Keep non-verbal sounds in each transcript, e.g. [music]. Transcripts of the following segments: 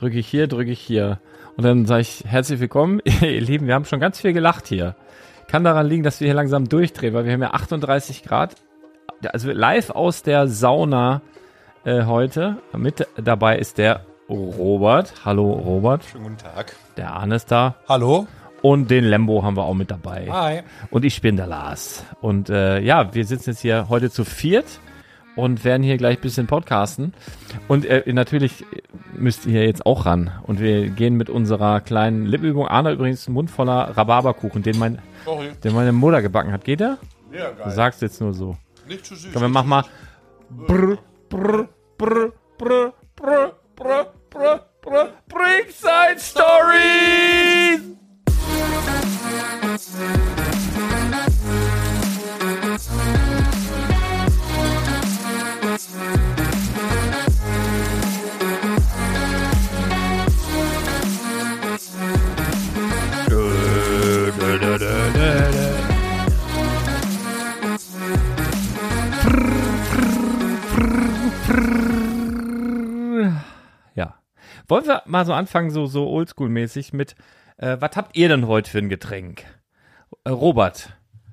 drücke ich hier, drücke ich hier. Und dann sage ich herzlich willkommen, [laughs] ihr Lieben, wir haben schon ganz viel gelacht hier. Kann daran liegen, dass wir hier langsam durchdrehen, weil wir haben ja 38 Grad. Also live aus der Sauna äh, heute. Mit dabei ist der Robert. Hallo Robert. Schönen guten Tag. Der Arne ist da. Hallo. Und den Lembo haben wir auch mit dabei. Hi. Und ich bin der Lars. Und äh, ja, wir sitzen jetzt hier heute zu viert und werden hier gleich ein bisschen podcasten. Und äh, natürlich müsst ihr jetzt auch ran. Und wir gehen mit unserer kleinen Lippenübung. Arne übrigens einen Mund voller Rhabarberkuchen, den, mein, Sorry. den meine Mutter gebacken hat. Geht der? Ja, Du geil. sagst jetzt nur so. Nicht zu süß. Komm, wir machen mal. Brr, brr, brr, brr, brr, brr, brr, brr, Brickside Stories! Wollen wir mal so anfangen, so, so oldschool-mäßig mit, äh, was habt ihr denn heute für ein Getränk? Äh, Robert,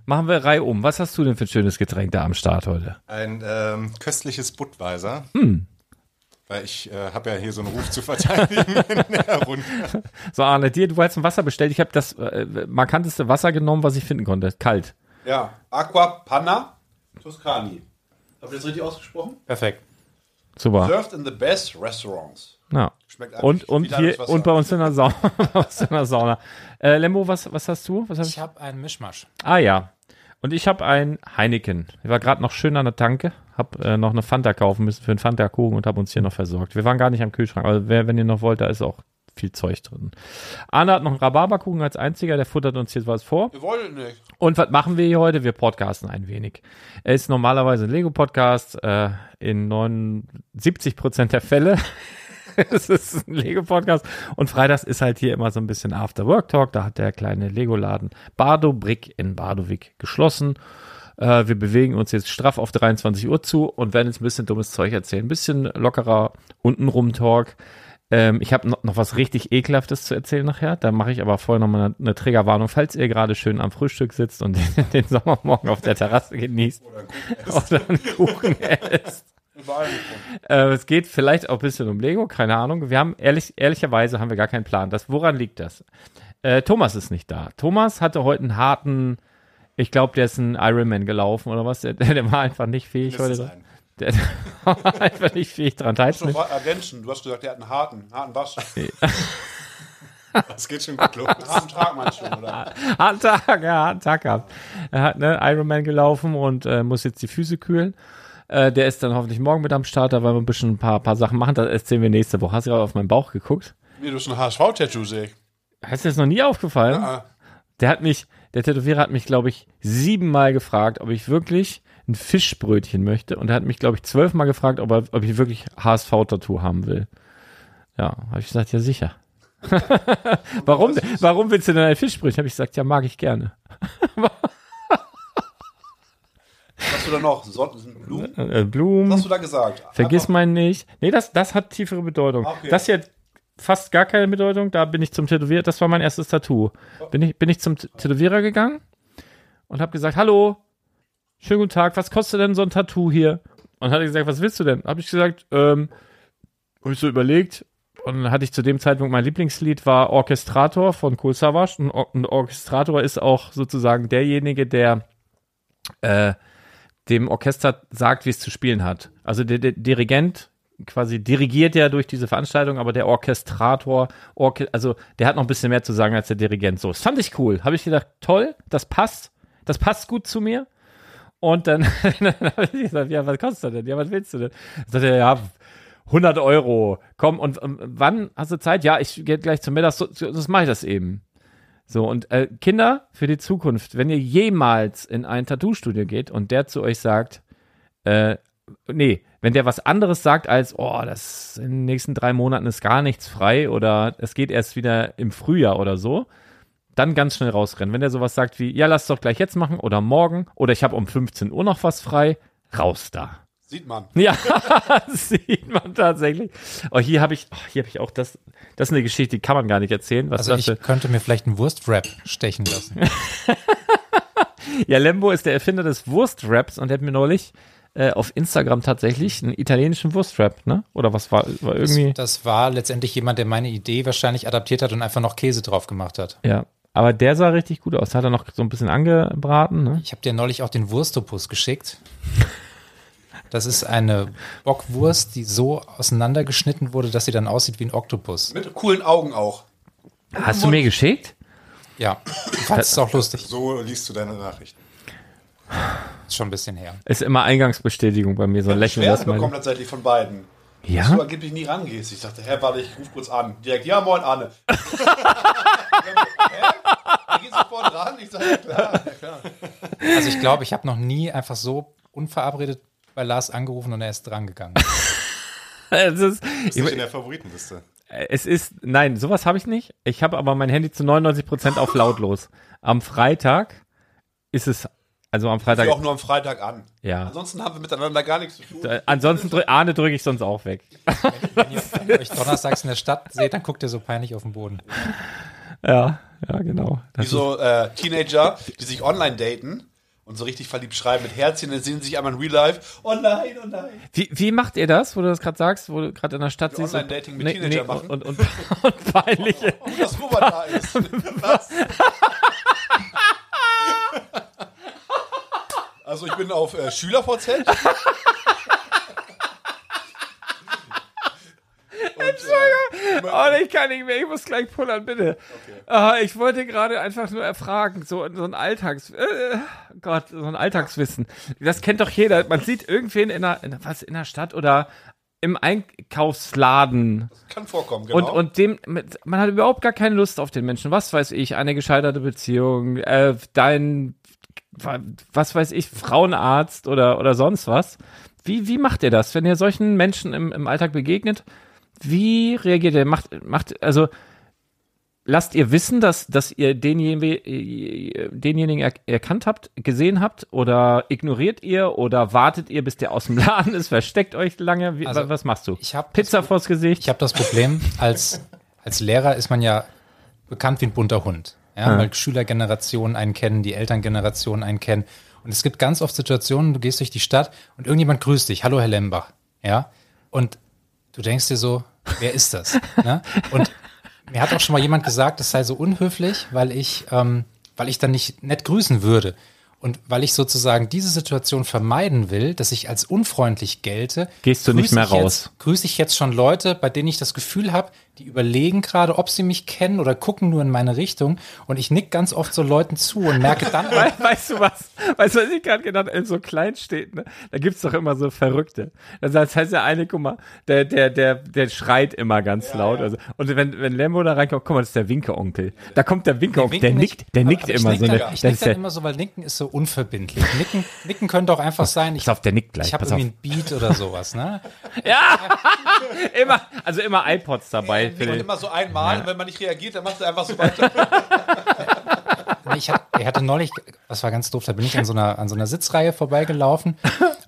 machen wir Reihe um. Was hast du denn für ein schönes Getränk da am Start heute? Ein ähm, köstliches Budweiser. Hm. Weil ich äh, habe ja hier so einen Ruf zu verteidigen [laughs] in der Runde. So, Arne, dir, du hast ein Wasser bestellt. Ich habe das äh, markanteste Wasser genommen, was ich finden konnte. Kalt. Ja, Aqua Panna Toscani. Habt ihr das richtig ausgesprochen? Perfekt. Super. Served in the best restaurants. Ja. Schmeckt Und, und hier und bei uns in der Sauna. [laughs] in der Sauna. Äh, Lembo, was, was hast du? Was hab ich? Ich habe einen Mischmasch. Ah ja. Und ich habe ein Heineken. Ich war gerade noch schön an der Tanke, habe äh, noch eine Fanta kaufen müssen für einen Fanta-Kuchen und habe uns hier noch versorgt. Wir waren gar nicht am Kühlschrank, aber wer, wenn ihr noch wollt, da ist auch viel Zeug drin. Arne hat noch einen Rhabarberkuchen als einziger, der futtert uns jetzt was vor. Wir wollen nicht. Und was machen wir hier heute? Wir podcasten ein wenig. Er ist normalerweise ein Lego-Podcast, äh, in 79 Prozent der Fälle. [laughs] es ist ein Lego-Podcast. Und freitags ist halt hier immer so ein bisschen After-Work-Talk. Da hat der kleine Lego-Laden Bardo Brick in Bardowik geschlossen. Äh, wir bewegen uns jetzt straff auf 23 Uhr zu und werden jetzt ein bisschen dummes Zeug erzählen. Ein bisschen lockerer untenrum-Talk. Ähm, ich habe noch, noch was richtig Ekelhaftes zu erzählen nachher. Da mache ich aber vorher noch mal eine, eine Triggerwarnung, falls ihr gerade schön am Frühstück sitzt und [laughs] den, den Sommermorgen auf der Terrasse genießt oder einen Kuchen esst. Überall gefunden. Äh, es geht vielleicht auch ein bisschen um Lego, keine Ahnung. Wir haben ehrlich, ehrlicherweise haben wir gar keinen Plan. Das, woran liegt das? Äh, Thomas ist nicht da. Thomas hatte heute einen harten, ich glaube, der ist ein Ironman gelaufen oder was. Der, der war einfach nicht fähig heute. einen. Der, war [laughs] einfach nicht fähig dran Du teilzunehmen. noch ergänzen. Du hast gesagt, der hat einen harten, harten was. [laughs] Das geht schon gut los. Einen [laughs] harten Tag meinst du, oder? harten Tag, ja, harten Tag gehabt. Er hat ne, Ironman gelaufen und äh, muss jetzt die Füße kühlen. Äh, der ist dann hoffentlich morgen mit am Start, da wollen wir ein bisschen ein paar, paar Sachen machen. Das erzählen wir nächste Woche. Hast du gerade auf meinen Bauch geguckt? Wie, du hast ein HSV-Tattoo, sehe. Hast dir das noch nie aufgefallen? Ah, Der hat mich, der Tätowierer hat mich, glaube ich, siebenmal gefragt, ob ich wirklich ein Fischbrötchen möchte. Und er hat mich, glaube ich, zwölfmal gefragt, ob, er, ob ich wirklich HSV-Tattoo haben will. Ja, habe ich gesagt, ja sicher. [laughs] warum, warum willst du denn ein Fischbrötchen? Habe ich gesagt, ja, mag ich gerne. [laughs] was hast du da noch? Blumen? Äh, Blumen. Was hast du da gesagt? Vergiss Einfach- meinen nicht. Nee, das, das hat tiefere Bedeutung. Okay. Das hier hat fast gar keine Bedeutung. Da bin ich zum Tätowierer. Das war mein erstes Tattoo. Bin ich, bin ich zum Tätowierer gegangen und habe gesagt, hallo, schönen guten Tag, was kostet denn so ein Tattoo hier? Und hat er gesagt, was willst du denn? Habe ich gesagt, ähm, habe ich so überlegt. Und dann hatte ich zu dem Zeitpunkt mein Lieblingslied war Orchestrator von Kohl Savage. Und Or- Orchestrator ist auch sozusagen derjenige, der äh, dem Orchester sagt, wie es zu spielen hat. Also der, der Dirigent quasi dirigiert ja durch diese Veranstaltung, aber der Orchestrator, Orche also der hat noch ein bisschen mehr zu sagen als der Dirigent. So, das fand ich cool. Habe ich gedacht, toll, das passt, das passt gut zu mir. Und dann, [laughs] dann habe ich gesagt, ja, was kostet das denn? Ja, was willst du denn? Sagt er, ja, 100 Euro. Komm, und ähm, wann hast du Zeit? Ja, ich gehe gleich zum Mittag. So, so, mache ich das eben. So, und äh, Kinder, für die Zukunft, wenn ihr jemals in ein Tattoo-Studio geht und der zu euch sagt, äh, nee, wenn der was anderes sagt als, oh, das in den nächsten drei Monaten ist gar nichts frei oder es geht erst wieder im Frühjahr oder so, dann ganz schnell rausrennen. Wenn der sowas sagt wie, ja, lass doch gleich jetzt machen oder morgen oder ich habe um 15 Uhr noch was frei, raus da. Sieht man. [laughs] Ja, [laughs] sieht man tatsächlich. Oh, hier habe ich, oh, hier habe ich auch das. Das ist eine Geschichte, die kann man gar nicht erzählen. Was Also das ich könnte mir vielleicht einen Wurstwrap stechen lassen. [laughs] ja, Lembo ist der Erfinder des Wurstraps und der hat mir neulich äh, auf Instagram tatsächlich einen italienischen Wurstrap, ne? Oder was war, war irgendwie. Das war letztendlich jemand, der meine Idee wahrscheinlich adaptiert hat und einfach noch Käse drauf gemacht hat. Ja. Aber der sah richtig gut aus. Hat er noch so ein bisschen angebraten, ne? Ich habe dir neulich auch den Wurstopus geschickt. Das ist eine Bockwurst, die so auseinandergeschnitten wurde, dass sie dann aussieht wie ein Oktopus. Mit coolen Augen auch. Hast du mir geschickt? Ja, ich fand es auch lustig. So liest du deine Nachrichten. Ist schon ein bisschen her. Ist immer Eingangsbestätigung bei mir, so ein Lächeln. Das meine bekommen tatsächlich von beiden. Dass du ja? angeblich nie rangehst. Ich dachte, hä, warte, ich ruf kurz an. Direkt, ja, moin, [laughs] Anne. hä? Geht sofort ran. Ich sage, ja klar, ja klar. Also ich glaube, ich habe noch nie einfach so unverabredet bei Lars angerufen und er ist drangegangen. [laughs] Es ist, Ist nicht in der Favoritenliste. es ist, nein, sowas habe ich nicht. Ich habe aber mein Handy zu 99% auf lautlos. Am Freitag ist es, also am Ich Freitag, auch nur am Freitag an. ja. Ansonsten haben wir miteinander gar nichts zu tun. Ansonsten drück, Ahne drücke ich sonst auch weg. Wenn ihr, wenn ihr euch donnerstags in der Stadt seht, dann guckt ihr so peinlich auf den Boden. Ja, ja, genau. Wie so äh, Teenager, die sich online daten und so richtig verliebt schreiben mit Herzchen, dann sehen sie sich einmal in Real Life. Oh nein, oh nein. wie, wie macht ihr das, wo du das gerade sagst, wo du gerade in der Stadt siehst? und- Online-Dating mit Teenager machen? Und, und, und [laughs] peinliche. Oh, dass Robert da ist. [laughs] Was? Also ich bin auf äh, SchülerVZ. Und, äh, Oh, ich kann nicht mehr, ich muss gleich pullern, bitte. Ah, ich wollte gerade einfach nur erfragen, so, so ein Alltags, äh, Gott, so ein Alltagswissen. Das kennt doch jeder. Man sieht irgendwen in der, in der, was, in der Stadt oder im Einkaufsladen kann vorkommen, genau. und, und dem, mit, man hat überhaupt gar keine Lust auf den Menschen. Was weiß ich, eine gescheiterte Beziehung, äh, dein, was weiß ich, Frauenarzt oder, oder sonst was. Wie, wie macht ihr das, wenn ihr solchen Menschen im, im Alltag begegnet? Wie reagiert ihr? Macht, macht, also, lasst ihr wissen, dass, dass ihr denjenigen, denjenigen er, erkannt habt, gesehen habt? Oder ignoriert ihr? Oder wartet ihr, bis der aus dem Laden ist? Versteckt euch lange? Wie, Also, was machst du? ich hab Pizza vors Gesicht? Ich habe das Problem, als, als Lehrer ist man ja bekannt wie ein bunter Hund. Ja, weil Schülergenerationen einen kennen, die Elterngenerationen einen kennen. Und es gibt ganz oft Situationen, du gehst durch die Stadt und irgendjemand grüßt dich. Hallo, Herr Lembach. Ja. Und du denkst dir so, wer ist das? ne? Und mir hat auch schon mal jemand gesagt, das sei so unhöflich, weil ich, ähm, weil ich dann nicht nett grüßen würde. Und weil ich sozusagen diese Situation vermeiden will, dass ich als unfreundlich gelte, Gehst du nicht mehr ich jetzt- raus. grüße ich jetzt schon Leute, bei denen ich das Gefühl habe, die überlegen gerade, ob sie mich kennen oder gucken nur in meine Richtung. Und ich nick ganz oft so Leuten zu und merke dann, [laughs] We weißt du was? Weißt du, was ich gerade gedacht habe? In so Kleinstädten, ne? da gibt's doch immer so Verrückte. Das heißt, der eine, guck mal, der, der, der, der schreit immer ganz laut. Also, und wenn, wenn Lembo da reinkommt, guck mal, das ist der Winke-Onkel. Da kommt der Winke-Onkel, der nickt, der nickt immer so. Dann, Ne? ich Das nick ist dann immer so, weil Nicken ist so unverbindlich. Nicken, Nicken könnte auch einfach sein, ich, pass auf, der nickt gleich. ich habe Pass auf. irgendwie ein Beat oder sowas. Ne? [laughs] [laughs] Immer, also immer iPods dabei. Und immer so einmal, wenn man nicht reagiert, dann macht er einfach so weiter. [laughs] Ich, hab, ich hatte neulich, das war ganz doof, da bin ich an so einer, an so einer Sitzreihe vorbeigelaufen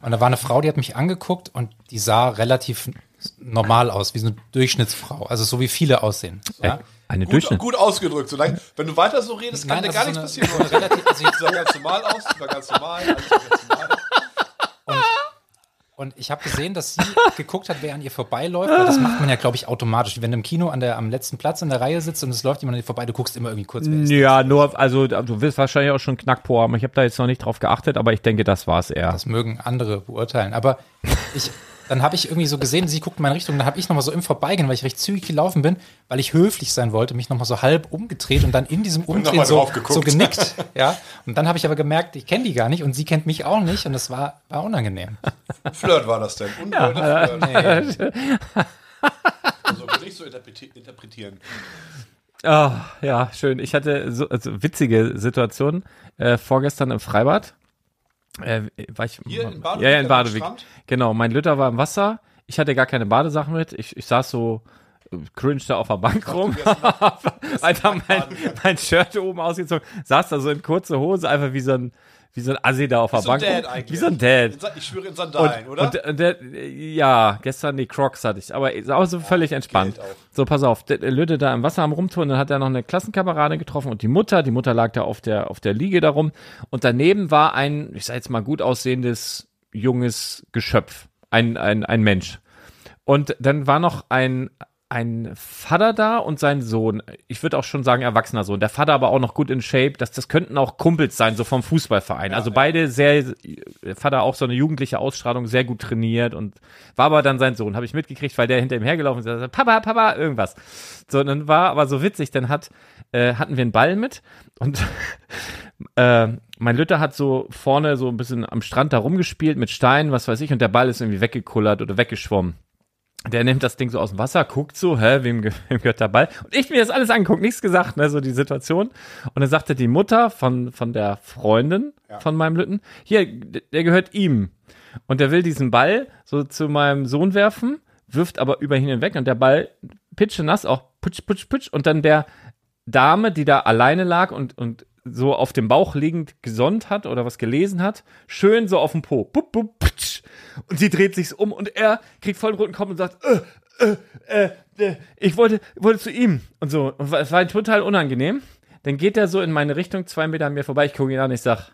und da war eine Frau, die hat mich angeguckt und die sah relativ normal aus, wie so eine Durchschnittsfrau. Also so wie viele aussehen. Ja? eine Gut, Durchschnitt. gut ausgedrückt. Solange, wenn du weiter so redest, kann Nein, dir gar so nichts eine- passieren. so [laughs] eine relativ- also ich- sah ganz normal aus, war ganz normal. Alles war ganz normal. Und ich habe gesehen, dass sie [laughs] geguckt hat, wer an ihr vorbeiläuft. Weil das macht man ja, glaube ich, automatisch. Wenn du im Kino an der, am letzten Platz in der Reihe sitzt und es läuft jemand an dir vorbei, du guckst immer irgendwie kurz, wer ist. Ja, nur, also du wirst wahrscheinlich auch schon Knackpo haben. Ich habe da jetzt noch nicht drauf geachtet, aber ich denke, das war's eher. Das mögen andere beurteilen. Aber ich, dann habe ich irgendwie so gesehen, sie guckt in meine Richtung, dann habe ich nochmal so im Vorbeigehen, weil ich recht zügig gelaufen bin, weil ich höflich sein wollte, mich nochmal so halb umgedreht und dann in diesem Umdrehen so, so genickt. Ja. Und dann habe ich aber gemerkt, ich kenne die gar nicht und sie kennt mich auch nicht und das war, war unangenehm. Flirt war das denn. Ungewolter Flirt. [laughs] So würde ich so interpreti- interpretieren. Ah, ja, schön. Ich hatte so also witzige Situationen. Äh, vorgestern im Freibad. Äh, war ich, Hier in Badewig, Ja, ja, in Badewig. Genau, mein Lütter war im Wasser. Ich hatte gar keine Badesachen mit. Ich, ich saß so cringe da auf der Bank rum, [laughs] du wärst einfach mein, mein Shirt oben ausgezogen, saß da so in kurze Hose, einfach wie so ein, wie so ein Assi da auf der So ein Bank. Dad. Wie so ein Dad. In Sa- Ich schwöre in Sandalen, Und, oder? und, und der, ja, gestern die Crocs hatte ich, aber ist auch so völlig entspannt. Geld auch. So, pass auf, der, der da im Wasser am Rumtouren, dann hat er noch eine Klassenkamerade getroffen und die Mutter, die Mutter lag da auf der, auf der Liege darum und daneben war ein, ich sag jetzt mal gut aussehendes, junges Geschöpf, ein, ein, ein Mensch. Und dann war noch ein, ein Vater da und sein Sohn. Ich würde auch schon sagen, erwachsener Sohn. Der Vater aber auch noch gut in Shape. Das, das könnten auch Kumpels sein, so vom Fußballverein. also beide sehr, Vater auch so eine jugendliche Ausstrahlung, sehr gut trainiert und war aber dann sein Sohn. Habe ich mitgekriegt, weil der hinter ihm hergelaufen ist. Papa, Papa, irgendwas. So, und dann war aber so witzig, dann hat, äh, hatten wir einen Ball mit und [laughs] äh, mein Lütter hat so vorne so ein bisschen am Strand da rumgespielt mit Steinen, was weiß ich, und der Ball ist irgendwie weggekullert oder weggeschwommen. Der nimmt das Ding so aus dem Wasser, guckt so, hä, wem, ge- [laughs] wem gehört der Ball? Und ich mir das alles angeguckt, nichts gesagt, ne, so die Situation. Und dann sagte die Mutter von, von der Freundin von meinem Lütten, hier, der gehört ihm. Und der will diesen Ball so zu meinem Sohn werfen, wirft aber über ihn hinweg und der Ball pitche nass, auch putsch, putsch, putsch. Und dann der Dame, die da alleine lag und, und so auf dem Bauch liegend gesonnt hat oder was gelesen hat, schön so auf dem Po. Bup, bup, putsch. Und sie dreht sich um und er kriegt voll den roten Kopf und sagt, äh, äh, äh, äh, ich wollte, wollte zu ihm. Und so. Und es war total unangenehm. Dann geht er so in meine Richtung, zwei Meter an mir vorbei. Ich gucke ihn an, ich sag,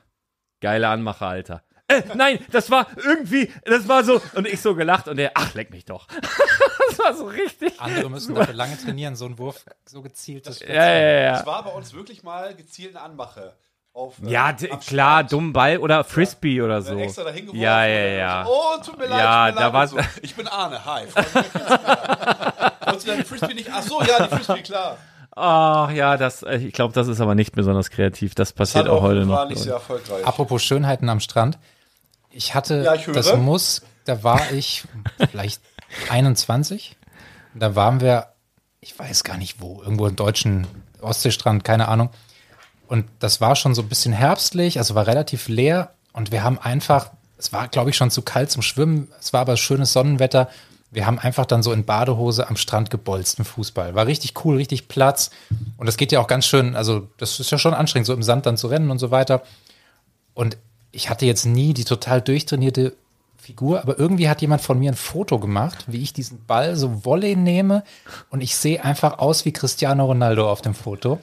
geile Anmache, Alter. Äh, nein, das war irgendwie, das war so, und ich so gelacht und er, ach, leck mich doch. [laughs] das war so richtig. Andere müssen dafür lange trainieren, so einen Wurf so gezielt. Das Ja, ja, ja. Das war bei uns wirklich mal gezielt eine Anmache. Auf, äh, Ja, am klar, dumm Ball oder Frisbee oder so. Extra dahin geworfen. Ja, ja, ja. So, oh, tut mir leid, Ja, tut mir da leid. so. [laughs] Ich bin Arne, hi. [laughs] Wolltest du deinen Frisbee nicht? Ach so, ja, die Frisbee, klar. Ach ja, das, äh, ich glaube, das ist aber nicht besonders kreativ. Das passiert Hat auch heute war noch. nicht sehr erfolgreich. Apropos Schönheiten am Strand. Ich hatte, Ja, ich das muss, da war ich vielleicht 21. Da waren wir, ich weiß gar nicht wo, irgendwo im deutschen Ostseestrand, keine Ahnung. Und das war schon so ein bisschen herbstlich, also war relativ leer. Und wir haben einfach, es war, glaube ich, schon zu kalt zum Schwimmen. Es war aber schönes Sonnenwetter. Wir haben einfach dann so in Badehose am Strand gebolzt im Fußball. War richtig cool, richtig Platz. Und das geht ja auch ganz schön, also das ist ja schon anstrengend, so im Sand dann zu rennen und so weiter. Und ich hatte jetzt nie die total durchtrainierte Figur, aber irgendwie hat jemand von mir ein Foto gemacht, wie ich diesen Ball so Volley nehme und ich sehe einfach aus wie Cristiano Ronaldo auf dem Foto.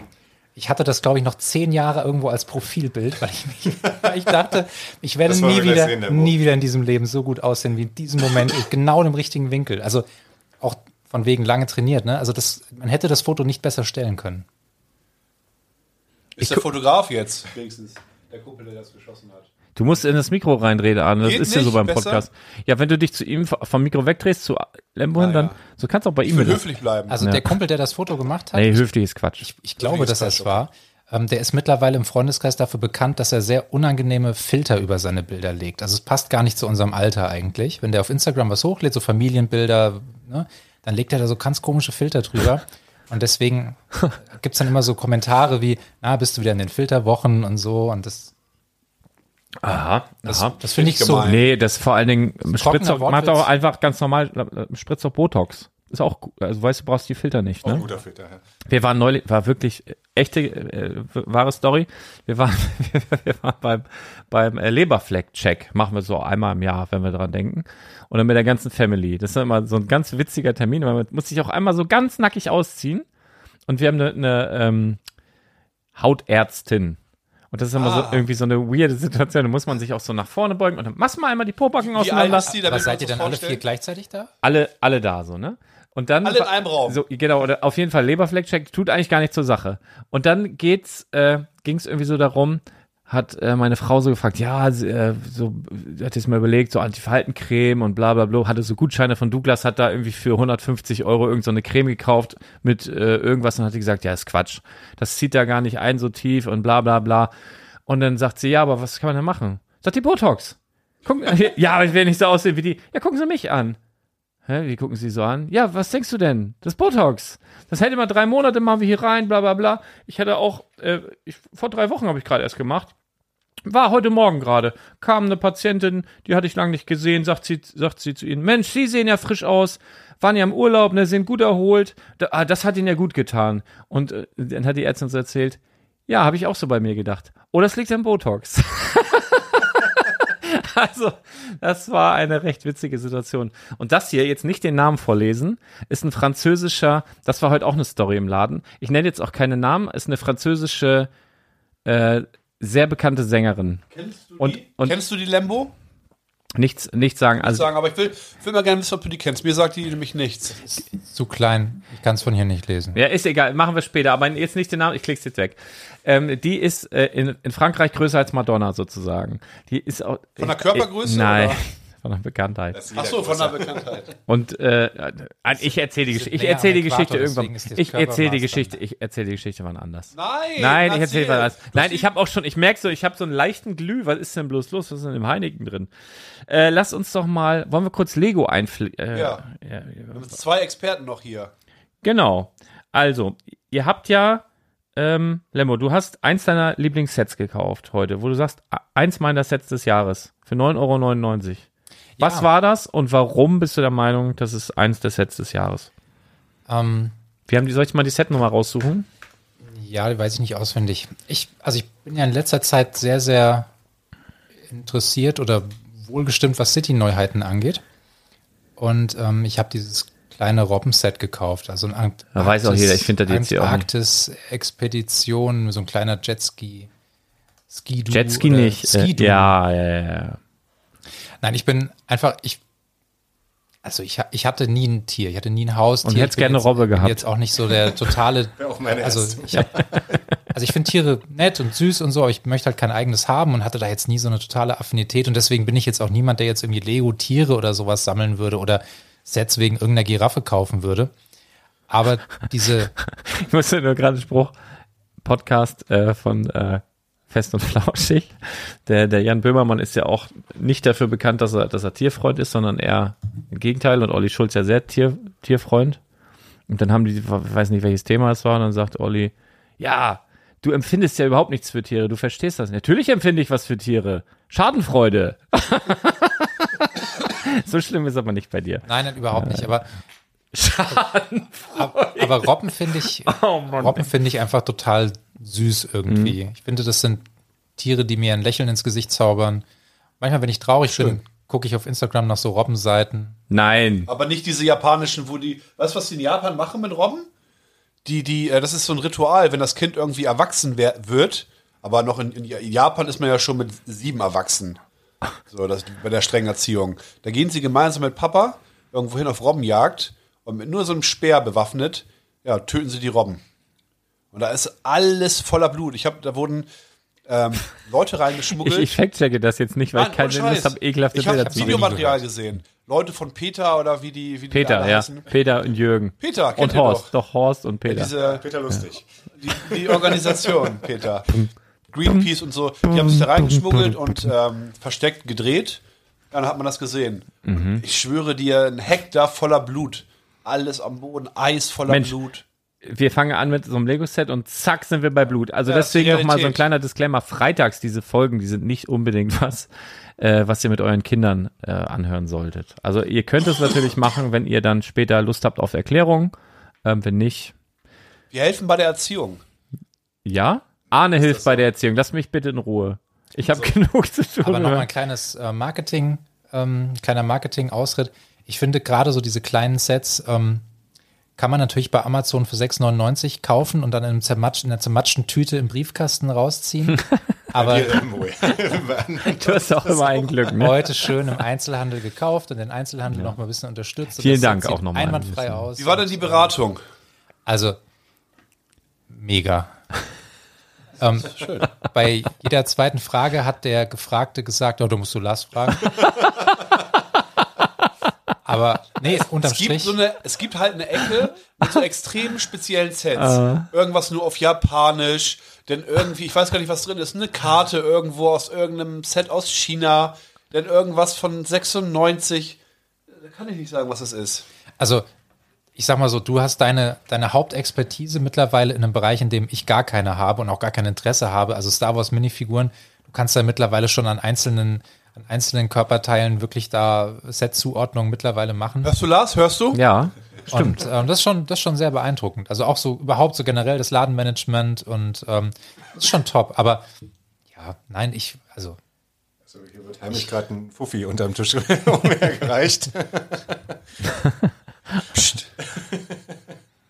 Ich hatte das, glaube ich, noch zehn Jahre irgendwo als Profilbild, weil ich, mich, [laughs] weil ich dachte, ich werde nie wieder, sehen, nie wieder in diesem Leben so gut aussehen wie in diesem Moment, genau im richtigen Winkel. Also auch von wegen lange trainiert, ne? Also das, man hätte das Foto nicht besser stellen können. Ist der Fotograf jetzt wenigstens der Kumpel, der das geschossen hat? Du musst in das Mikro reinreden, Arne. Das Geht ist ja so beim besser? Podcast. Ja, wenn du dich zu ihm vom Mikro wegdrehst, zu Lembo hin, dann, ja. so kannst du auch bei Ich ihm will mit. höflich bleiben. Also Ja. der Kumpel, der das Foto gemacht hat, Nee, höflich ist Quatsch. Ich, ich glaube, dass er es das war. Ähm, der ist mittlerweile im Freundeskreis dafür bekannt, dass er sehr unangenehme Filter über seine Bilder legt. Also es passt gar nicht zu unserem Alter eigentlich. Wenn der auf Instagram was hochlädt, so Familienbilder, ne, dann legt er da so ganz komische Filter drüber. [laughs] Und deswegen gibt's dann immer so Kommentare wie, na, bist du wieder in den Filterwochen und so. Und das, Aha, das, aha. das finde ich so. gemein. Nee, das vor allen Dingen, doch, macht doch einfach ganz normal, spritzt doch Botox. Ist auch, gu- also weißt du, brauchst die Filter nicht, Auch ne? ein guter Filter. Ja. Wir waren neulich, war wirklich echte, äh, wahre Story. Wir waren, [laughs] wir waren beim, beim äh, Leberfleck-Check. Machen wir so einmal im Jahr, wenn wir dran denken. Und dann mit der ganzen Family. Das ist immer so ein ganz witziger Termin, weil man muss sich auch einmal so ganz nackig ausziehen. Und wir haben eine, eine ähm, Hautärztin. Und das ist immer Ah. so irgendwie so eine weirde Situation. Da muss man sich auch so nach vorne beugen und dann machst mal einmal die Pobacken Wie auseinander. ist die? wir seid ihr dann alle vier gleichzeitig da? alle, alle da so, ne? Und dann Alle in einem Raum. So, genau, oder auf jeden Fall Leberfleckcheck tut eigentlich gar nicht zur Sache. Und dann geht's, äh, ging's irgendwie so darum, hat äh, meine Frau so gefragt, ja, sie, äh, so, hat jetzt mal überlegt, so Antifaltencreme und bla bla bla, hatte so Gutscheine von Douglas, hat da irgendwie für 150 Euro irgend so Creme gekauft mit äh, irgendwas und hat gesagt, ja, ist Quatsch. Das zieht da gar nicht ein so tief und bla bla bla. Und dann sagt sie, ja, aber was kann man denn machen? Sagt die Botox. Guck, [laughs] ja, aber ich will nicht so aussehen wie die. Ja, gucken Sie mich an. Hä, wie gucken Sie so an? Ja, was denkst du denn? Das Botox. Das hält immer drei Monate, machen wir hier rein, bla bla bla. Ich hatte auch, äh, ich, vor drei Wochen habe ich gerade erst gemacht. War heute Morgen gerade. Kam eine Patientin, die hatte ich lange nicht gesehen, sagt sie, sagt sie zu ihnen, Mensch, Sie sehen ja frisch aus, waren ja im Urlaub, ne, sind gut erholt. Da, ah, das hat Ihnen ja gut getan. Und äh, dann hat die Ärztin so erzählt, ja, habe ich auch so bei mir gedacht. Oh, das liegt am Botox. [laughs] also, das war eine recht witzige Situation. Und das hier, jetzt nicht den Namen vorlesen, ist ein französischer, das war heute auch eine Story im Laden. Ich nenne jetzt auch keine Namen, ist eine französische, äh, sehr bekannte Sängerin. Kennst du Und- die? und- Kennst du die Lembo? Nichts, nichts sagen. Also, sagen, aber ich will, will mal gerne wissen, ob du die kennst. Mir sagt die nämlich nichts. Zu klein. Ich kann es von hier nicht lesen. Ja, ist egal, machen wir später, aber jetzt nicht den Namen, ich klick's jetzt weg. Ähm, die ist äh, in, in Frankreich größer als Madonna sozusagen. Die ist auch. Von der Körpergröße, Äh, nein, oder? Von der Bekanntheit. Ach so, von der Bekanntheit. Und äh, ich erzähle die, Geschichte. ich näher am erzähle die Äquator, Geschichte irgendwann. Ich erzähle die Geschichte. Ich erzähle die Geschichte wann anders. Nein! Nein, ich erzähle erzähl. was anders. Nein, ich habe auch schon, ich merke so, ich habe so einen leichten Glüh. Was ist denn bloß los? Was ist denn im Heineken drin? Äh, lass uns doch mal, wollen wir kurz Lego einfliegen? Äh, Ja. ja. Wir haben zwei Experten noch hier. Genau. Also, ihr habt ja, ähm, Lemmo, du hast eins deiner Lieblingssets gekauft heute, wo du sagst, eins meiner Sets des Jahres für 9,99 Euro. Was Ja. war das und warum bist du der Meinung, das ist eins der Sets des Jahres? Ähm, Wir haben die, soll ich mal die Setnummer raussuchen? ja, die weiß ich nicht auswendig. Ich, also ich bin ja in letzter Zeit sehr, sehr interessiert oder wohlgestimmt, was City-Neuheiten angeht. Und ähm, ich habe dieses kleine Robben-Set gekauft. Also ein Ant Ja, weiß auch jeder, ich finde das jetzt hier auch nicht. Antarktis-Expedition, so ein kleiner Jetski. Ski-Du Jetski nicht. Äh, Ski-Du. ja, ja, ja, ja. Nein, ich bin einfach, ich, also ich, ich hatte nie ein Tier, ich hatte nie ein Haustier. Und bin gerne jetzt, Robbe bin gehabt. jetzt auch nicht so der totale, [laughs] auch meine also erste. ich hab, also ich finde Tiere nett und süß und so, aber ich möchte halt kein eigenes haben und hatte da jetzt nie so eine totale Affinität und deswegen bin ich jetzt auch niemand, der jetzt irgendwie Lego-Tiere oder sowas sammeln würde oder Sets wegen irgendeiner Giraffe kaufen würde. Aber diese, [laughs] Ich musste nur gerade einen Spruch, Podcast äh, von äh, Fest und [laughs] Flauschig. Der, der Jan Böhmermann ist ja auch nicht dafür bekannt, dass er, dass er Tierfreund ist, sondern eher im Gegenteil. Und Olli Schulz ja sehr Tier, Tierfreund. Und dann haben die, ich weiß nicht, welches Thema es war, und dann sagt Olli, ja, du empfindest ja überhaupt nichts für Tiere, du verstehst das. Natürlich empfinde ich was für Tiere. Schadenfreude. [laughs] so schlimm ist aber nicht bei dir. nein, nein, überhaupt nicht, aber aber, aber Robben finde ich, [laughs] Oh. Robben finde ich einfach total süß irgendwie. Ich finde, das sind Tiere, die mir ein Lächeln ins Gesicht zaubern. Manchmal, wenn ich traurig bin, gucke ich auf Instagram nach so Robbenseiten. Nein. Aber nicht diese japanischen, wo die, weißt du, was die in Japan machen mit Robben? Die, die, äh, das ist so ein Ritual, wenn das Kind irgendwie erwachsen wird, aber noch in, in Japan ist man ja schon mit sieben erwachsen. So, das bei der strengen Erziehung. Da gehen sie gemeinsam mit Papa irgendwohin auf Robbenjagd und mit nur so einem Speer bewaffnet, ja, töten sie die Robben. Und da ist alles voller Blut. Ich habe, da wurden ähm, [laughs] Leute Ich, reingeschmuggelt. ich fact-checke das jetzt nicht, weil Nein, ich keine ohne Lust Scheiß. habe, ekelhafte Ich habe Bilder zu sehen. Videomaterial gesehen. Leute von Peter oder wie die, wie die Peter, ja. heißen. Peter und Jürgen. Peter, kennt und ihr Horst. Doch. Horst und Peter. Diese, Peter Lustig. die, die Organisation, Peter. [laughs] Greenpeace und so, die haben sich da reingeschmuggelt und ähm, versteckt gedreht. Dann hat man das gesehen. Mhm. Ich schwöre dir, ein Hektar voller Blut. Alles am Boden, Eis voller Mensch. Blut. wir fangen an mit so einem Lego-Set und zack sind wir bei Blut. Also Ja, deswegen nochmal so ein kleiner Disclaimer. Freitags diese Folgen, die sind nicht unbedingt was, äh, was ihr mit euren Kindern äh, anhören solltet. Also ihr könnt es natürlich machen, wenn ihr dann später Lust habt auf Erklärung. Ähm, wenn nicht, Wir helfen bei der Erziehung. ja. Arne hilft bei der Erziehung. Lass mich bitte in Ruhe. Ich habe [laughs] genug zu tun. Aber nochmal ein kleines äh, Marketing, ähm, kleiner Marketing-Ausritt. Ich finde gerade so diese kleinen Sets ähm, kann man natürlich bei Amazon für 6,99 kaufen und dann in, einem zermatsch, in einer zermatschten Tüte im Briefkasten rausziehen. [laughs] Aber ja. [laughs] du hast auch immer ein Glück, ne? heute schön im Einzelhandel gekauft und den Einzelhandel noch mal ein bisschen unterstützt. Und Vielen das Dank sieht auch nochmal ein Einwandfrei bisschen. aus. Wie war denn die Beratung? Also, mega. [laughs] ähm, bei jeder zweiten Frage hat der Gefragte gesagt, oh, du musst du Lars fragen. Aber nee, unterm Es gibt, Strich. so eine, es gibt halt eine Ecke mit so extrem speziellen Sets. Irgendwas nur auf Japanisch, denn irgendwie, ich weiß gar nicht, was drin ist, eine Karte irgendwo aus irgendeinem Set aus China, denn irgendwas von 96. Da kann ich nicht sagen, was es ist. Also, ich sag mal so, du hast deine, deine Hauptexpertise mittlerweile in einem Bereich, in dem ich gar keine habe und auch gar kein Interesse habe, also Star Wars Minifiguren. Du du kannst ja mittlerweile schon an einzelnen, an einzelnen Körperteilen wirklich da Set-Zuordnung mittlerweile machen. Hörst du, Lars? Hörst du? Ja, Und ähm, das, ist schon, das ist schon sehr beeindruckend. Also auch so überhaupt so generell das Ladenmanagement und ähm, das ist schon top. Aber ja, nein, ich, also So, hier wird heimlich gerade ein Fuffi unterm Tisch [laughs] umhergereicht. [laughs]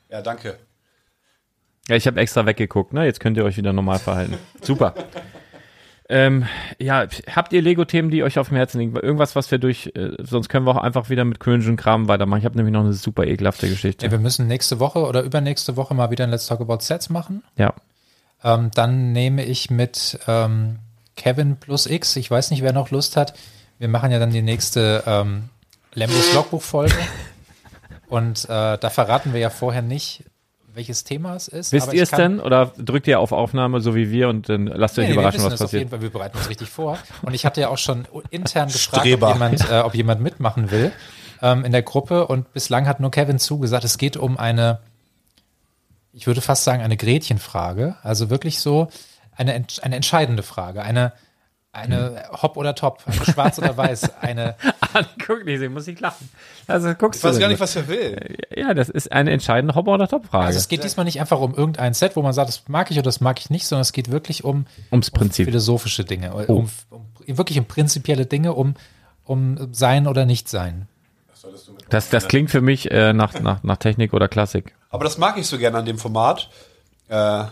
Ja, danke. Ja, ich habe extra weggeguckt, ne? Jetzt könnt ihr euch wieder normal verhalten. Super. Ähm, ja, habt ihr Lego-Themen, die euch auf dem Herzen liegen? Irgendwas, was wir durch, äh, sonst können wir auch einfach wieder mit cringe Kram weitermachen. Ich habe nämlich noch eine super ekelhafte Geschichte. ja, wir müssen nächste Woche oder übernächste Woche mal wieder ein Let's Talk About Sets machen. Ja. Ähm, dann nehme ich mit ähm, Kevin plus X. Ich weiß nicht, wer noch Lust hat. Wir machen ja dann die nächste ähm, Lambos Logbuch-Folge. [laughs] Und äh, da verraten wir ja vorher nicht, welches Thema es ist. Wisst ihr es denn? Oder drückt ihr auf Aufnahme, so wie wir, und dann lasst euch Nee, überraschen, was es auf jeden passiert? Fall, wir bereiten uns richtig vor. Und ich hatte ja auch schon intern gefragt, ob jemand, äh, ob jemand mitmachen will ähm, in der Gruppe. Und bislang hat nur Kevin zugesagt, es geht um eine, ich würde fast sagen, eine Gretchenfrage. Also wirklich so eine, eine entscheidende Frage. Eine, eine Hop oder Top, eine Schwarz oder Weiß, [laughs] eine Guck nicht, muss ich lachen. Also guckst Ich weiß du gar nicht, was er will. Ja, das ist eine entscheidende Hopper- oder Top-Frage. Also es geht diesmal nicht einfach um irgendein Set, wo man sagt, das mag ich oder das mag ich nicht, sondern es geht wirklich um, Ums um Prinzip. philosophische Dinge, Oh. um, um, wirklich um prinzipielle Dinge, um, um sein oder nicht sein. Das, das klingt für mich äh, nach, nach, nach Technik oder Klassik. Aber das mag ich so gerne an dem Format. Äh,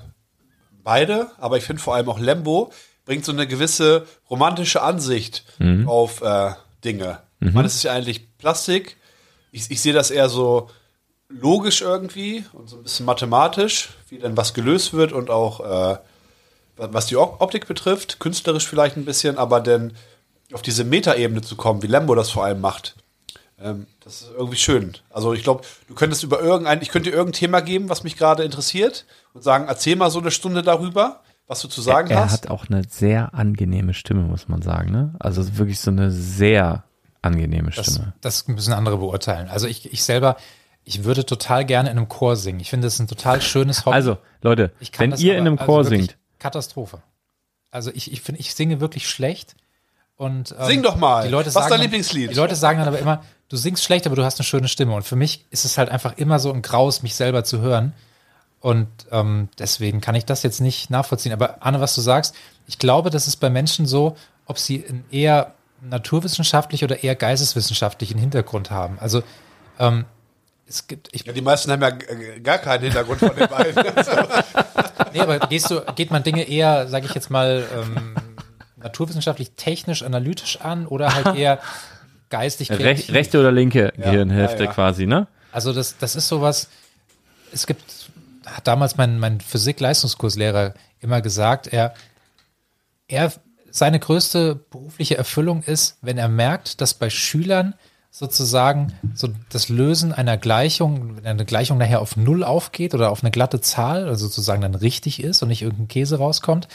beide, aber ich finde vor allem auch Lembo bringt so eine gewisse romantische Ansicht auf äh, Dinge. Ich meine, es ist ja eigentlich Plastik. Ich, ich sehe das eher so logisch irgendwie und so ein bisschen mathematisch, wie dann was gelöst wird und auch äh, was die Op- Optik betrifft, künstlerisch vielleicht ein bisschen, aber dann auf diese Metaebene zu kommen, wie Lembo das vor allem macht. Ähm, das ist irgendwie schön. Also ich glaube, du könntest über irgendein, ich könnte dir irgendein Thema geben, was mich gerade interessiert und sagen, erzähl mal so eine Stunde darüber, was du zu sagen er hast. hat auch eine sehr angenehme Stimme, muss man sagen. Ne? Also wirklich so eine sehr angenehme Das, Stimme. das müssen andere beurteilen. Also ich, ich selber, ich würde total gerne in einem Chor singen. Ich finde, das ist ein total schönes Hobby. Also, Leute, ich kann wenn das ihr aber- in einem also Chor wirklich singt, Katastrophe. Also ich, ich finde, ich singe wirklich schlecht. Und, ähm, Sing doch mal. Die Leute Was ist dein dann- Lieblingslied? Die Leute sagen dann aber immer, du singst schlecht, aber du hast eine schöne Stimme. Und für mich ist es halt einfach immer so ein Graus, mich selber zu hören. Und ähm, deswegen kann ich das jetzt nicht nachvollziehen. Aber Anne, was du sagst, ich glaube, das ist bei Menschen so, ob sie einen eher naturwissenschaftlich oder eher geisteswissenschaftlichen Hintergrund haben. Also ähm, es gibt, ich, ja, die meisten haben ja gar keinen Hintergrund von den beiden. [laughs] nee, aber gehst du, geht man Dinge eher, sage ich jetzt mal, ähm, naturwissenschaftlich, technisch, analytisch an oder halt [laughs] eher geistig rech, rechte oder linke Gehirnhälfte ja, ja. quasi, ne? Also das, das ist sowas, es gibt, hat damals mein, mein Physik-Leistungskurslehrer immer gesagt, er, er, seine größte berufliche Erfüllung ist, wenn er merkt, dass bei Schülern sozusagen so das Lösen einer Gleichung, wenn eine Gleichung nachher auf Null aufgeht oder auf eine glatte Zahl, also sozusagen dann richtig ist und nicht irgendein Käse rauskommt.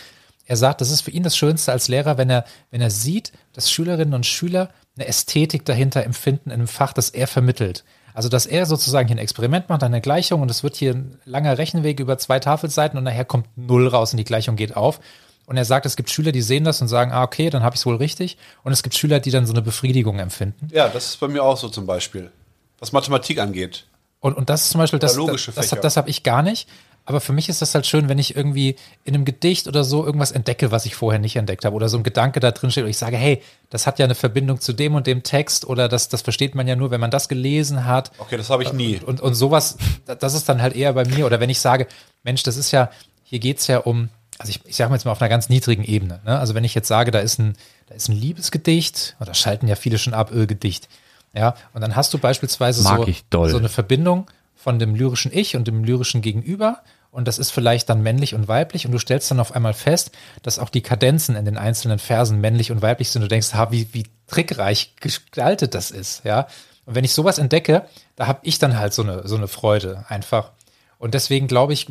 Er sagt, das ist für ihn das Schönste als Lehrer, wenn er, wenn er sieht, dass Schülerinnen und Schüler eine Ästhetik dahinter empfinden in einem Fach, das er vermittelt. Also, dass er sozusagen hier ein Experiment macht, eine Gleichung und es wird hier ein langer Rechenweg über zwei Tafelseiten und nachher kommt Null raus und die Gleichung geht auf. Und er sagt, es gibt Schüler, die sehen das und sagen, ah, okay, dann habe ich es wohl richtig. Und es gibt Schüler, die dann so eine Befriedigung empfinden. ja, das ist bei mir auch so zum Beispiel. Was Mathematik angeht. Und, und das ist zum Beispiel, das, das, das, das habe ich gar nicht. Aber für mich ist das halt schön, wenn ich irgendwie in einem Gedicht oder so irgendwas entdecke, was ich vorher nicht entdeckt habe. Oder so ein Gedanke da drin steht und ich sage, hey, das hat ja eine Verbindung zu dem und dem Text oder das, das versteht man ja nur, wenn man das gelesen hat. Okay, das habe ich nie. Und, und sowas, das ist dann halt eher bei mir. Oder wenn ich sage, Mensch, das ist ja, hier geht's ja um, also ich, ich sage mal jetzt mal auf einer ganz niedrigen Ebene. Ne? Also wenn ich jetzt sage, da ist ein, da ist ein Liebesgedicht, oder schalten ja viele schon ab, Ölgedicht. Ja, und dann hast du beispielsweise Mag so, so eine Verbindung von dem lyrischen Ich und dem lyrischen Gegenüber. Und das ist vielleicht dann männlich und weiblich. Und du stellst dann auf einmal fest, dass auch die Kadenzen in den einzelnen Versen männlich und weiblich sind. Du denkst, ha, wie, wie trickreich gestaltet das ist. Ja. Und wenn ich sowas entdecke, da habe ich dann halt so eine, so eine Freude einfach. Und deswegen glaube ich,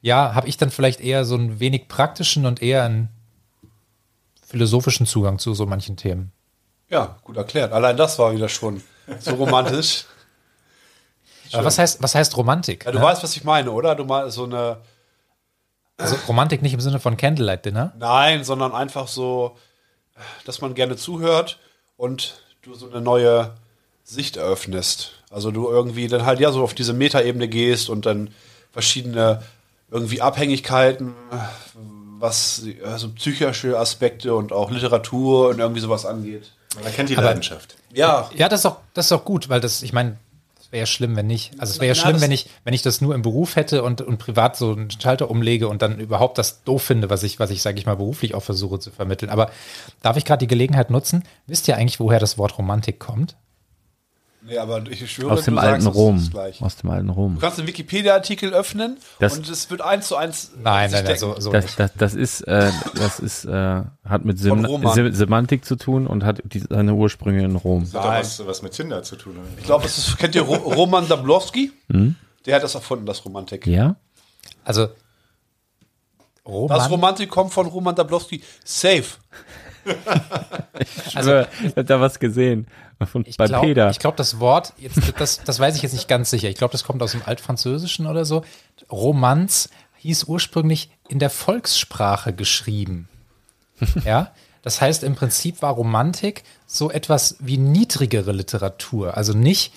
ja, habe ich dann vielleicht eher so einen wenig praktischen und eher einen philosophischen Zugang zu so manchen Themen. Ja, gut erklärt. Allein das war wieder schon so romantisch. [laughs] Aber was heißt, was heißt Romantik? Ja, du ne? weißt, was ich meine, oder? Du meinst so eine. Also Romantik nicht im Sinne von Candlelight Dinner. Nein, sondern einfach so, dass man gerne zuhört und du so eine neue Sicht eröffnest. Also du irgendwie dann halt ja so auf diese Metaebene gehst und dann verschiedene irgendwie Abhängigkeiten, was also psychische Aspekte und auch Literatur und irgendwie sowas angeht. Man erkennt die Aber- Leidenschaft. Ja, Ja, das ist auch, das ist auch gut, weil das, ich meine, wäre schlimm, wenn nicht. Also es wäre ja schlimm, wenn ich, wenn ich das nur im Beruf hätte und, und privat so einen Schalter umlege und dann überhaupt das doof finde, was ich, was ich, sage ich mal, beruflich auch versuche zu vermitteln. Aber darf ich gerade die Gelegenheit nutzen? Wisst ihr eigentlich, woher das Wort Romantik kommt? Nee, aber ich schwöre, Aus dem du alten sagst Rom. gleich. Aus dem alten Rom. Du kannst einen Wikipedia-Artikel öffnen Das- und es wird eins zu eins. Nein, nein, nein, so, so Das, nicht. das, das ist, äh, das ist, äh, hat mit Sem Semantik zu tun und hat die, seine Ursprünge in Rom. Das hat was, was mit Tinder zu tun. Ich glaube, es ist, kennt ihr Ro Roman Dablowski? Hm? Der hat das erfunden, das Romantik. Ja? Also Das Roman, Romantik kommt von Roman Dablowski. Safe. [laughs] Also, ich hab da was gesehen. Von, ich bei glaube, Peter. ich glaube, das Wort, jetzt, das, das weiß ich jetzt nicht ganz sicher. Ich glaube, das kommt aus dem Altfranzösischen oder so. Romanz hieß ursprünglich in der Volkssprache geschrieben. [laughs] Ja, das heißt, im Prinzip war Romantik so etwas wie niedrigere Literatur. Also nicht,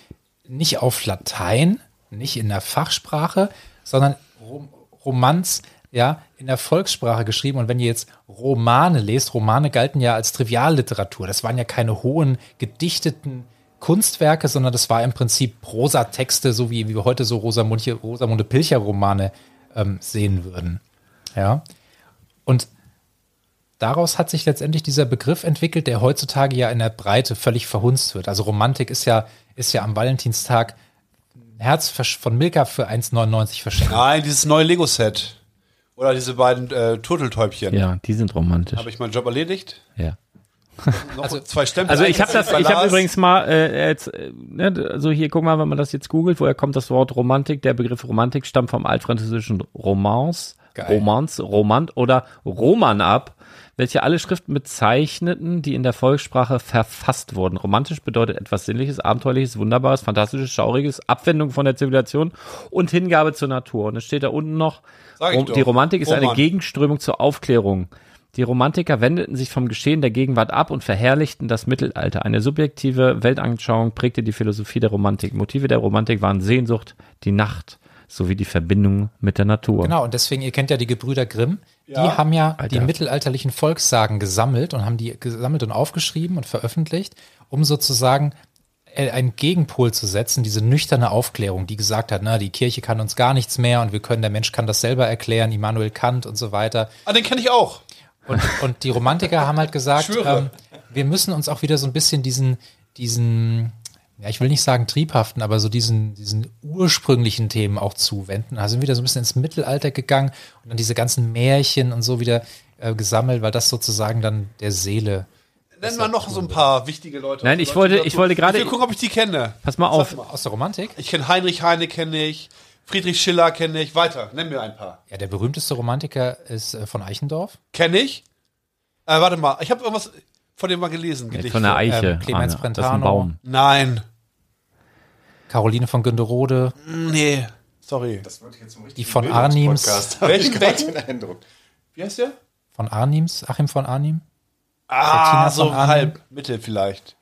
nicht auf Latein, nicht in der Fachsprache, sondern Rom Romanz, ja, in der Volkssprache geschrieben. Und wenn ihr jetzt Romane lest, Romane galten ja als Trivialliteratur. Das waren ja keine hohen, gedichteten Kunstwerke, sondern das war im Prinzip Prosatexte, so wie, wie wir heute so Rosamunde, Rosamunde Pilcher-Romane ähm, sehen würden. Ja. Und daraus hat sich letztendlich dieser Begriff entwickelt, der heutzutage ja in der Breite völlig verhunzt wird. Also Romantik ist ja, ist ja am Valentinstag ein Herz von Milka für 1,99 verschenkt. Nein, dieses neue Lego-Set. Oder diese beiden äh, Turteltäubchen. ja, die sind romantisch. Habe ich meinen Job erledigt? Ja. Noch Also- zwei Stempel. Also ich habe das, ich habe übrigens mal, äh, jetzt, äh, ne, also hier, guck mal, wenn man das jetzt googelt, woher kommt das Wort Romantik? Der Begriff Romantik stammt vom altfranzösischen Romance, Geil. Romance, Romant oder Roman ab, welche alle Schriften bezeichneten, die in der Volkssprache verfasst wurden. Romantisch bedeutet etwas Sinnliches, Abenteuerliches, Wunderbares, Fantastisches, Schauriges, Abwendung von der Zivilisation und Hingabe zur Natur. Und es steht da unten noch, doch. die Romantik ist eine Roman. Gegenströmung zur Aufklärung. Die Romantiker wendeten sich vom Geschehen der Gegenwart ab und verherrlichten das Mittelalter. Eine subjektive Weltanschauung prägte die Philosophie der Romantik. Motive der Romantik waren Sehnsucht, die Nacht sowie die Verbindung mit der Natur. Genau, und deswegen, ihr kennt ja die Gebrüder Grimm, die haben ja die Alter. mittelalterlichen Volkssagen gesammelt und haben die gesammelt und aufgeschrieben und veröffentlicht, um sozusagen äh, einen Gegenpol zu setzen, diese nüchterne Aufklärung, die gesagt hat, na, die Kirche kann uns gar nichts mehr und wir können, der Mensch kann das selber erklären, Immanuel Kant und so weiter. Ah, den kenne ich auch. Und, und die Romantiker haben halt gesagt, ähm, wir müssen uns auch wieder so ein bisschen diesen, diesen, ja, ich will nicht sagen triebhaften, aber so diesen, diesen ursprünglichen Themen auch zuwenden. Also sind wieder so ein bisschen ins Mittelalter gegangen und dann diese ganzen Märchen und so wieder äh, gesammelt, weil das sozusagen dann der Seele. Nennen wir noch so ein paar wichtige Leute. Nein, ich wollte- ich wollte gerade- Ich will gucken, ob ich die kenne. Pass mal auf. Mal. Aus der Romantik? Ich kenne Heinrich Heine, kenne ich. Friedrich Schiller kenne ich. Weiter, nenn mir ein paar. Ja, der berühmteste Romantiker ist äh, von Eichendorff. Kenne ich? Äh, warte mal, ich habe irgendwas von dem mal gelesen. Gedichte. Von der Eiche. Ähm, Clemens Arne. Das ist Brentano. ein Baum. Nein. Caroline von Günderode. Nee. Sorry. Das wird jetzt ein richtig Die von Arnims. [laughs] Welchen, Welchen? Eindruck. Wie heißt der? Von Arnims, Achim von Arnim. Ah, so von Arnim. halb, mittel vielleicht.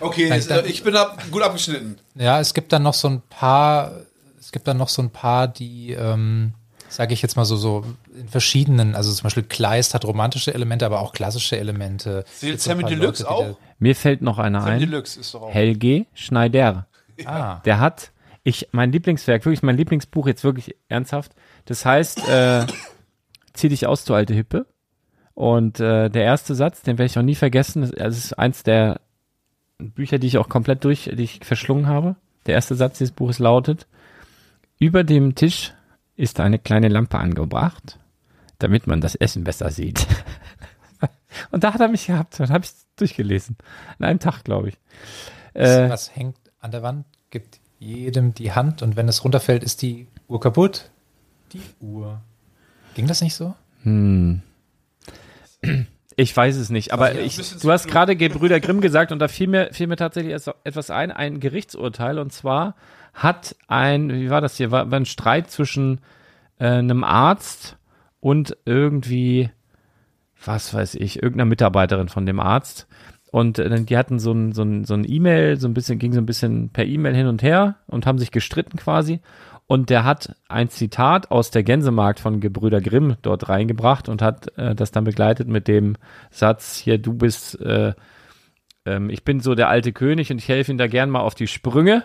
Okay, Also äh, dann- ich bin ab, gut abgeschnitten. Ja, es gibt dann noch so ein paar, es gibt dann noch so ein paar, die, ähm, sage ich jetzt mal so, so in verschiedenen, also zum Beispiel Kleist hat romantische Elemente, aber auch klassische Elemente. Zählt Sammy Deluxe Leute, auch? Mir fällt noch einer Sammy ein. Deluxe ist doch auch. Helge Schneider. Ah, Der hat, ich, mein Lieblingswerk, wirklich mein Lieblingsbuch, jetzt wirklich ernsthaft. Das heißt, äh, zieh dich aus, du alte Hippe. Und äh, der erste Satz, den werde ich auch nie vergessen, das, das ist eins der Bücher, die ich auch komplett durch, die ich verschlungen habe. Der erste Satz dieses Buches lautet, über dem Tisch ist eine kleine Lampe angebracht, damit man das Essen besser sieht. [laughs] Und da hat er mich gehabt und habe ich durchgelesen. An einem Tag, glaube ich. Äh, was hängt an der Wand, gibt jedem die Hand und wenn es runterfällt, ist die Uhr kaputt. Die Uhr. Ging das nicht so? Ich weiß es nicht, aber Ja, ich, du hast gerade Gebrüder Grimm gesagt und da fiel mir, fiel mir tatsächlich etwas ein, ein Gerichtsurteil und zwar hat ein, wie war das hier, war, war ein Streit zwischen äh, einem Arzt und irgendwie, was weiß ich, irgendeiner Mitarbeiterin von dem Arzt. Und äh, die hatten so ein, so ein, so ein E-Mail, so ein bisschen, ging so ein bisschen per E-Mail hin und her und haben sich gestritten quasi. Und der hat ein Zitat aus der Gänsemarkt von Gebrüder Grimm dort reingebracht und hat äh, das dann begleitet mit dem Satz, hier, du bist, äh, ähm, ich bin so der alte König und ich helfe ihm da gern mal auf die Sprünge.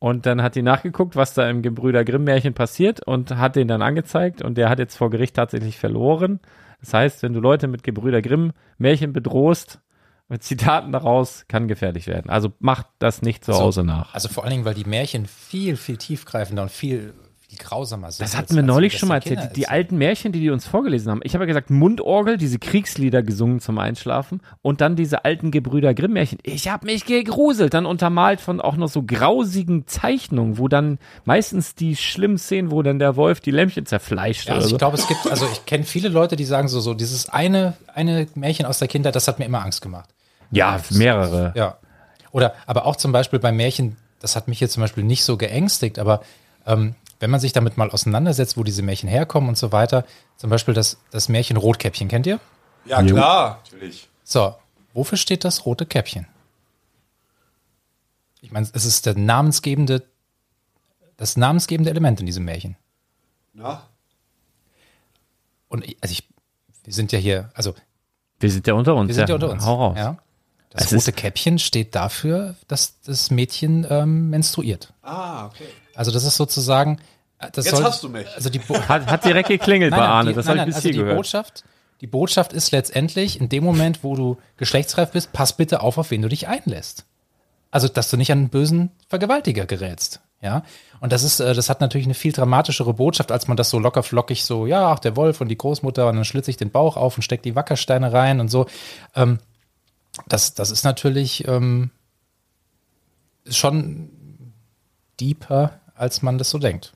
Und dann hat die nachgeguckt, was da im Gebrüder Grimm Märchen passiert und hat den dann angezeigt und der hat jetzt vor Gericht tatsächlich verloren. Das heißt, wenn du Leute mit Gebrüder Grimm Märchen bedrohst, mit Zitaten daraus, kann gefährlich werden. Also macht das nicht zu Hause nach. Also vor allen Dingen, weil die Märchen viel, viel tiefgreifender und viel, viel grausamer sind. Das hatten wir neulich schon mal erzählt. Die, die alten Märchen, die die uns vorgelesen haben. Ich habe ja gesagt, Mundorgel, diese Kriegslieder gesungen zum Einschlafen und dann diese alten Gebrüder Grimm Märchen. Ich habe mich gegruselt, dann untermalt von auch noch so grausigen Zeichnungen, wo dann meistens die schlimmen Szenen, wo dann der Wolf die Lämmchen zerfleischt Ja, oder also so. ich glaube, es gibt, also ich kenne viele Leute, die sagen so, so dieses eine, eine Märchen aus der Kindheit, das hat mir immer Angst gemacht. Ja, mehrere. Ja. Oder aber auch zum Beispiel bei Märchen, das hat mich hier zum Beispiel nicht so geängstigt, aber ähm, wenn man sich damit mal auseinandersetzt, wo diese Märchen herkommen und so weiter, zum Beispiel das, das Märchen Rotkäppchen, kennt ihr? Ja, klar. Natürlich. So, wofür steht das rote Käppchen? Ich meine, es ist der namensgebende, das namensgebende Element in diesem Märchen. Na? Und ich, also ich, wir sind ja hier, also Wir sind ja unter uns. wir sind ja unter uns. Hau raus. Ja. Das Es rote ist- Käppchen steht dafür, dass das Mädchen ähm, menstruiert. Ah, okay. Also das ist sozusagen. äh, Das Jetzt soll, hast du mich. Also die, Bo Hat, hat direkt geklingelt [laughs] bei Arne, die, das nein, habe ich nein, bis also hier die gehört. Botschaft, die Botschaft ist letztendlich, in dem Moment, wo du geschlechtsreif bist, pass bitte auf, auf wen du dich einlässt. Also, dass du nicht an einen bösen Vergewaltiger gerätst. Ja. Und das ist, äh, das hat natürlich eine viel dramatischere Botschaft, als man das so locker flockig so, ja, ach, der Wolf und die Großmutter und dann schlitze ich den Bauch auf und steck die Wackersteine rein und so. Ähm, das, das ist natürlich ähm, schon deeper, als man das so denkt.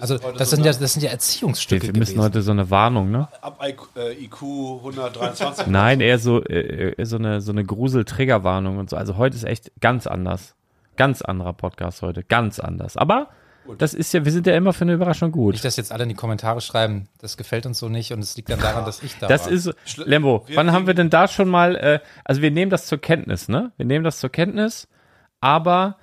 Also, das sind ja, das sind ja Erziehungsstücke Wir müssen gewesen. heute so eine Warnung, ne? Ab IQ, äh, IQ 123. [laughs] Nein, eher so, äh, äh, so eine, so eine Grusel-Triggerwarnung und so. Also heute ist echt ganz anders. Ganz anderer Podcast heute. Ganz anders. Aber das ist ja, wir sind ja immer für eine Überraschung gut. Nicht, dass jetzt alle in die Kommentare schreiben, das gefällt uns so nicht und es liegt dann daran, dass ich da Das war. ist, Lembo, wir wann haben wir denn da schon mal, äh, also wir nehmen das zur Kenntnis, ne? Wir nehmen das zur Kenntnis, aber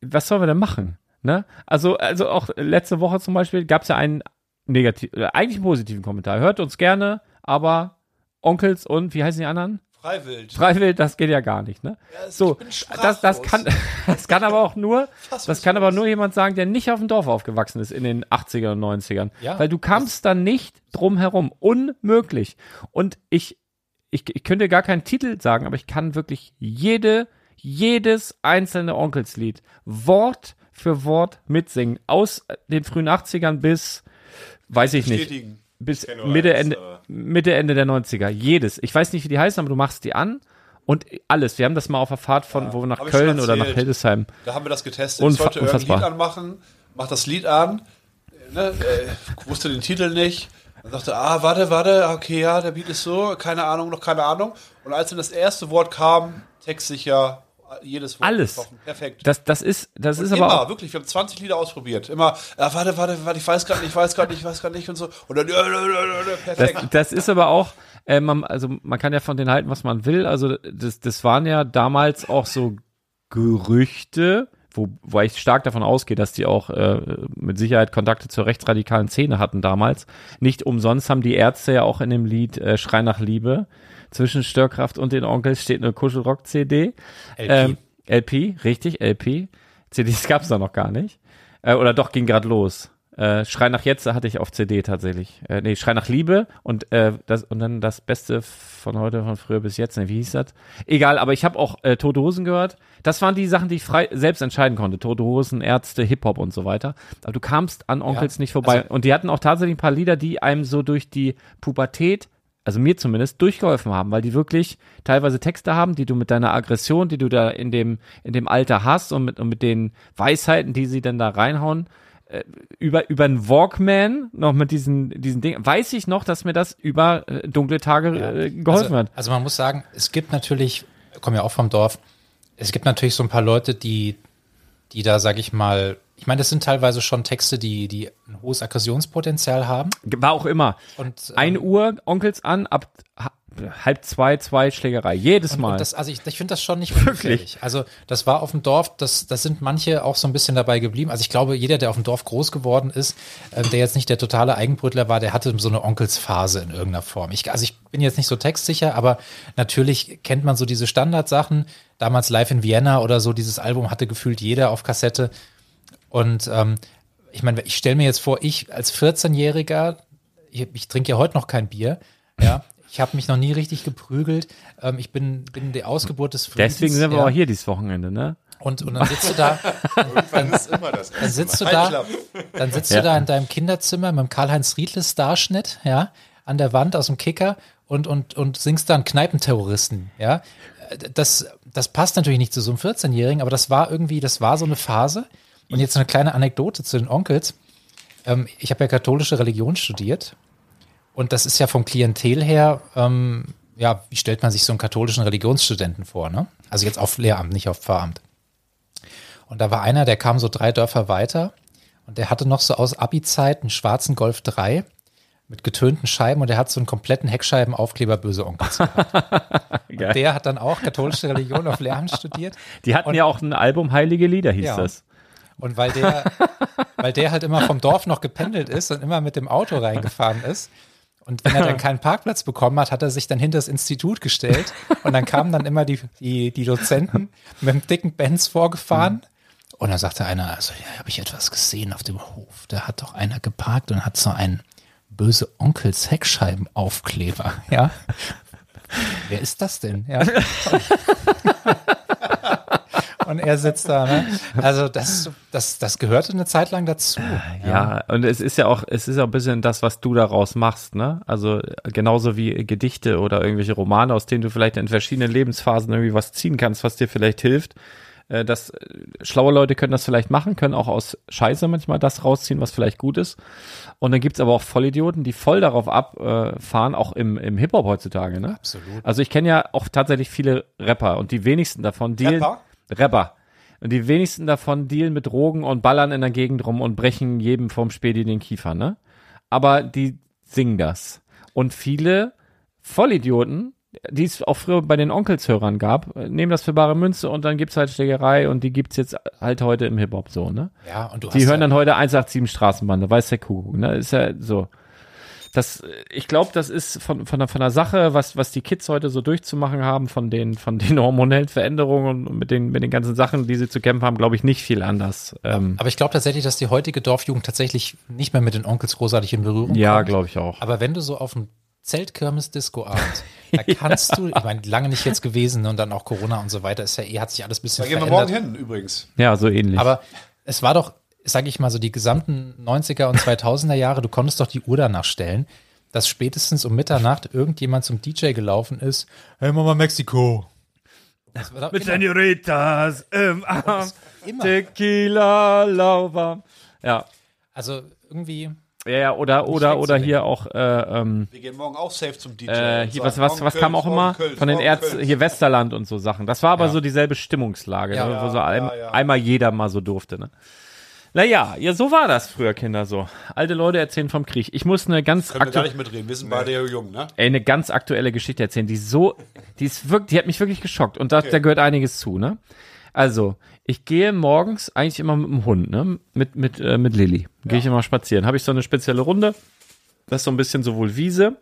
was sollen wir denn machen? Ne? Also, also auch letzte Woche zum Beispiel gab es ja einen negativ, äh, eigentlich einen positiven Kommentar. Hört uns gerne, aber Onkels und wie heißen die anderen? Freiwild. Freiwillig, das geht ja gar nicht, ne? so, bin das, das kann, [laughs] das kann aber auch nur, das kann aber nur jemand sagen, der nicht auf dem Dorf aufgewachsen ist in den 80er und 90ern. Ja, Weil du kamst dann nicht drum herum. Unmöglich. Und ich, ich, ich könnte gar keinen Titel sagen, aber ich kann wirklich jede, jedes einzelne Onkelslied Wort für Wort mitsingen. Aus den frühen 80ern bis, weiß ich nicht, bis Mitte, eins, Ende, Mitte, Ende der 90er. Jedes. Ich weiß nicht, wie die heißen, aber du machst die an und alles. Wir haben das mal auf der Fahrt von, wo wir nach Köln oder nach. Hildesheim. Da haben wir das getestet. Unfa- ich sollte irgendein unfassbar. Lied anmachen, mach das Lied an, ne, äh, wusste den Titel nicht. Dann sagte, ah, warte, warte, okay, ja, der Beat ist so, keine Ahnung, noch keine Ahnung. Und als dann das erste Wort kam, textsicher, jedes Wort Alles. getroffen. Perfekt. Das, das ist, das ist immer, aber auch, wirklich, wir haben 20 Lieder ausprobiert. Immer, ah, warte, warte, warte, ich weiß gerade nicht, ich weiß gerade nicht, ich weiß gerade nicht und so. Und dann, ja, ja, ja, das, perfekt. das ist aber auch, äh, man, also man kann ja von denen halten, was man will. Also das, das waren ja damals auch so Gerüchte, wo, wo ich stark davon ausgehe, dass die auch äh, mit Sicherheit Kontakte zur rechtsradikalen Szene hatten damals. Nicht umsonst haben die Ärzte ja auch in dem Lied äh, Schrei nach Liebe zwischen Störkraft und den Onkels steht eine Kuschelrock-CD. LP. Ähm, LP, richtig, LP. CDs gab's da noch gar nicht. Äh, oder doch, ging grad los. Äh, Schrei nach Jetzt hatte ich auf CD tatsächlich. Äh, nee, Schrei nach Liebe und, äh, das, und dann das Beste von heute, von früher bis jetzt. Ne, wie hieß das? Egal, aber ich habe auch äh, Tote Hosen gehört. Das waren die Sachen, die ich frei selbst entscheiden konnte. Tote Hosen, Ärzte, Hip-Hop und so weiter. Aber du kamst an Onkels Ja, nicht vorbei. also- und die hatten auch tatsächlich ein paar Lieder, die einem so durch die Pubertät also mir zumindest, durchgeholfen haben, weil die wirklich teilweise Texte haben, die du mit deiner Aggression, die du da in dem, in dem Alter hast und mit, und mit den Weisheiten, die sie dann da reinhauen, äh, über, über einen Walkman, noch mit diesen, diesen Dingen, weiß ich noch, dass mir das über äh, dunkle Tage äh, geholfen also, hat. Also man muss sagen, es gibt natürlich, ich komme ja auch vom Dorf, es gibt natürlich so ein paar Leute, die die da, sag ich mal, ich meine, das sind teilweise schon Texte, die, die ein hohes Aggressionspotenzial haben. War auch immer. Und, ähm, 1 Uhr, Onkels an, ab halb zwei, zwei Schlägerei. Jedes Mal. Und das, also ich, ich finde das schon nicht ungefährlich. Also das war auf dem Dorf, das, das sind manche auch so ein bisschen dabei geblieben. Also ich glaube, jeder, der auf dem Dorf groß geworden ist, äh, der jetzt nicht der totale Eigenbrötler war, der hatte so eine Onkelsphase in irgendeiner Form. Ich, also ich bin jetzt nicht so textsicher, aber natürlich kennt man so diese Standardsachen. Damals Live in Vienna oder so, dieses Album hatte gefühlt jeder auf Kassette. Und ähm, ich meine, ich stelle mir jetzt vor, ich als 14-Jähriger, ich, ich trinke ja heute noch kein Bier, ja, [laughs] ich habe mich noch nie richtig geprügelt. Ähm, ich bin, bin die Ausgeburt des Friedens. Deswegen sind wir ja. auch hier dieses Wochenende, ne? Und, und dann sitzt du da, [laughs] Irgendwann ist immer das. dann sitzt du da, dann sitzt Ja. du da in deinem Kinderzimmer mit dem Karl-Heinz Riedles Starschnitt, ja, an der Wand aus dem Kicker und, und, und singst dann Kneipenterroristen, ja. Das, das passt natürlich nicht zu so einem 14-Jährigen, aber das war irgendwie, das war so eine Phase. Und jetzt eine kleine Anekdote zu den Onkels. Ähm, ich habe ja katholische Religion studiert und das ist ja vom Klientel her, ähm, ja, wie stellt man sich so einen katholischen Religionsstudenten vor, ne? Also jetzt auf Lehramt, nicht auf Pfarramt. Und da war einer, der kam so drei Dörfer weiter und der hatte noch so aus Abi-Zeit einen schwarzen Golf 3 mit getönten Scheiben und der hat so einen kompletten Heckscheibenaufkleber böse Onkels. [laughs] der hat dann auch katholische Religion auf Lehramt studiert. Die hatten Und- ja auch ein Album Heilige Lieder, hieß Ja. das. Und weil der, [laughs] weil der halt immer vom Dorf noch gependelt ist und immer mit dem Auto reingefahren ist. Und wenn er dann [laughs] keinen Parkplatz bekommen hat, hat er sich dann hinter das Institut gestellt. Und dann kamen dann immer die, die, die Dozenten mit dem dicken Benz vorgefahren. Und dann sagte einer, also ja, habe ich etwas gesehen auf dem Hof. Da hat doch einer geparkt und hat so einen böse Onkels Heckscheibenaufkleber. Ja. Wer ist das denn? Ja. [laughs] Und er sitzt da, ne? Also das, das, das gehörte eine Zeit lang dazu. Ja, und es ist ja auch, es ist ja ein bisschen das, was du daraus machst, ne? Also äh, genauso wie Gedichte oder irgendwelche Romane, aus denen du vielleicht in verschiedenen Lebensphasen irgendwie was ziehen kannst, was dir vielleicht hilft. Äh, Das äh, schlaue Leute können das vielleicht machen, können auch aus Scheiße manchmal das rausziehen, was vielleicht gut ist. Und dann gibt's aber auch Vollidioten, die voll darauf abfahren, auch im, im Hip-Hop heutzutage, ne? Absolut. Also ich kenne ja auch tatsächlich viele Rapper und die wenigsten davon dealen. Rapper? Rapper. Und die wenigsten davon dealen mit Drogen und ballern in der Gegend rum und brechen jedem vom Späti den Kiefer, ne? Aber die singen das. Und viele Vollidioten, die es auch früher bei den Onkelshörern gab, nehmen das für bare Münze und dann gibt's halt Schlägerei und die gibt's jetzt halt heute im Hip-Hop so, ne? Ja, und du Die hast hören ja, dann heute 187 Straßenbande, weiß der Kuckuck, ne? Ist ja so. Das, äh, ich glaube, das ist von, von, der, von der Sache, was, was die Kids heute so durchzumachen haben, von den, von den [laughs] hormonellen Veränderungen und mit den, mit den ganzen Sachen, die sie zu kämpfen haben, glaube ich, nicht viel anders. Ähm, aber ich glaube tatsächlich, dass die heutige Dorfjugend tatsächlich nicht mehr mit den Onkels großartig in Berührung ja, kommt. glaube ich auch. Aber wenn du so auf dem Zeltkirmes-Disco-Abend, [laughs] da kannst du, ich meine, lange nicht jetzt gewesen und dann auch Corona und so weiter, ist ja eh, hat sich alles ein bisschen Da gehen wir verändert. morgen hin, übrigens. Ja, so ähnlich. Aber es war doch, sage ich mal so, die gesamten 90er und 2000er Jahre, du konntest doch die Uhr danach stellen, dass spätestens um Mitternacht irgendjemand zum DJ gelaufen ist. Hey Mama Mexiko. Mit Senoritas im Arm, immer. Tequila lauwarm. Ja. Also irgendwie, Ja, ja, oder, oder, oder hier auch, äh, ähm, Wir gehen morgen auch safe zum DJ. Äh, hier, was, was, was kam Köln, auch immer Köln, von den Ärzten, hier Westerland und so Sachen. Das war aber Ja. so dieselbe Stimmungslage, Ja. ne, wo so ein, ja, ja. einmal jeder mal so durfte. Ne? Naja, ja, so war das früher, Kinder, so. Alte Leute erzählen vom Krieg. Ich muss eine ganz, Können wir gar aktu nicht mitreden. Wir sind beide ja jung, ne? ey, eine ganz aktuelle Geschichte erzählen, die so, die ist wirklich, die hat mich wirklich geschockt und da, da gehört einiges zu, ne? Also, ich gehe morgens eigentlich immer mit dem Hund, ne? Mit, mit, äh, mit Lilly. Gehe ich immer spazieren. Habe ich so eine spezielle Runde. Das ist so ein bisschen sowohl Wiese,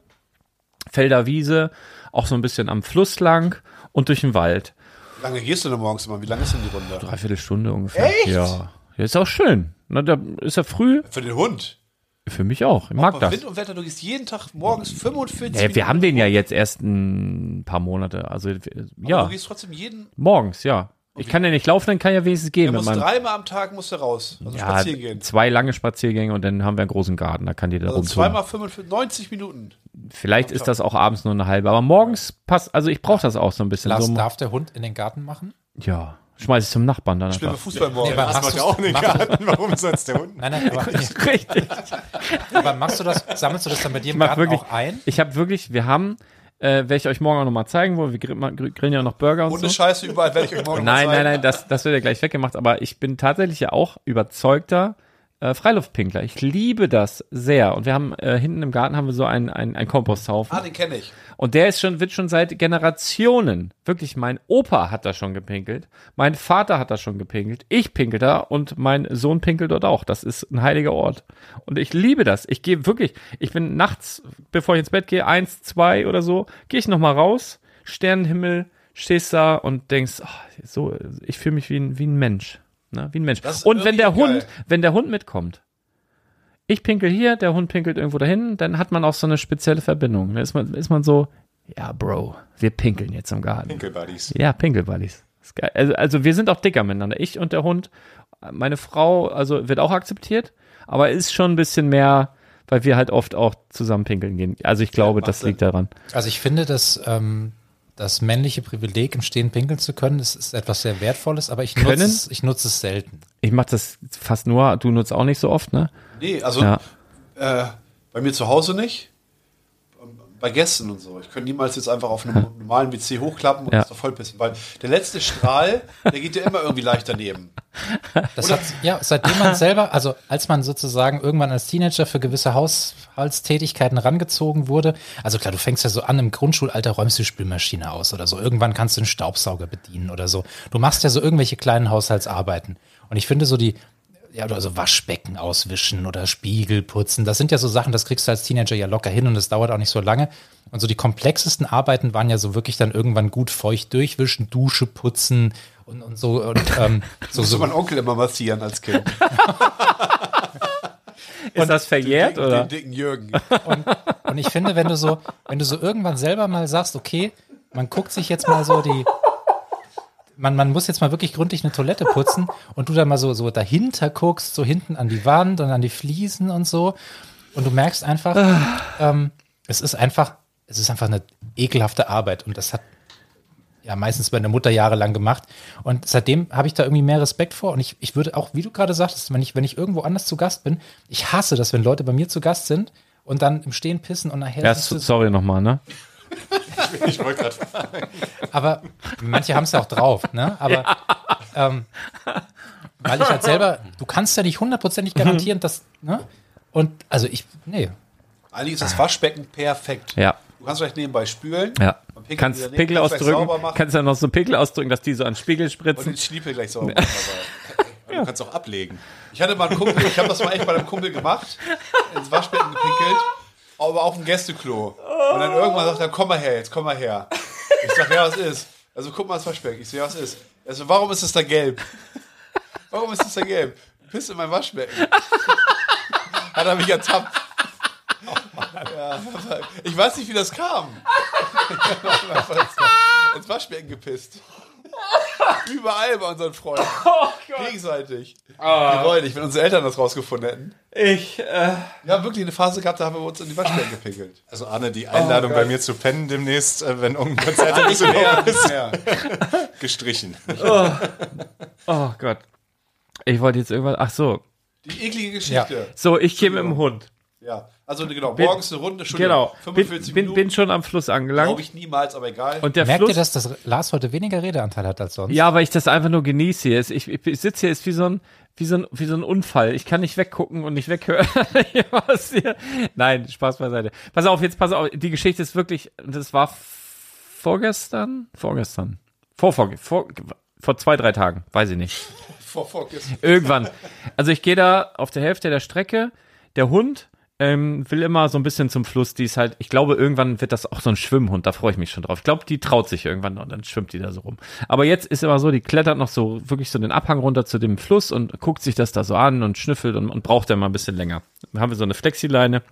Felder Wiese, auch so ein bisschen am Fluss lang und durch den Wald. Wie lange gehst du denn morgens immer? Wie lange ist denn die Runde? Dreiviertel Stunde ungefähr. Echt? Ja. Ja. Ist auch schön. Na, da ist ja früh. Für den Hund. Für mich auch. Ich mag das. Wind und Wetter, du gehst jeden Tag morgens 45 Ja, wir haben den ja jetzt erst ein paar Monate. Also, Aber ja. Du gehst trotzdem jeden. Morgens, ja. Ich kann ja nicht laufen, dann kann ja wenigstens Du gehen mit musst dreimal am Tag musst du raus. Also Ja, spazieren gehen. zwei lange Spaziergänge und dann haben wir einen großen Garten, da kann jeder Also rumtun. zweimal 45, 90 Minuten. Vielleicht ist das auch abends nur eine halbe, aber morgens passt, also ich brauche das auch so ein bisschen. Lars, so, darf der Hund in den Garten machen? ja, schmeiß ich zum Nachbarn dann Spielen wir. Fußball morgen. Nee, Das machst macht ja auch in den Garten. Warum sonst der Hund? Nein, nein, aber, [laughs] Richtig. aber machst du das, sammelst du das dann bei dir im Garten wirklich- auch ein? Ich habe wirklich, wir haben Äh, Werde ich euch morgen auch nochmal zeigen, wo wir grillen, ja noch Burger und Ohne so. Scheiße, überall werde ich euch morgen Nein, mal nein, zeigen. nein, das, das wird ja gleich weggemacht. Aber ich bin tatsächlich ja auch überzeugter äh, Freiluftpinkler. Ich liebe das sehr. Und wir haben äh, hinten im Garten haben wir so einen, einen, einen Komposthaufen. Ah, den kenne ich. Und der ist schon, wird schon seit Generationen. Wirklich, mein Opa hat da schon gepinkelt. Mein Vater hat da schon gepinkelt. Ich pinkel da und mein Sohn pinkelt dort auch. Das ist ein heiliger Ort. Und ich liebe das. Ich gehe wirklich, ich bin nachts, bevor ich ins Bett gehe, eins, zwei oder so, gehe ich nochmal raus, Sternenhimmel, stehst da und denkst, ach, so, ich fühle mich wie ein, wie ein Mensch. Ne? Wie ein Mensch. Und wenn der irgendwie Hund, geil. wenn der Hund mitkommt, ich pinkel hier, der Hund pinkelt irgendwo dahin, dann hat man auch so eine spezielle Verbindung. Da ist man, ist man so, ja, Bro, wir pinkeln jetzt im Garten. Pinkel Buddies. Ja, Pinkelbuddies. Geil. Also, also wir sind auch dicker miteinander. Ich und der Hund. Meine Frau, also wird auch akzeptiert, aber ist schon ein bisschen mehr, weil wir halt oft auch zusammen pinkeln gehen. Also ich glaube, macht das liegt daran. Also ich finde, dass ähm, das männliche Privileg, im Stehen pinkeln zu können, das ist etwas sehr Wertvolles, aber ich nutze es, ich nutze es selten. Ich mache das fast nur, du nutzt auch nicht so oft, ne? Nee, also Ja. äh, bei mir zu Hause nicht. Bei Gästen und so. Ich könnte niemals jetzt einfach auf einem normalen WC hochklappen und Ja. das da vollpissen, weil der letzte Strahl, der geht ja immer irgendwie leicht daneben. Das hat, ja, seitdem man selber, also als man sozusagen irgendwann als Teenager für gewisse Haushaltstätigkeiten rangezogen wurde, also klar, du fängst ja so an, im Grundschulalter räumst du die Spülmaschine aus oder so. Irgendwann kannst du einen Staubsauger bedienen oder so. Du machst ja so irgendwelche kleinen Haushaltsarbeiten. Und ich finde so die, ja, oder so Waschbecken auswischen oder Spiegel putzen, das sind ja so Sachen, das kriegst du als Teenager ja locker hin und das dauert auch nicht so lange. Und so die komplexesten Arbeiten waren ja so wirklich dann irgendwann gut feucht durchwischen, Dusche putzen und, und so. Und, [laughs] ähm, so, so mein Onkel immer massieren als Kind. [laughs] Ist das verjährt den, oder? Den dicken Jürgen. [laughs] Und ich finde, wenn du so, wenn du so irgendwann selber mal sagst, okay, man guckt sich jetzt mal so die, man, man muss jetzt mal wirklich gründlich eine Toilette putzen und du da mal so, so dahinter guckst, so hinten an die Wand und an die Fliesen und so. Und du merkst einfach, ähm, es ist einfach, es ist einfach eine ekelhafte Arbeit und das hat ja meistens meine Mutter jahrelang gemacht. Und seitdem habe ich da irgendwie mehr Respekt vor. Und ich, ich würde auch, wie du gerade sagtest, wenn ich, wenn ich irgendwo anders zu Gast bin, ich hasse das, wenn Leute bei mir zu Gast sind und dann im Stehen pissen und nachher. Ja, sorry nochmal, ne? [laughs] Ich wollte gerade aber manche haben es ja auch drauf, ne? Aber ähm, weil ich halt selber, du kannst ja nicht hundertprozentig garantieren, dass, ne? Und also ich, nee. Eigentlich ist das Waschbecken perfekt. Ja. Du kannst vielleicht nebenbei spülen. Ja. Man pinkelt Kannst wieder neben, Pickel ausdrücken, sauber machen kannst ja noch so Pickel ausdrücken, dass die so an den Spiegel und spritzen. den Schniepel gleich sauber machen. [laughs] dabei. Du kannst auch ablegen. Ich hatte mal einen Kumpel, ich habe das mal echt bei einem Kumpel gemacht, ins Waschbecken gepinkelt, aber auf dem Gästeklo. Und dann irgendwann sagt er, komm mal her, jetzt komm mal her. Ich sag, ja, was ist? Also guck mal ins Waschbecken. Ich so, ja, was ist? Also, warum ist es da gelb? Warum ist es da gelb? Du pisst in mein Waschbecken. [laughs] Hat er mich ertappt. Ja, aber ich weiß nicht, wie das kam. [laughs] ins Waschbecken gepisst. [laughs] Überall bei unseren Freunden. [laughs] Gegenseitig. Gewollt, wenn unsere Eltern das rausgefunden hätten. Ich, äh, Ja, wirklich eine Phase gehabt, da haben wir uns in die Waschbecken gepinkelt. Also Arne, die Einladung Oh, bei Gott. mir zu pennen demnächst, äh, wenn irgendein Konzert Nicht ist, mehr, nicht mehr. [laughs] gestrichen. oh Gott. Ich wollte jetzt irgendwas, ach so. Die eklige Geschichte. So, ich gehe mit dem Hund. Ja. Also genau, morgens eine Runde, schon Genau. 45 Bin, bin, Minuten. bin schon am Fluss angelangt. Glaube ich niemals, aber egal. Und der Merkt Fluss, ihr, dass das Lars heute weniger Redeanteil hat als sonst? Ja, weil ich das einfach nur genieße hier. Ich, ich, ich sitze hier, ist wie so ein, wie so ein, wie so ein Unfall. Ich kann nicht weggucken und nicht weghören. [laughs] Nein, Spaß beiseite. Pass auf, jetzt pass auf. Die Geschichte ist wirklich, das war vorgestern? Vorgestern. Vor, vor, vor, vor zwei, drei Tagen. Weiß ich nicht. [laughs] vor, vor, jetzt. Irgendwann. Also ich gehe da auf der Hälfte der Strecke. Der Hund ähm, will immer so ein bisschen zum Fluss. Die ist halt, ich glaube, irgendwann wird das auch so ein Schwimmhund. Da freue ich mich schon drauf. Ich glaube, die traut sich irgendwann und dann schwimmt die da so rum. Aber jetzt ist immer so, die klettert noch so wirklich so den Abhang runter zu dem Fluss und guckt sich das da so an und schnüffelt und, und braucht dann mal ein bisschen länger. Dann haben wir so eine Flexileine.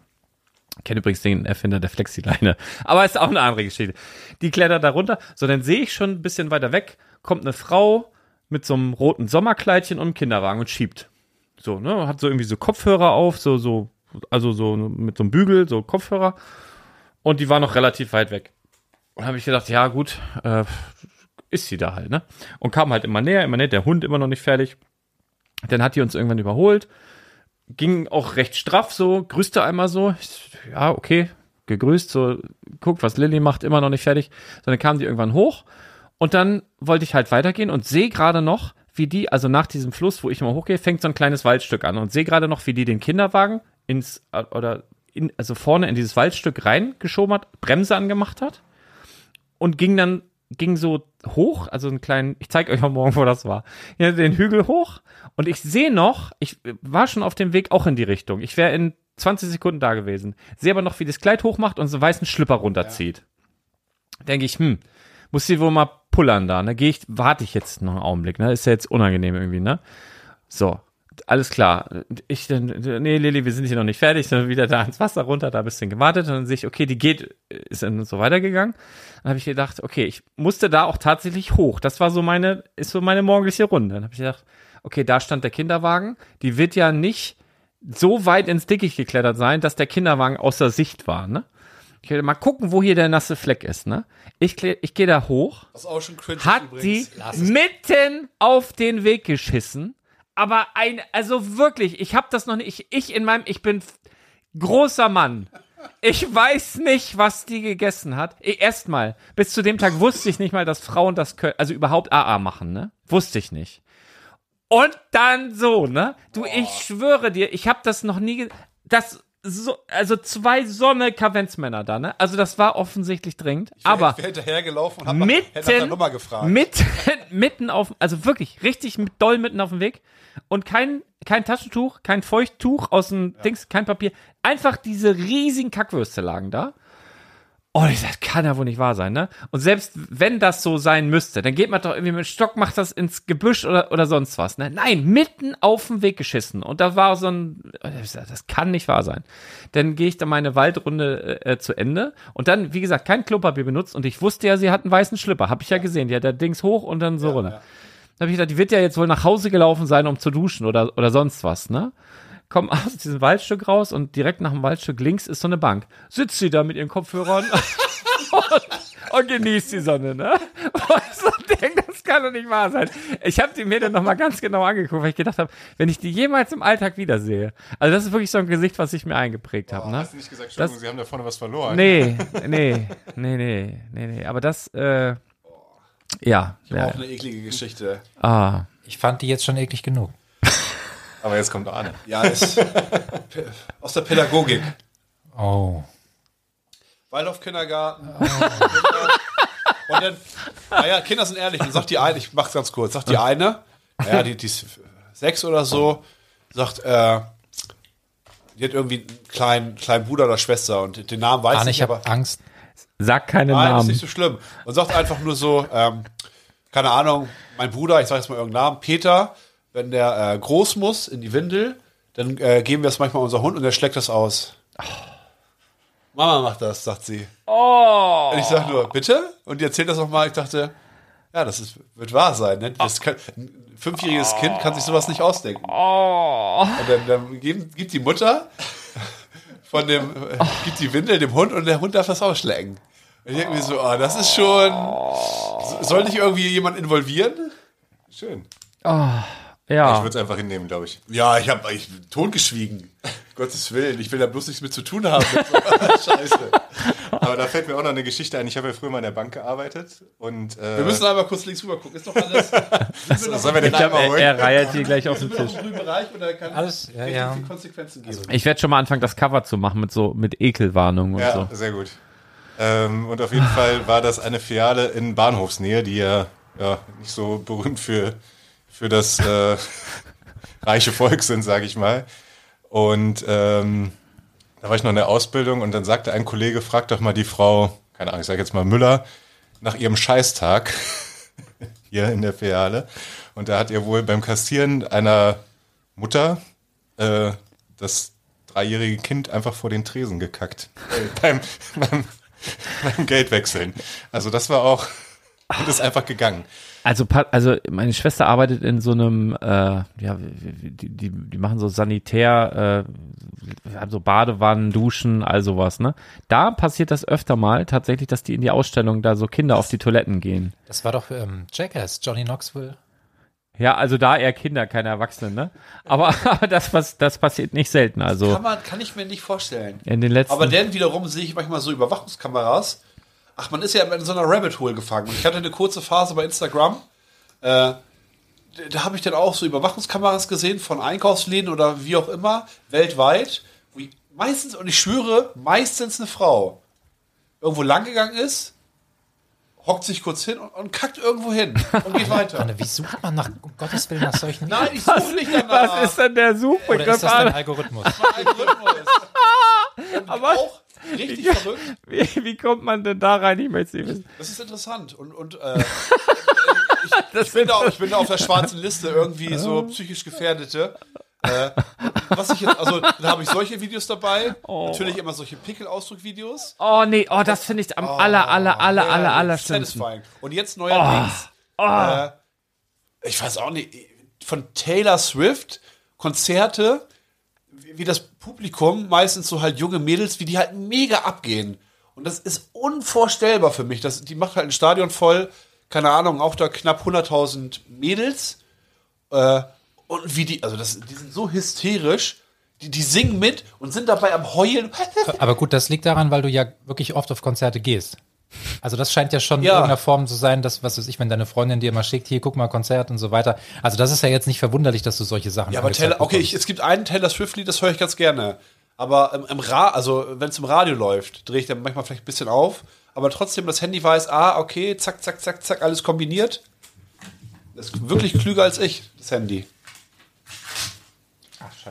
Ich kenne übrigens den Erfinder der Flexileine. [laughs] Aber ist auch eine andere Geschichte. Die klettert da runter. So, dann sehe ich schon ein bisschen weiter weg, kommt eine Frau mit so einem roten Sommerkleidchen und einem Kinderwagen und schiebt. So, ne, hat so irgendwie so Kopfhörer auf, so, so, also so mit so einem Bügel, so Kopfhörer. Und die war noch relativ weit weg. Und habe ich gedacht, ja gut, äh, ist sie da halt, ne? Und kam halt immer näher, immer näher, der Hund immer noch nicht fertig. Dann hat die uns irgendwann überholt. Ging auch recht straff so, grüßte einmal so. Ich, ja, okay, gegrüßt, so, guckt, was Lilly macht, immer noch nicht fertig. So, dann kam die irgendwann hoch und dann wollte ich halt weitergehen und sehe gerade noch, wie die, also nach diesem Fluss, wo ich immer hochgehe, fängt so ein kleines Waldstück an und sehe gerade noch, wie die den Kinderwagen ins, äh, oder in, also vorne in dieses Waldstück reingeschoben hat, Bremse angemacht hat und ging dann, ging so hoch, also einen kleinen, ich zeige euch mal morgen, wo das war, ja, den Hügel hoch und ich sehe noch, ich war schon auf dem Weg auch in die Richtung. Ich wäre in 20 Sekunden da gewesen. Sehe aber noch, wie das Kleid hochmacht und so einen weißen Schlipper runterzieht. Denke ich, hm, muss sie wohl mal pullern da, ne? Gehe ich, warte ich jetzt noch einen Augenblick, ne? Ist ja jetzt unangenehm irgendwie, ne? So, alles klar. Ich dann, nee, Lilly, wir sind hier noch nicht fertig, dann wieder da ins Wasser runter, da ein bisschen gewartet und dann sehe ich, okay, die geht, ist dann so weitergegangen. Dann habe ich gedacht, okay, ich musste da auch tatsächlich hoch. Das war so meine, ist so meine morgendliche Runde. Dann habe ich gedacht, okay, da stand der Kinderwagen. Die wird ja nicht so weit ins Dickicht geklettert sein, dass der Kinderwagen außer Sicht war, ne? Ich will mal gucken, wo hier der nasse Fleck ist, ne? Ich, ich gehe da hoch, Was auch schon cringe hat ist die übrigens. mitten auf den Weg geschissen. Aber ein, also wirklich, ich habe das noch nicht, ich, ich in meinem, ich bin großer Mann. Ich weiß nicht, was die gegessen hat. Ich- Erstmal, bis zu dem Tag wusste ich nicht mal, dass Frauen das können, also überhaupt AA machen, ne? Wusste ich nicht. Und dann so, ne? Du, ich schwöre dir, ich habe das noch nie, das so, also zwei Sonne Kavenzmänner da, ne? Also das war offensichtlich dringend, aber Ich hinterhergelaufen und hab hätte nach der mitten, Nummer gefragt. mitten, [laughs] mitten auf, also wirklich richtig mit- doll mitten auf dem Weg und kein, kein Taschentuch, kein Feuchttuch aus dem Dings, kein Papier, einfach diese riesigen Kackwürste lagen da. Ich sag, kann ja wohl nicht wahr sein, ne? Und selbst wenn das so sein müsste, dann geht man doch irgendwie mit dem Stock, macht das ins Gebüsch oder, oder sonst was, ne? Nein, mitten auf dem Weg geschissen. Und da war so ein, sag, das kann nicht wahr sein. Dann gehe ich da meine Waldrunde äh, zu Ende und dann, wie gesagt, kein Klopapier benutzt und ich wusste ja, sie hat einen weißen Schlipper. Hab ich ja gesehen. Die hat da Dings hoch und dann so runter. Da habe ich gedacht, die wird ja jetzt wohl nach Hause gelaufen sein, um zu duschen oder, oder sonst was, ne? Komm aus diesem Waldstück raus und direkt nach dem Waldstück links ist so eine Bank. Sitzt sie da mit ihren Kopfhörern [laughs] und, und genießt die Sonne, ne? Und ich so denke, das kann doch nicht wahr sein. Ich habe die mir dann nochmal ganz genau angeguckt, weil ich gedacht habe, wenn ich die jemals im Alltag wiedersehe. Also das ist wirklich so ein Gesicht, was ich mir eingeprägt habe, ne? Hast du nicht gesagt, Entschuldigung, Sie haben da vorne was verloren? Nee, [laughs] nee, nee, nee, nee, nee. Aber das, äh, ja. Auch ja eine eklige Geschichte. ah. Ich fand die jetzt schon eklig genug. [laughs] Aber jetzt kommt Arne. Ja, ist aus der Pädagogik. Oh. Waldorf-Kindergarten. Und dann, naja, Kinder sind ehrlich. Dann sagt die eine, ich mach's ganz kurz, sagt die eine, naja, die, die ist sechs oder so, sagt, äh, die hat irgendwie einen kleinen, kleinen Bruder oder Schwester und den Namen weiß Arne, ich ich habe aber. Angst. Sag keine Nein, ist Namen. nicht so schlimm. Und sagt einfach nur so, ähm, keine Ahnung, mein Bruder, ich sage jetzt mal irgendeinen Namen, Peter, wenn der äh, groß muss in die Windel, dann äh, geben wir es manchmal unser Hund und der schlägt das aus. Mama macht das, sagt sie. Oh. Und ich sage nur, bitte? Und die erzählt das nochmal. Ich dachte, ja, das ist, wird wahr sein. Ne? Das kann, ein fünfjähriges Kind kann sich sowas nicht ausdenken. Oh. Und dann, dann geben, gibt die Mutter von dem, äh, gibt die Windel dem Hund und der Hund darf das ausschlecken. Und ich denke mir so, oh, das ist schon. so- Soll nicht irgendwie jemand involvieren? Schön. Ja. Ich würde es einfach hinnehmen, glaube ich. Ja, ich habe ich totgeschwiegen. [laughs] Gottes Willen, ich will da bloß nichts mit zu tun haben. [laughs] Scheiße. Aber da fällt mir auch noch eine Geschichte ein. Ich habe ja früher mal in der Bank gearbeitet und äh, Wir müssen einmal kurz links rüber gucken. Ist doch alles. [laughs] Wir noch sollen wir den Ich glaube, einmal er, holen? er reiert die gleich auf den Tisch. im Bereich oder kann Alles, ja, ja. viel Konsequenzen geben? Ich werde schon mal anfangen, das Cover zu machen mit so mit Ekelwarnung und Ja, so. sehr gut. Ähm, und auf jeden Fall war das eine Filiale in Bahnhofsnähe, die ja, ja nicht so berühmt für, für das äh, [laughs] reiche Volk sind, sage ich mal. Und ähm, da war ich noch in der Ausbildung und dann sagte ein Kollege, frag doch mal die Frau, keine Ahnung, ich sage jetzt mal Müller, nach ihrem Scheißtag [laughs] hier in der Filiale. Und da hat ihr wohl beim Kassieren einer Mutter äh, das dreijährige Kind einfach vor den Tresen gekackt. [laughs] Beim, beim, beim Geldwechseln. Also das war auch, [laughs] und ist einfach gegangen. Also, also meine Schwester arbeitet in so einem, äh, ja, die, die, die machen so Sanitär, äh, haben so Badewannen, Duschen, all sowas, ne? Da passiert das öfter mal tatsächlich, dass die in die Ausstellung da so Kinder auf die Toiletten gehen. Das war doch ähm, Jackass, Johnny Knoxville. Ja, also da eher Kinder, keine Erwachsenen, ne? Aber, [laughs] aber das, was, das passiert nicht selten. Also Kann, man, kann ich mir nicht vorstellen. in den letzten. Aber dann wiederum sehe ich manchmal so Überwachungskameras. Ach, man ist ja in so einer Rabbit Hole gefangen. Und ich hatte eine kurze Phase bei Instagram. Äh, da habe ich dann auch so Überwachungskameras gesehen von Einkaufsläden oder wie auch immer, weltweit. Wo ich meistens, und ich schwöre, meistens eine Frau irgendwo langgegangen ist, hockt sich kurz hin und, und kackt irgendwo hin und geht weiter. [laughs] Anne, wie sucht man nach, um Gottes Willen, nach solchen Nein, ich suche nicht danach. was ist denn der Oder Suchbegriff? ist das dein? Algorithmus? Algorithmus. [laughs] Und Aber- auch richtig verrückt. Wie, wie kommt man denn da rein? Ich möchte es nicht wissen. Das ist interessant. Und, und äh, [laughs] ich, ich, bin da, ich bin da auf der schwarzen Liste irgendwie so psychisch Gefährdete. Äh, was ich jetzt, also da habe ich solche Videos dabei. Natürlich immer solche Pickel-Ausdruck-Videos. Oh nee, oh, das finde ich am aller, aller, aller, aller, aller schlimmsten. Satisfying. Und jetzt neuerdings, Äh, ich weiß auch nicht, von Taylor Swift Konzerte, wie das Publikum, meistens so halt junge Mädels, wie die halt mega abgehen. Und das ist unvorstellbar für mich. Das, die macht halt ein Stadion voll, keine Ahnung, auch da knapp 100.000 Mädels. Äh, und wie die, also das, die sind so hysterisch, die, die singen mit und sind dabei am Heulen. Aber gut, das liegt daran, weil du ja wirklich oft auf Konzerte gehst. Also das scheint ja schon in Ja. irgendeiner Form zu sein, dass, was weiß ich, wenn deine Freundin dir mal schickt, hier, guck mal Konzert und so weiter. Also das ist ja jetzt nicht verwunderlich, dass du solche Sachen Ja, aber Taylor, okay, ich, es gibt einen Taylor Swift-Lied, das höre ich ganz gerne. Aber im, im Ra also wenn es im Radio läuft, drehe ich dann manchmal vielleicht ein bisschen auf. Aber trotzdem, das Handy weiß, ah, okay, zack, zack, zack, zack, alles kombiniert. Das ist wirklich klüger als ich, das Handy.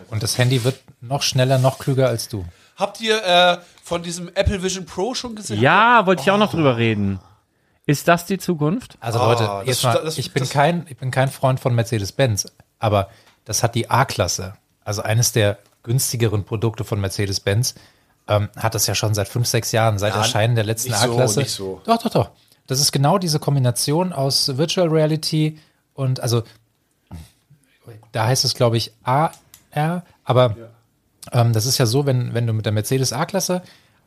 Und das Handy wird noch schneller, noch klüger als du. Habt ihr äh, von diesem Apple Vision Pro schon gesehen? Ja, wollte ich auch noch drüber reden. Ist das die Zukunft? Also Ah, Leute, das- jetzt mal, das- ich bin das- kein, ich bin kein Freund von Mercedes-Benz, aber das hat die A-Klasse, also eines der günstigeren Produkte von Mercedes-Benz, ähm, hat das ja schon seit fünf, sechs Jahren, seit Erscheinen der letzten so, A-Klasse. nicht so. Doch, doch, doch. Das ist genau diese Kombination aus Virtual Reality und also da heißt es, glaube ich, AR, aber ähm, das ist ja so, wenn, wenn du mit der Mercedes A-Klasse,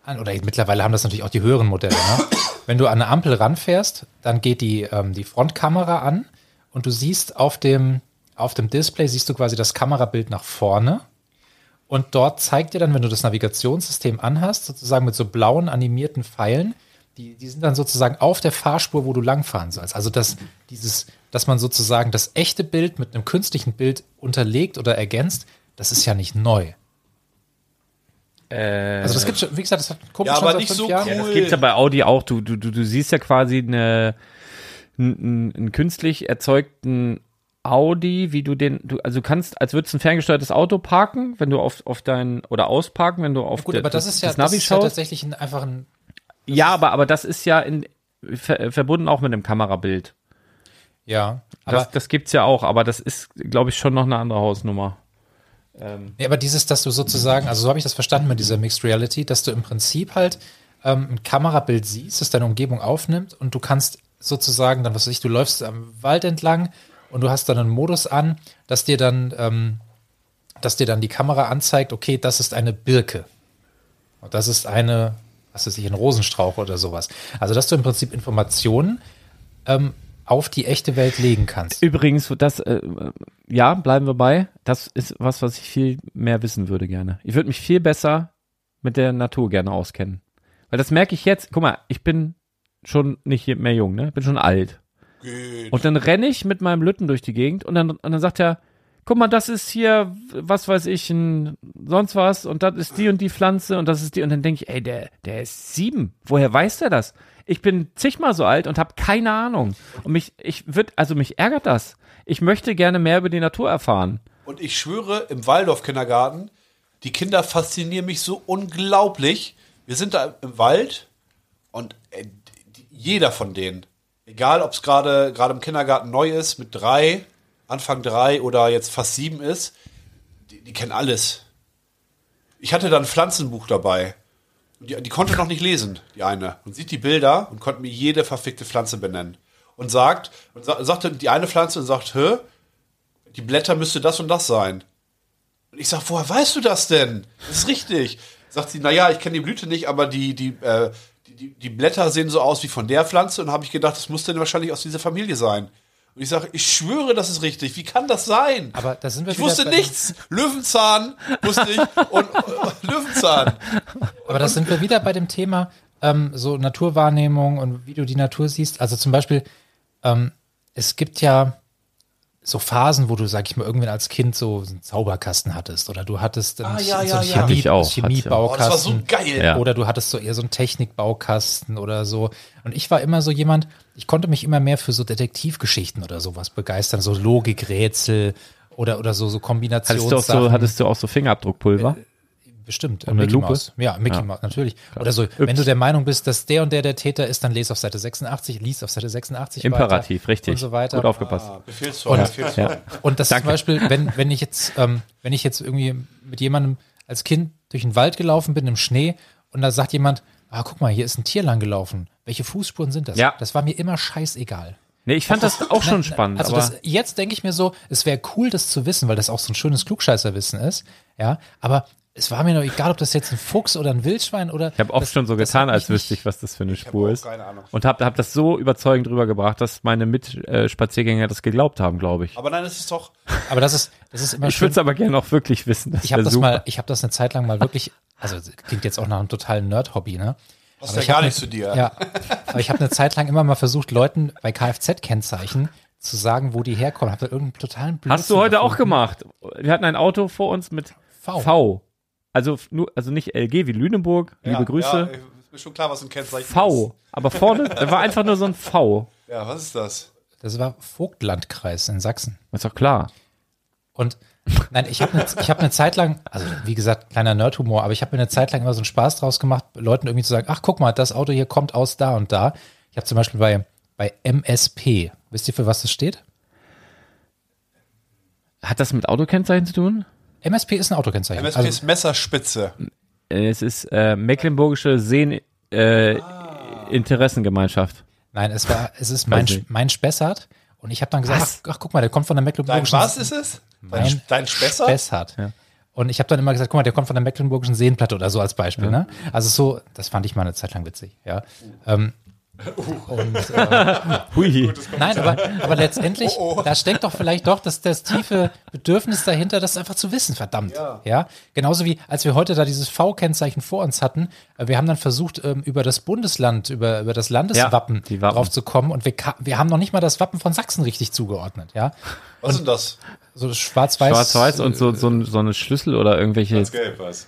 oder mittlerweile haben das natürlich auch die höheren Modelle, ne? [coughs] wenn du an eine Ampel ranfährst, dann geht die, ähm, die Frontkamera an und du siehst auf dem, auf dem Display, siehst du quasi das Kamerabild nach vorne und dort zeigt dir dann, wenn du das Navigationssystem anhast, sozusagen mit so blauen animierten Pfeilen, die, die sind dann sozusagen auf der Fahrspur, wo du langfahren sollst. Also das, dieses, dass man sozusagen das echte Bild mit einem künstlichen Bild unterlegt oder ergänzt, das ist ja nicht neu. Also das gibt schon, wie gesagt, das hat Kumpel Ja, schon aber seit nicht fünf so Jahren. cool. Das gibt's ja bei Audi auch. Du, du, du, du siehst ja quasi eine, einen, einen künstlich erzeugten Audi, wie du den, du, also du kannst, als würdest du ein ferngesteuertes Auto parken, wenn du auf, auf dein, oder ausparken, wenn du auf Gut, der- aber das ist ja, das Navi ist ja tatsächlich ein, einfach ein, ja, aber, aber das ist ja in, ver, verbunden auch mit einem Kamerabild. ja, aber Das, das gibt's ja auch, aber das ist, glaube ich, schon noch eine andere Hausnummer. Ja, aber dieses, dass du sozusagen, also so habe ich das verstanden mit dieser Mixed Reality, dass du im Prinzip halt ähm, ein Kamerabild siehst, das deine Umgebung aufnimmt und du kannst sozusagen dann, was weiß ich, du läufst am Wald entlang und du hast dann einen Modus an, dass dir dann, ähm, dass dir dann die Kamera anzeigt, okay, das ist eine Birke. Und das ist eine, was weiß ich, ein Rosenstrauch oder sowas. Also, dass du im Prinzip Informationen ähm, auf die echte Welt legen kannst. Übrigens, das, äh, ja, bleiben wir bei. Das ist was, was ich viel mehr wissen würde gerne. Ich würde mich viel besser mit der Natur gerne auskennen. Weil das merke ich jetzt. Guck mal, ich bin schon nicht mehr jung, ne? Bin schon alt. Und dann renne ich mit meinem Lütten durch die Gegend und dann, und dann sagt er, guck mal, das ist hier, was weiß ich, ein sonst was und das ist die und die Pflanze und das ist die und dann denke ich, ey, der, der ist sieben. Woher weiß der das? Ich bin zigmal so alt und habe keine Ahnung. Und mich, ich würde, also mich ärgert das. Ich möchte gerne mehr über die Natur erfahren. Und ich schwöre, im Waldorf-Kindergarten, die Kinder faszinieren mich so unglaublich. Wir sind da im Wald und äh, jeder von denen, egal ob es gerade gerade im Kindergarten neu ist, mit drei, Anfang drei oder jetzt fast sieben ist, die, die kennen alles. Ich hatte da ein Pflanzenbuch dabei. Die, die konnte noch nicht lesen, die eine. Und sieht die Bilder und konnte mir jede verfickte Pflanze benennen. Und sagt, und sa sagte die eine Pflanze und sagt, hä? die Blätter müsste das und das sein. Und ich sag, woher weißt du das denn? Das ist richtig. Sagt sie, naja, ich kenne die Blüte nicht, aber die, die, äh, die, die Blätter sehen so aus wie von der Pflanze und habe ich gedacht, das muss denn wahrscheinlich aus dieser Familie sein. Und ich sage, ich schwöre, das ist richtig. Wie kann das sein? Aber da sind wir ich wusste nichts. Löwenzahn wusste ich und [laughs] Löwenzahn. Aber das sind wir wieder bei dem Thema ähm, so Naturwahrnehmung und wie du die Natur siehst. Also zum Beispiel, ähm, es gibt ja so Phasen, wo du, sag ich mal, irgendwann als Kind so einen Zauberkasten hattest oder du hattest einen, Ah, ja, so ja, einen ja. Chemie, auch, auch. Oh, Chemiebaukasten. das war so geil. Ja. Oder du hattest so eher so einen Technikbaukasten oder so. Und ich war immer so jemand, ich konnte mich immer mehr für so Detektivgeschichten oder sowas begeistern, so Logikrätsel oder, oder so, so Hattest du, auch Kombinationssachen. so, hattest du auch so Fingerabdruckpulver? Bestimmt. eine Mickey Lupe? Mouse. Ja, Mickey Mouse, natürlich. Oder so, wenn du der Meinung bist, dass der und der der Täter ist, dann lese auf Seite 86, lies auf Seite 86 Imperativ, weiter richtig. Und so weiter. Gut aufgepasst. Befehlsform. Befehlsform. Ja. Und das Danke. zum Beispiel, wenn, wenn ich jetzt, ähm, wenn ich jetzt irgendwie mit jemandem als Kind durch den Wald gelaufen bin im Schnee und da sagt jemand, ah, guck mal, hier ist ein Tier lang gelaufen. Welche Fußspuren sind das? Ja. Das war mir immer scheißegal. Nee, ich fand das auch schon spannend. Also das, jetzt denke ich mir so, es wäre cool, das zu wissen, weil das auch so ein schönes Klugscheißerwissen ist. Ja, aber es war mir noch egal, ob das jetzt ein Fuchs oder ein Wildschwein oder. ich habe oft das, schon so das getan, als wüsste ich, was das für eine Spur auch ist. keine Ahnung. Und habe hab das so überzeugend rübergebracht, dass meine Mitspaziergänger das geglaubt haben, glaube ich. Aber nein, es ist doch. Aber das ist, das ist immer Ich würde es aber gerne auch wirklich wissen. Das Ich habe das super. mal, ich habe das eine Zeit lang mal wirklich, also das klingt jetzt auch nach einem totalen Nerd-Hobby, ne? Passt Aber ja ich gar hab nicht zu dir. Ja, aber ich habe eine Zeit lang immer mal versucht, Leuten bei Kfz-Kennzeichen zu sagen, wo die herkommen. Habe da irgendeinen totalen Blödsinn Hast du heute auch erfunden. gemacht? Wir hatten ein Auto vor uns mit V. V. Also, nur, also nicht LG wie Lüneburg, liebe Ja, Grüße. Ja, ist mir schon klar, was ein Kennzeichen V. Aber vorne, [laughs] da war einfach nur so ein V. ist. Ja, was ist das? Das war Vogtlandkreis in Sachsen. Ist doch klar. Und nein, ich habe eine ich hab ne Zeit lang, also wie gesagt, kleiner Nerdhumor, aber ich habe mir eine Zeit lang immer so einen Spaß draus gemacht, Leuten irgendwie zu sagen, ach guck mal, das Auto hier kommt aus da und da. Ich habe zum Beispiel bei, bei MSP, wisst ihr, für was das steht? Hat das mit Autokennzeichen zu tun? MSP ist ein Autokennzeichen. MSP also, ist Messerspitze. Äh, Es ist äh, Mecklenburgische Seen äh, Interessengemeinschaft. nein, es war, es ist mein, mein Spessart. Und ich habe dann gesagt, ach, ach guck mal, der kommt von der Dein Mecklenburgischen was ist es? Dein, Mein dein Spessart? Spessart. Und ich habe dann immer gesagt, guck mal, der kommt von der Mecklenburgischen Seenplatte oder so als Beispiel. Ne? Also so, das fand ich mal eine Zeit lang witzig. Ja. Ähm, und, äh, [laughs] Hui. nein, aber, aber letztendlich, Oh, oh. da steckt doch vielleicht doch das, das tiefe Bedürfnis dahinter, das einfach zu wissen, verdammt. Ja. Genauso wie, als wir heute da dieses V-Kennzeichen vor uns hatten, äh, wir haben dann versucht, ähm, über das Bundesland, über, über das Landeswappen Wappen. drauf zu kommen und wir, wir haben noch nicht mal das Wappen von Sachsen richtig zugeordnet. Ja. Was ist denn das? So das schwarz-weiß. Schwarz-Weiß und so, so, ein- so eine Schlüssel oder irgendwelche. Gelb was.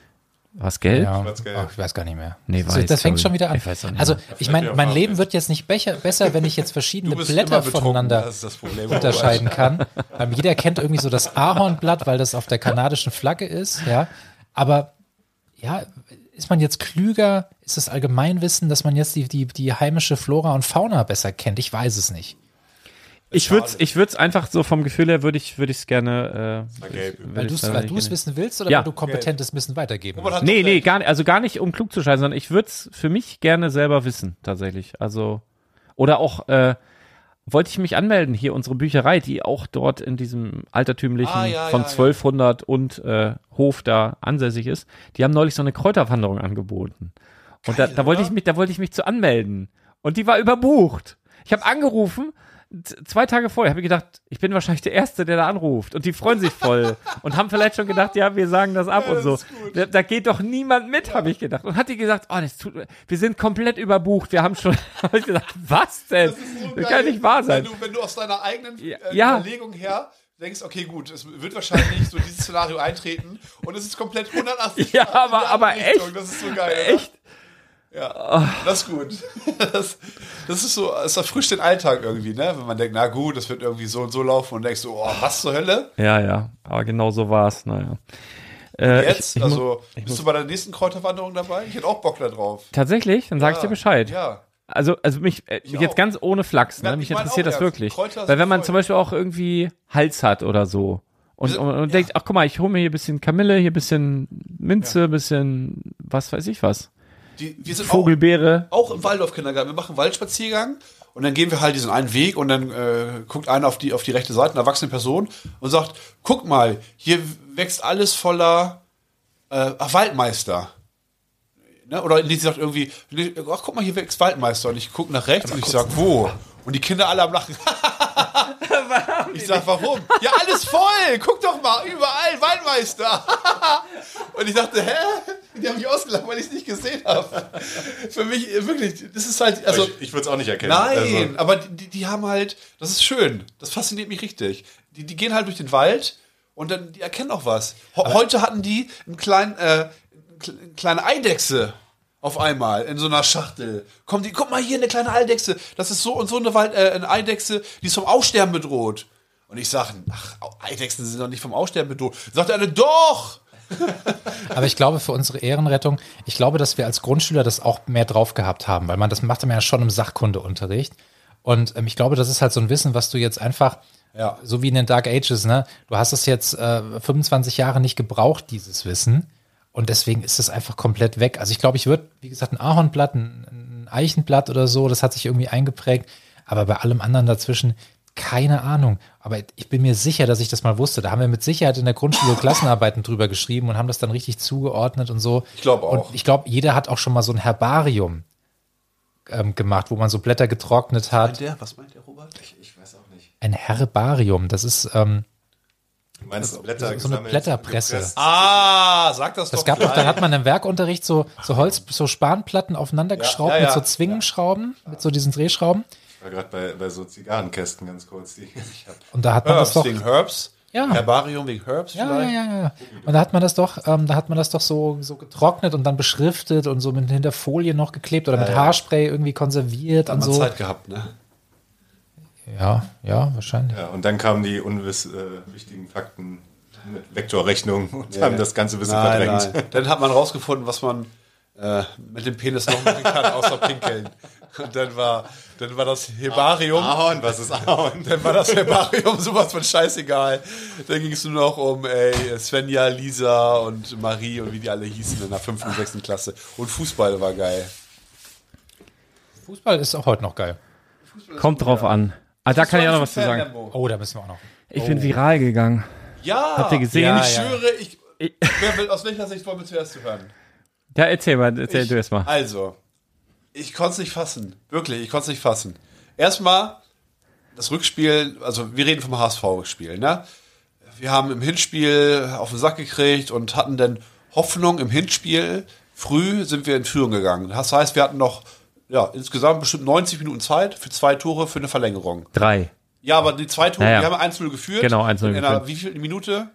Was, gelb? Ja, Schwarz-gelb. Ach, ich weiß gar nicht mehr. Nee, das, weiß, das fängt schon wieder an. Ich also, ich meine, mein Leben wird jetzt nicht becher, besser, wenn ich jetzt verschiedene Blätter voneinander Das ist das Problem. unterscheiden kann. Weil jeder kennt irgendwie so das Ahornblatt, weil das auf der kanadischen Flagge ist, ja. Aber ja, ist man jetzt klüger? Ist das Allgemeinwissen, dass man jetzt die, die, die heimische Flora und Fauna besser kennt? Ich weiß es nicht. Ich würde es ich würd's einfach so vom Gefühl her, würde ich es gerne. Äh, würd Weil du es wissen willst oder Ja. weil du kompetentes Wissen weitergeben willst? Nee, nee, gar nicht, also gar nicht, um klug zu sein, sondern ich würde es für mich gerne selber wissen, tatsächlich. Also, oder auch, äh, wollte ich mich anmelden, hier unsere Bücherei, die auch dort in diesem altertümlichen Ah, ja, von ja, ja. 1200 und äh, Hof da ansässig ist. Die haben neulich so eine Kräuterwanderung angeboten. Und da, da wollte ich mich, da wollte ich mich zu anmelden. Und die war überbucht. Ich habe angerufen, zwei Tage vorher, habe ich gedacht, ich bin wahrscheinlich der Erste, der da anruft. Und die freuen sich voll und haben vielleicht schon gedacht, ja, wir sagen das ab und so. Da, da geht doch niemand mit, habe ich gedacht. Und hat die gesagt, oh, das tut, wir sind komplett überbucht. Wir haben schon, [laughs] habe ich gesagt, was denn? Das, kann nicht wahr sein. Wenn du, wenn du aus deiner eigenen Ja. äh, Ja. Überlegung her denkst, okay, gut, es wird wahrscheinlich so dieses Szenario eintreten und es ist komplett 180 [laughs] Ja, aber- aber echt. Das ist so geil. Echt? Oder? Ja, das ist gut. [laughs] Das, das ist so, es erfrischt den Alltag irgendwie, ne? Wenn man denkt, na gut, das wird irgendwie so und so laufen und denkst so, oh, was zur Hölle? Ja, ja, aber genau so war es, naja. Äh, Jetzt? ich, ich mu- also, bist du bei der nächsten Kräuterwanderung dabei? Ich hätte auch Bock da drauf. Tatsächlich? Dann sag ich dir Bescheid. Ja. Also, also mich, äh, mich jetzt ganz ohne Flachs, ne? Ja, mich ich interessiert das wirklich. Kräuter Weil wenn man voll. zum Beispiel auch irgendwie Hals hat oder so und, und, und denkt, ach guck mal, ich hole mir hier ein bisschen Kamille, hier ein bisschen Minze, ein bisschen was weiß ich was. Die, wir sind auch, Vogelbeere. auch im Waldorf-Kindergarten. Wir machen einen Waldspaziergang und dann gehen wir halt diesen einen Weg und dann äh, guckt einer auf die, auf die rechte Seite, eine erwachsene Person, und sagt, guck mal, hier wächst alles voller äh, Waldmeister. Ne? Oder die sagt irgendwie, ach guck mal, hier wächst Waldmeister. Und ich gucke nach rechts und ich sag, wo? Und die Kinder alle am Lachen. [laughs] Ich sag, warum? Ja, alles voll. Guck doch mal, überall Weinmeister. [laughs] Und ich dachte, hä? Die haben mich ausgelacht, weil ich es nicht gesehen habe. Für mich wirklich, das ist halt, also ich ich würde es auch nicht erkennen. Nein, Also, aber die, die haben halt, das ist schön. Das fasziniert mich richtig. Die, die gehen halt durch den Wald und dann, die erkennen auch was. Heute hatten die einen kleinen, äh, eine kleine Eidechse auf einmal in so einer Schachtel. Kommen die, guck mal hier, eine kleine Eidechse. Das ist so und so eine, Wald, äh, eine Eidechse, die ist vom Aussterben bedroht. Und ich sage, ach, Eidechsen sind doch nicht vom Aussterben bedroht. Sagt eine, doch! [laughs] Aber ich glaube, für unsere Ehrenrettung, ich glaube, dass wir als Grundschüler das auch mehr drauf gehabt haben, weil man das macht man ja schon im Sachkundeunterricht. Und ähm, ich glaube, das ist halt so ein Wissen, was du jetzt einfach, Ja. so wie in den Dark Ages, ne? Du hast es jetzt äh, 25 Jahre nicht gebraucht, dieses Wissen. Und deswegen ist es einfach komplett weg. Also ich glaube, ich würde, wie gesagt, ein Ahornblatt, ein, ein Eichenblatt oder so, das hat sich irgendwie eingeprägt. Aber bei allem anderen dazwischen, keine Ahnung. Aber ich bin mir sicher, dass ich das mal wusste. Da haben wir mit Sicherheit in der Grundschule [laughs] Klassenarbeiten drüber geschrieben und haben das dann richtig zugeordnet und so. Ich glaube auch. Und ich glaube, jeder hat auch schon mal so ein Herbarium ähm, gemacht, wo man so Blätter getrocknet hat. Der, was meint der Robert? ich weiß auch nicht. Ein Herbarium, das ist, ähm, Du meinst Blätter so eine Blätterpresse. gepresst? Ah, sag das doch. das gab doch, dann hat man im Werkunterricht so, so Holz, so Spanplatten aufeinander geschraubt ja, ja. mit so Zwingenschrauben, mit so diesen Drehschrauben. War gerade bei, bei so Zigarrenkästen ganz kurz, die ich habe. Und da hat man das Herbs, doch. wegen Herbs. Ja. Herbarium wegen Herbs Ja, ja, vielleicht. ja, ja. Und da hat man das doch, ähm, da hat man das doch so, so getrocknet und dann beschriftet und so mit hinter Folie noch geklebt oder mit Haarspray irgendwie konserviert und Hat man so. Zeit gehabt, ne? Ja, ja, wahrscheinlich. Ja, und dann kamen die unwichtigen Fakten mit Vektorrechnung und haben das ganze Wissen Nein, verdrängt. nein. Dann hat man rausgefunden, was man äh, mit dem Penis noch machen kann, außer [laughs] pinkeln. Und dann war, dann war das Herbarium. Ahorn, was ist Ahorn? Dann war das Herbarium [laughs] sowas von scheißegal. Dann ging es nur noch um ey, Svenja, Lisa und Marie und wie die alle hießen in der fünften und sechsten Klasse. Und Fußball war geil. Fußball ist auch heute noch geil. Kommt drauf an. Ah, da kann ich auch noch was zu sagen. Oh, da müssen wir auch noch. Ich bin viral gegangen. Ja, Habt ihr gesehen? Ja, ich ja. schwöre, ich, wer will, aus welcher Sicht wollen wir zuerst hören? Ja, erzähl mal, erzähl Ich- du erst mal. Also, ich konnte es nicht fassen. Wirklich, ich konnte es nicht fassen. Erstmal das Rückspiel, also wir reden vom HSV-Spiel, ne? Wir haben im Hinspiel auf den Sack gekriegt und hatten dann Hoffnung im Hinspiel. Früh sind wir in Führung gegangen. Das heißt, wir hatten noch ja, insgesamt bestimmt 90 Minuten Zeit für zwei Tore für eine Verlängerung. Drei. Ja, aber die zwei Tore, Ja, ja. wir haben 1-0 geführt. Genau, 1-0 In einer geführt. wie viel Minute?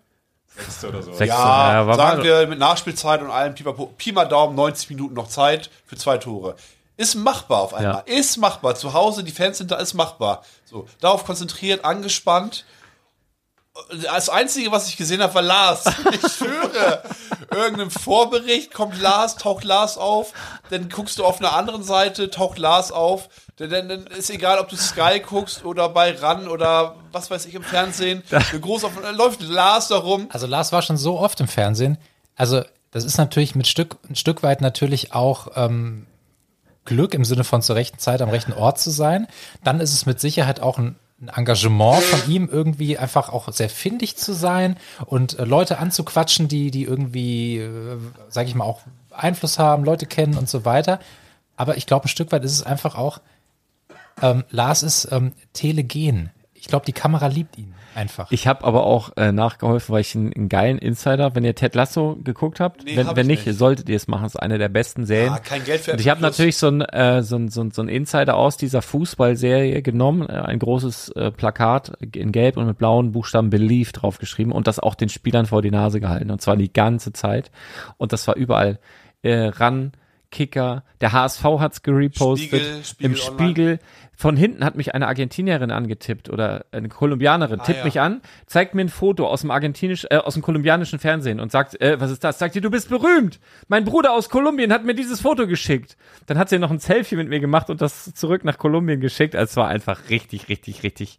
Sechste oder so. Sechs- Ja, Ja, sagen mal- wir mit Nachspielzeit und allem Pi mal Daumen, 90 Minuten noch Zeit für zwei Tore. Ist machbar auf einmal. Ist machbar. Zu Hause, die Fans sind da, ist machbar. So, darauf konzentriert, angespannt. Das Einzige, was ich gesehen habe, war Lars. [laughs] Ich schwöre. Irgendeinem Vorbericht kommt Lars, taucht Lars auf. Dann guckst du auf einer anderen Seite, taucht Lars auf. Dann, dann, dann ist egal, ob du Sky guckst oder bei RAN oder was weiß ich im Fernsehen. Groß auf, läuft Lars da rum. Also Lars war schon so oft im Fernsehen. Also das ist natürlich mit Stück, ein Stück weit natürlich auch ähm, Glück im Sinne von zur rechten Zeit am rechten Ort zu sein. Dann ist es mit Sicherheit auch ein, ein Engagement von ihm, irgendwie einfach auch sehr findig zu sein und äh, Leute anzuquatschen, die, die irgendwie, äh, sage ich mal, auch Einfluss haben, Leute kennen und so weiter. Aber ich glaube, ein Stück weit ist es einfach auch, ähm, Lars ist ähm, telegen. Ich glaube, die Kamera liebt ihn einfach. Ich habe aber auch äh, nachgeholfen, weil ich einen, einen geilen Insider, wenn ihr Ted Lasso geguckt habt, Nee, wenn, hab wenn ich nicht, nicht. solltet ihr es machen. Es ist eine der besten Serien. Ah, kein Geld für Und ich habe natürlich so ein, äh, so, so, ein, so ein Insider aus dieser Fußballserie genommen, äh, ein großes äh, Plakat in gelb und mit blauen Buchstaben Believe draufgeschrieben und das auch den Spielern vor die Nase gehalten. Und zwar die ganze Zeit. Und das war überall. Äh, ran, Kicker, der HSV hat's gerepostet, Spiegel, Spiegel im Online. Von hinten hat mich eine Argentinierin angetippt oder eine Kolumbianerin, tippt ja. mich an, zeigt mir ein Foto aus dem argentinisch, äh, aus dem kolumbianischen Fernsehen und sagt, äh, was ist das? Sagt ihr, du bist berühmt. Mein Bruder aus Kolumbien hat mir dieses Foto geschickt. Dann hat sie noch ein Selfie mit mir gemacht und das zurück nach Kolumbien geschickt. Also es war einfach richtig, richtig, richtig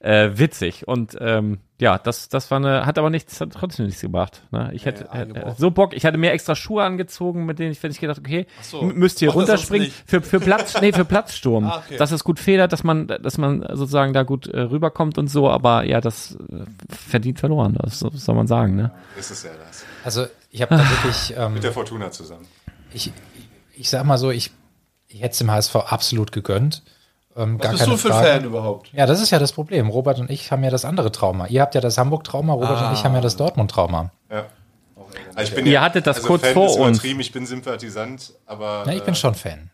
äh, witzig. Und ähm, ja, das, das war eine, hat aber nichts, hat trotzdem nichts gebracht. Ne? Ich hätte äh, so Bock, ich hatte mir extra Schuhe angezogen, mit denen ich, wenn ich gedacht, okay, so. müsst ihr das runterspringen für, für Platz, nee, für Platzsturm. [laughs] Ah, okay. Dass es gut federt, dass man, dass man sozusagen da gut äh, rüberkommt und so, aber ja, das äh, verdient verloren, das so- soll man sagen, ne? Das ist ja das. Also ich habe da wirklich, [sighs] ähm, Mit der Fortuna zusammen. ich, ich sag mal so, ich, ich hätte es dem HSV absolut gegönnt. Ähm, Was gar bist keine du für ein Frage. Fan überhaupt? Ja, das ist ja das Problem. Robert und ich haben ja das andere Trauma. Ihr habt ja das Hamburg-Trauma, Robert und ich haben ja das Dortmund-Trauma. Ja. Also ich bin Ihr hattet das kurz Fan vor uns. Ich bin Sympathisant, aber Ja, ich bin schon Fan.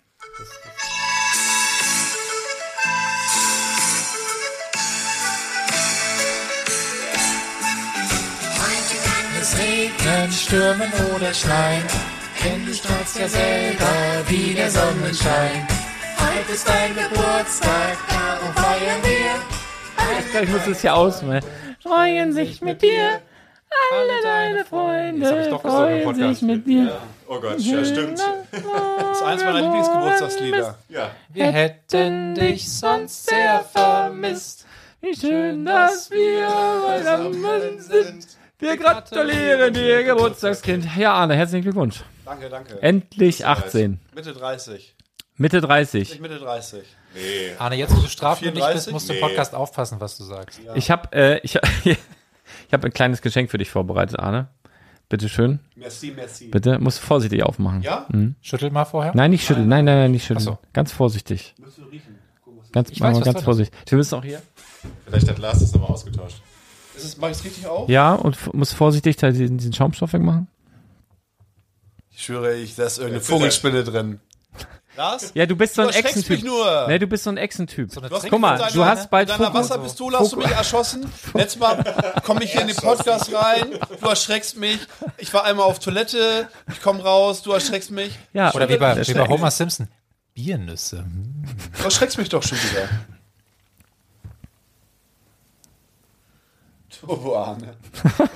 Es regnen, stürmen oder schneien, denn du strahlst ja selber wie der Sonnenschein. Heute ist dein Geburtstag, darum feiern wir. Ich muss es hier ausmachen. Freuen sich mit dir. Alle deine Freunde doch gesagt im freuen sich mit dir. Oh Gott, ja stimmt. [laughs] Das ist eines meiner Lieblingsgeburtstagslieder. Ja. Wir hätten dich sonst sehr vermisst. Wie schön, dass wir beisammen sind. Wir gratulieren dir, Geburtstagskind. Ja, Arne, herzlichen Glückwunsch. Danke, danke. Endlich 18. Mitte 30. Mitte 30. Ich Mitte 30. Nee. Arne, jetzt wo du strafmündig 34? bist, musst du im Nee. Podcast aufpassen, was du sagst. Ich habe äh, ich, [laughs] ich hab ein kleines Geschenk für dich vorbereitet, Arne. Bitte schön. Merci, merci. Bitte. Musst du vorsichtig aufmachen. Ja? Schüttel mal vorher. Nein, nicht schütteln. Nein, nein, nein, nicht schütteln. Ach so. Ganz vorsichtig. Ganz, Ich weiß, wir was ganz drin ist. vorsichtig. Wir müssen auch hier. Vielleicht hat Lars das nochmal ausgetauscht. Ist es, mach ich es richtig auf? Ja, und muss vorsichtig da diesen, diesen Schaumstoff wegmachen. Ich schwöre, ich, da ist irgendeine. Vogelspinne drin. Lars? Ja, du bist so Du ein erschreckst mich Echsentyp. nur. Nee, du bist so ein Echsentyp. hast Guck mal, deiner- du hast bald mit deiner Fokus- Wasserpistole hast du mich erschossen. [laughs] Letztes Mal komme ich hier in den Podcast rein. Du erschreckst mich. Ich war einmal auf Toilette. Ich komme raus. Du erschreckst mich. Ja, Oder wie bei, wie bei Homer Simpson. Biernüsse. Hm. Du erschreckst mich doch schon wieder. Turbo Arne. [laughs]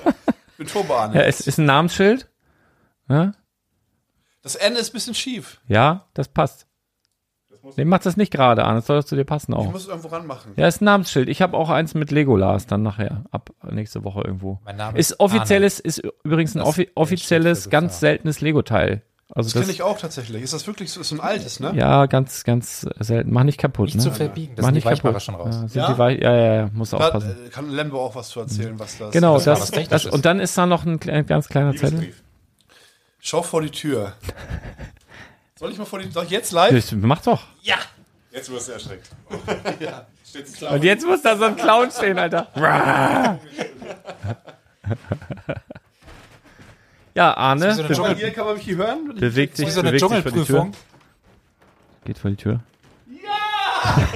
Ich bin Turbo Arne. Ja, es ist ein Namensschild. Ja, Das Ende ist ein bisschen schief. ja das passt. Nee, mach das nicht gerade an. Das soll zu dir passen Ich auch. muss es irgendwo ranmachen. Ja, ist ein Namensschild. Ich habe auch eins mit Legolas dann nachher. Ab nächste Woche irgendwo. Mein Name Ist ist offizielles, ist übrigens ein Das offi offizielles, ganz Gefahr. seltenes Lego-Teil. Also Das das, kenne ich auch tatsächlich. Ist das wirklich so, ist so ein altes, ne? ja, ganz, ganz selten. Mach nicht kaputt, nicht ne? zu verbiegen. Das Mach sind die nicht kaputt. Schon raus. Ja, sind Ja? Die Weich ja, ja, ja, muss Da aufpassen. kann Lembo auch was zu erzählen, was das Genau, das, was das, Technisches. und dann ist da noch ein, kle- ganz kleiner Zettel. Schau vor die Tür. Soll ich mal vor die Soll ich jetzt live? Das- Mach doch. Jetzt wirst du erschreckt. [laughs] Steht's Und jetzt muss da so ein Clown stehen, Alter. [laughs] ja, Arne so eine be Guck mal, hier kann man mich hier hören. bewegt sich, Wie so eine bewegt sich vor die Tür. Dschungelprüfung. Geht vor die Tür. Ja!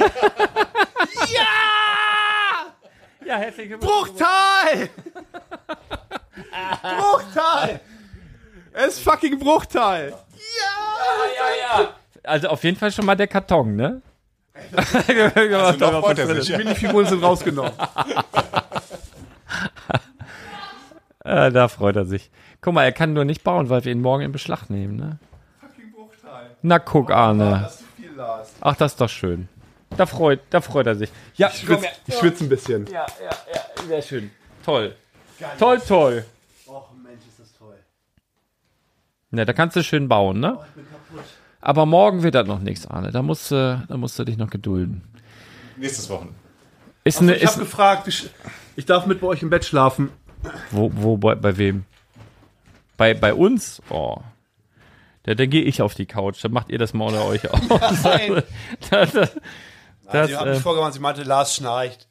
[laughs] ja, herzlich willkommen. Bruchtal! Bruchtal! Es ist fucking Bruchtal! Also auf jeden Fall schon mal der Karton, ne? [laughs] Also noch freut er sich. Minifiguren sind rausgenommen. Äh, [laughs] da freut er sich. Guck mal, er kann nur nicht bauen, weil wir ihn morgen in Beschlag nehmen, ne? Fucking Bruchtal. Na guck, Arne. Viel, Lars. Ach, das ist doch schön. Da freut, da freut er sich. Ja, Ich schwitze ich schwitz ein bisschen. Ja, ja, ja, sehr schön. Toll. Toll, toll. Och Mensch, ist das toll. Ja, da kannst du schön bauen, ne? Aber morgen wird das noch nichts, Arne. Da musst, du, da musst du dich noch gedulden. Nächstes Wochenende. Ist eine, Ich habe ist, gefragt, ich, ich darf mit bei euch im Bett schlafen. wo, wo, bei, bei wem? Bei, bei uns? Oh. Da, dann gehe ich auf die Couch. Dann macht ihr das mal unter euch [laughs] aus. [laughs] Nein. das, das, das, Sie haben äh, mich vorgemacht, sie meinte, Lars schnarcht.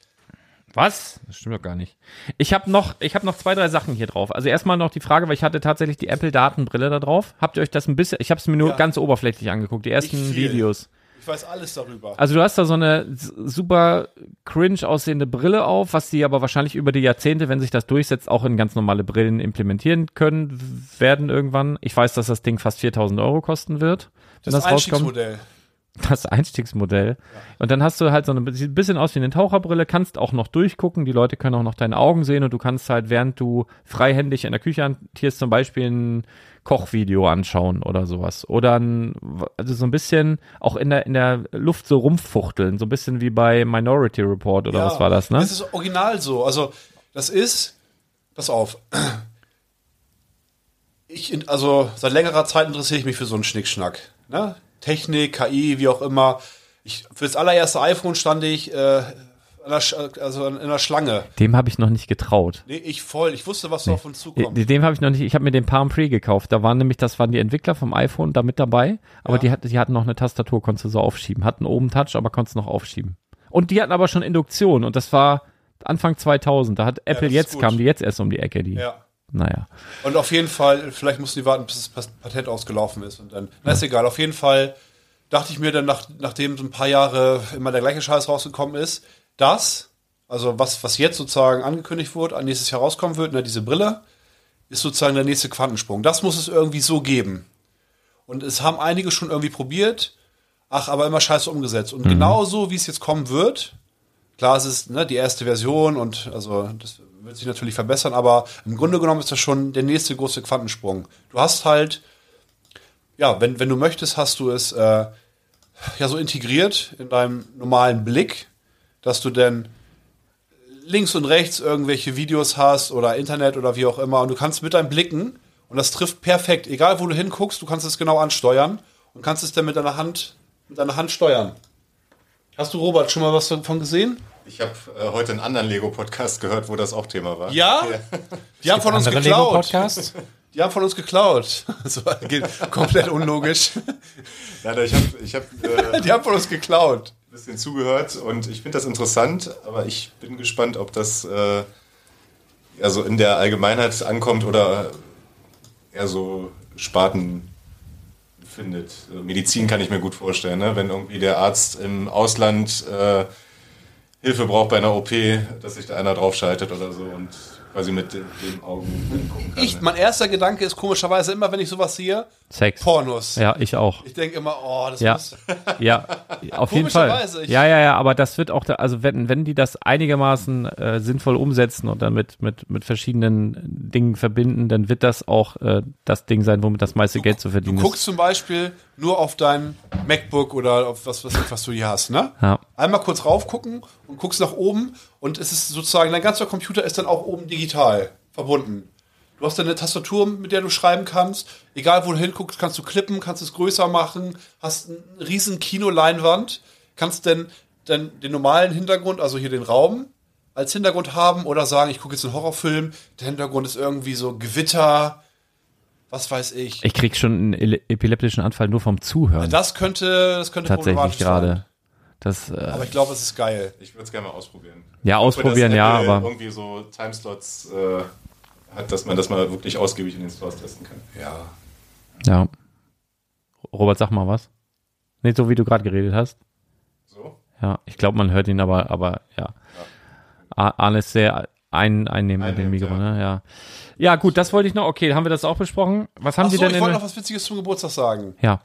Was? Das stimmt doch gar nicht. Ich habe noch, ich habe noch zwei, drei Sachen hier drauf. Also erstmal noch die Frage, weil ich hatte tatsächlich die Apple Datenbrille da drauf. Habt ihr euch das ein bisschen? Ich habe es mir nur Ja. ganz oberflächlich angeguckt, die ersten. Videos. Ich weiß alles darüber. Also du hast da so eine super cringe aussehende Brille auf, was die aber wahrscheinlich über die Jahrzehnte, wenn sich das durchsetzt, auch in ganz normale Brillen implementieren können werden irgendwann. Ich weiß, dass das Ding fast 4000 Euro kosten wird, wenn das das, rauskommt. Das Einstiegsmodell. Und dann hast du halt so eine, sieht ein bisschen aus wie eine Taucherbrille, kannst auch noch durchgucken, die Leute können auch noch deine Augen sehen und du kannst halt, während du freihändig in der Küche hantierst, zum Beispiel ein Kochvideo anschauen oder sowas. Oder ein, also so ein bisschen auch in der, in der Luft so rumfuchteln, so ein bisschen wie bei Minority Report oder was war das, ne? Das ist original so. Also, das ist, pass auf. Ich, also, seit längerer Zeit interessiere ich mich für so einen Schnickschnack. Ne? Technik, KI, wie auch immer. Ich, für das allererste iPhone stand ich äh, also in der Schlange. Dem habe ich noch nicht getraut. Nee, ich voll. Ich wusste, was so auf uns zukommt. Dem habe ich noch nicht. Ich habe mir den Palm Pre gekauft. Da waren nämlich, das waren die Entwickler vom iPhone da mit dabei. Aber Ja. die, hat, die hatten noch eine Tastatur, konntest du so aufschieben. Hatten oben Touch, aber konntest noch aufschieben. Und die hatten aber schon Induktion. Und das war Anfang 2000. Da hat Apple ist jetzt, gut. kam die jetzt erst um die Ecke. Die, Ja. Naja. Und auf jeden Fall, vielleicht mussten die warten, bis das Patent ausgelaufen ist. Und dann, na ist egal, auf jeden Fall dachte ich mir dann, nach, nachdem so ein paar Jahre immer der gleiche Scheiß rausgekommen ist, das, also was, was jetzt sozusagen angekündigt wurde, nächstes Jahr rauskommen wird, ne, diese Brille, ist sozusagen der nächste Quantensprung. Das muss es irgendwie so geben. Und es haben einige schon irgendwie probiert, ach, aber immer scheiße umgesetzt. Und genau so, wie es jetzt kommen wird, klar, es ist ne, die erste Version und also das wird sich natürlich verbessern, aber im Grunde genommen ist das schon der nächste große Quantensprung. Du hast halt, ja, wenn, wenn du möchtest, hast du es äh, ja so integriert in deinem normalen Blick, dass du dann links und rechts irgendwelche Videos hast oder Internet oder wie auch immer und du kannst mit deinem Blicken und das trifft perfekt, egal wo du hinguckst, du kannst es genau ansteuern und kannst es dann mit deiner Hand mit deiner Hand steuern. Hast du Robert schon mal was davon gesehen? Ich habe äh, heute einen anderen Lego-Podcast gehört, wo das auch Thema war. Ja? [laughs] Die haben von uns geklaut. Die haben von uns geklaut. Komplett unlogisch. Ja, ich habe ich hab, äh, [laughs] Die haben von uns geklaut. ein bisschen zugehört und ich finde das interessant, aber ich bin gespannt, ob das äh, also in der Allgemeinheit ankommt oder eher so Sparten findet. Äh, Medizin kann ich mir gut vorstellen, ne? wenn irgendwie der Arzt im Ausland äh, Hilfe braucht bei einer OP, dass sich da einer draufschaltet oder so und quasi mit den, den Augen gucken kann. Ich, mein erster Gedanke ist komischerweise immer, wenn ich sowas sehe, Sex. Pornos. Ja, ich auch. Ich denke immer, oh, das Ja. muss. Ja, [laughs] auf jeden Fall. Ja, ja, ja, aber das wird auch, da, also wenn, wenn die das einigermaßen äh, sinnvoll umsetzen und dann mit, mit, mit verschiedenen Dingen verbinden, dann wird das auch äh, das Ding sein, womit das meiste Geld zu Du verdienen guckst ist. zum Beispiel nur auf dein MacBook oder auf was, was, was du hier hast, ne? Ja. Einmal kurz raufgucken und guckst nach oben und es ist sozusagen, dein ganzer Computer ist dann auch oben digital verbunden. Du hast eine Tastatur, mit der du schreiben kannst. Egal, wo du hinguckst, kannst du klippen, kannst es größer machen, hast eine riesen Kinoleinwand, kannst dann, dann den normalen Hintergrund, also hier den Raum, als Hintergrund haben oder sagen, ich gucke jetzt einen Horrorfilm, der Hintergrund ist irgendwie so Gewitter, was weiß ich. Ich krieg schon einen epileptischen Anfall nur vom Zuhören. Das könnte, das könnte tatsächlich problematisch gerade. sein. Das, äh, Aber ich glaube, es ist geil. Ich würde es gerne mal ausprobieren. Ja, Ich hoffe, ausprobieren, dass ja, Apple aber- irgendwie so Timeslots äh, hat, dass man das mal wirklich ausgiebig in den Stores testen kann. Ja. ja. Robert, sag mal was. Nicht so, wie du gerade geredet hast. So? Ja, ich glaube, man hört ihn aber, aber ja. A- Arne ist sehr ein, einnehmend mit dem Mikro, ne? Ja. Ja, gut, das wollte ich noch. Okay, haben wir das auch besprochen? Was haben Ach Sie so, denn ich wollte noch was Witziges zum Geburtstag sagen. Ja.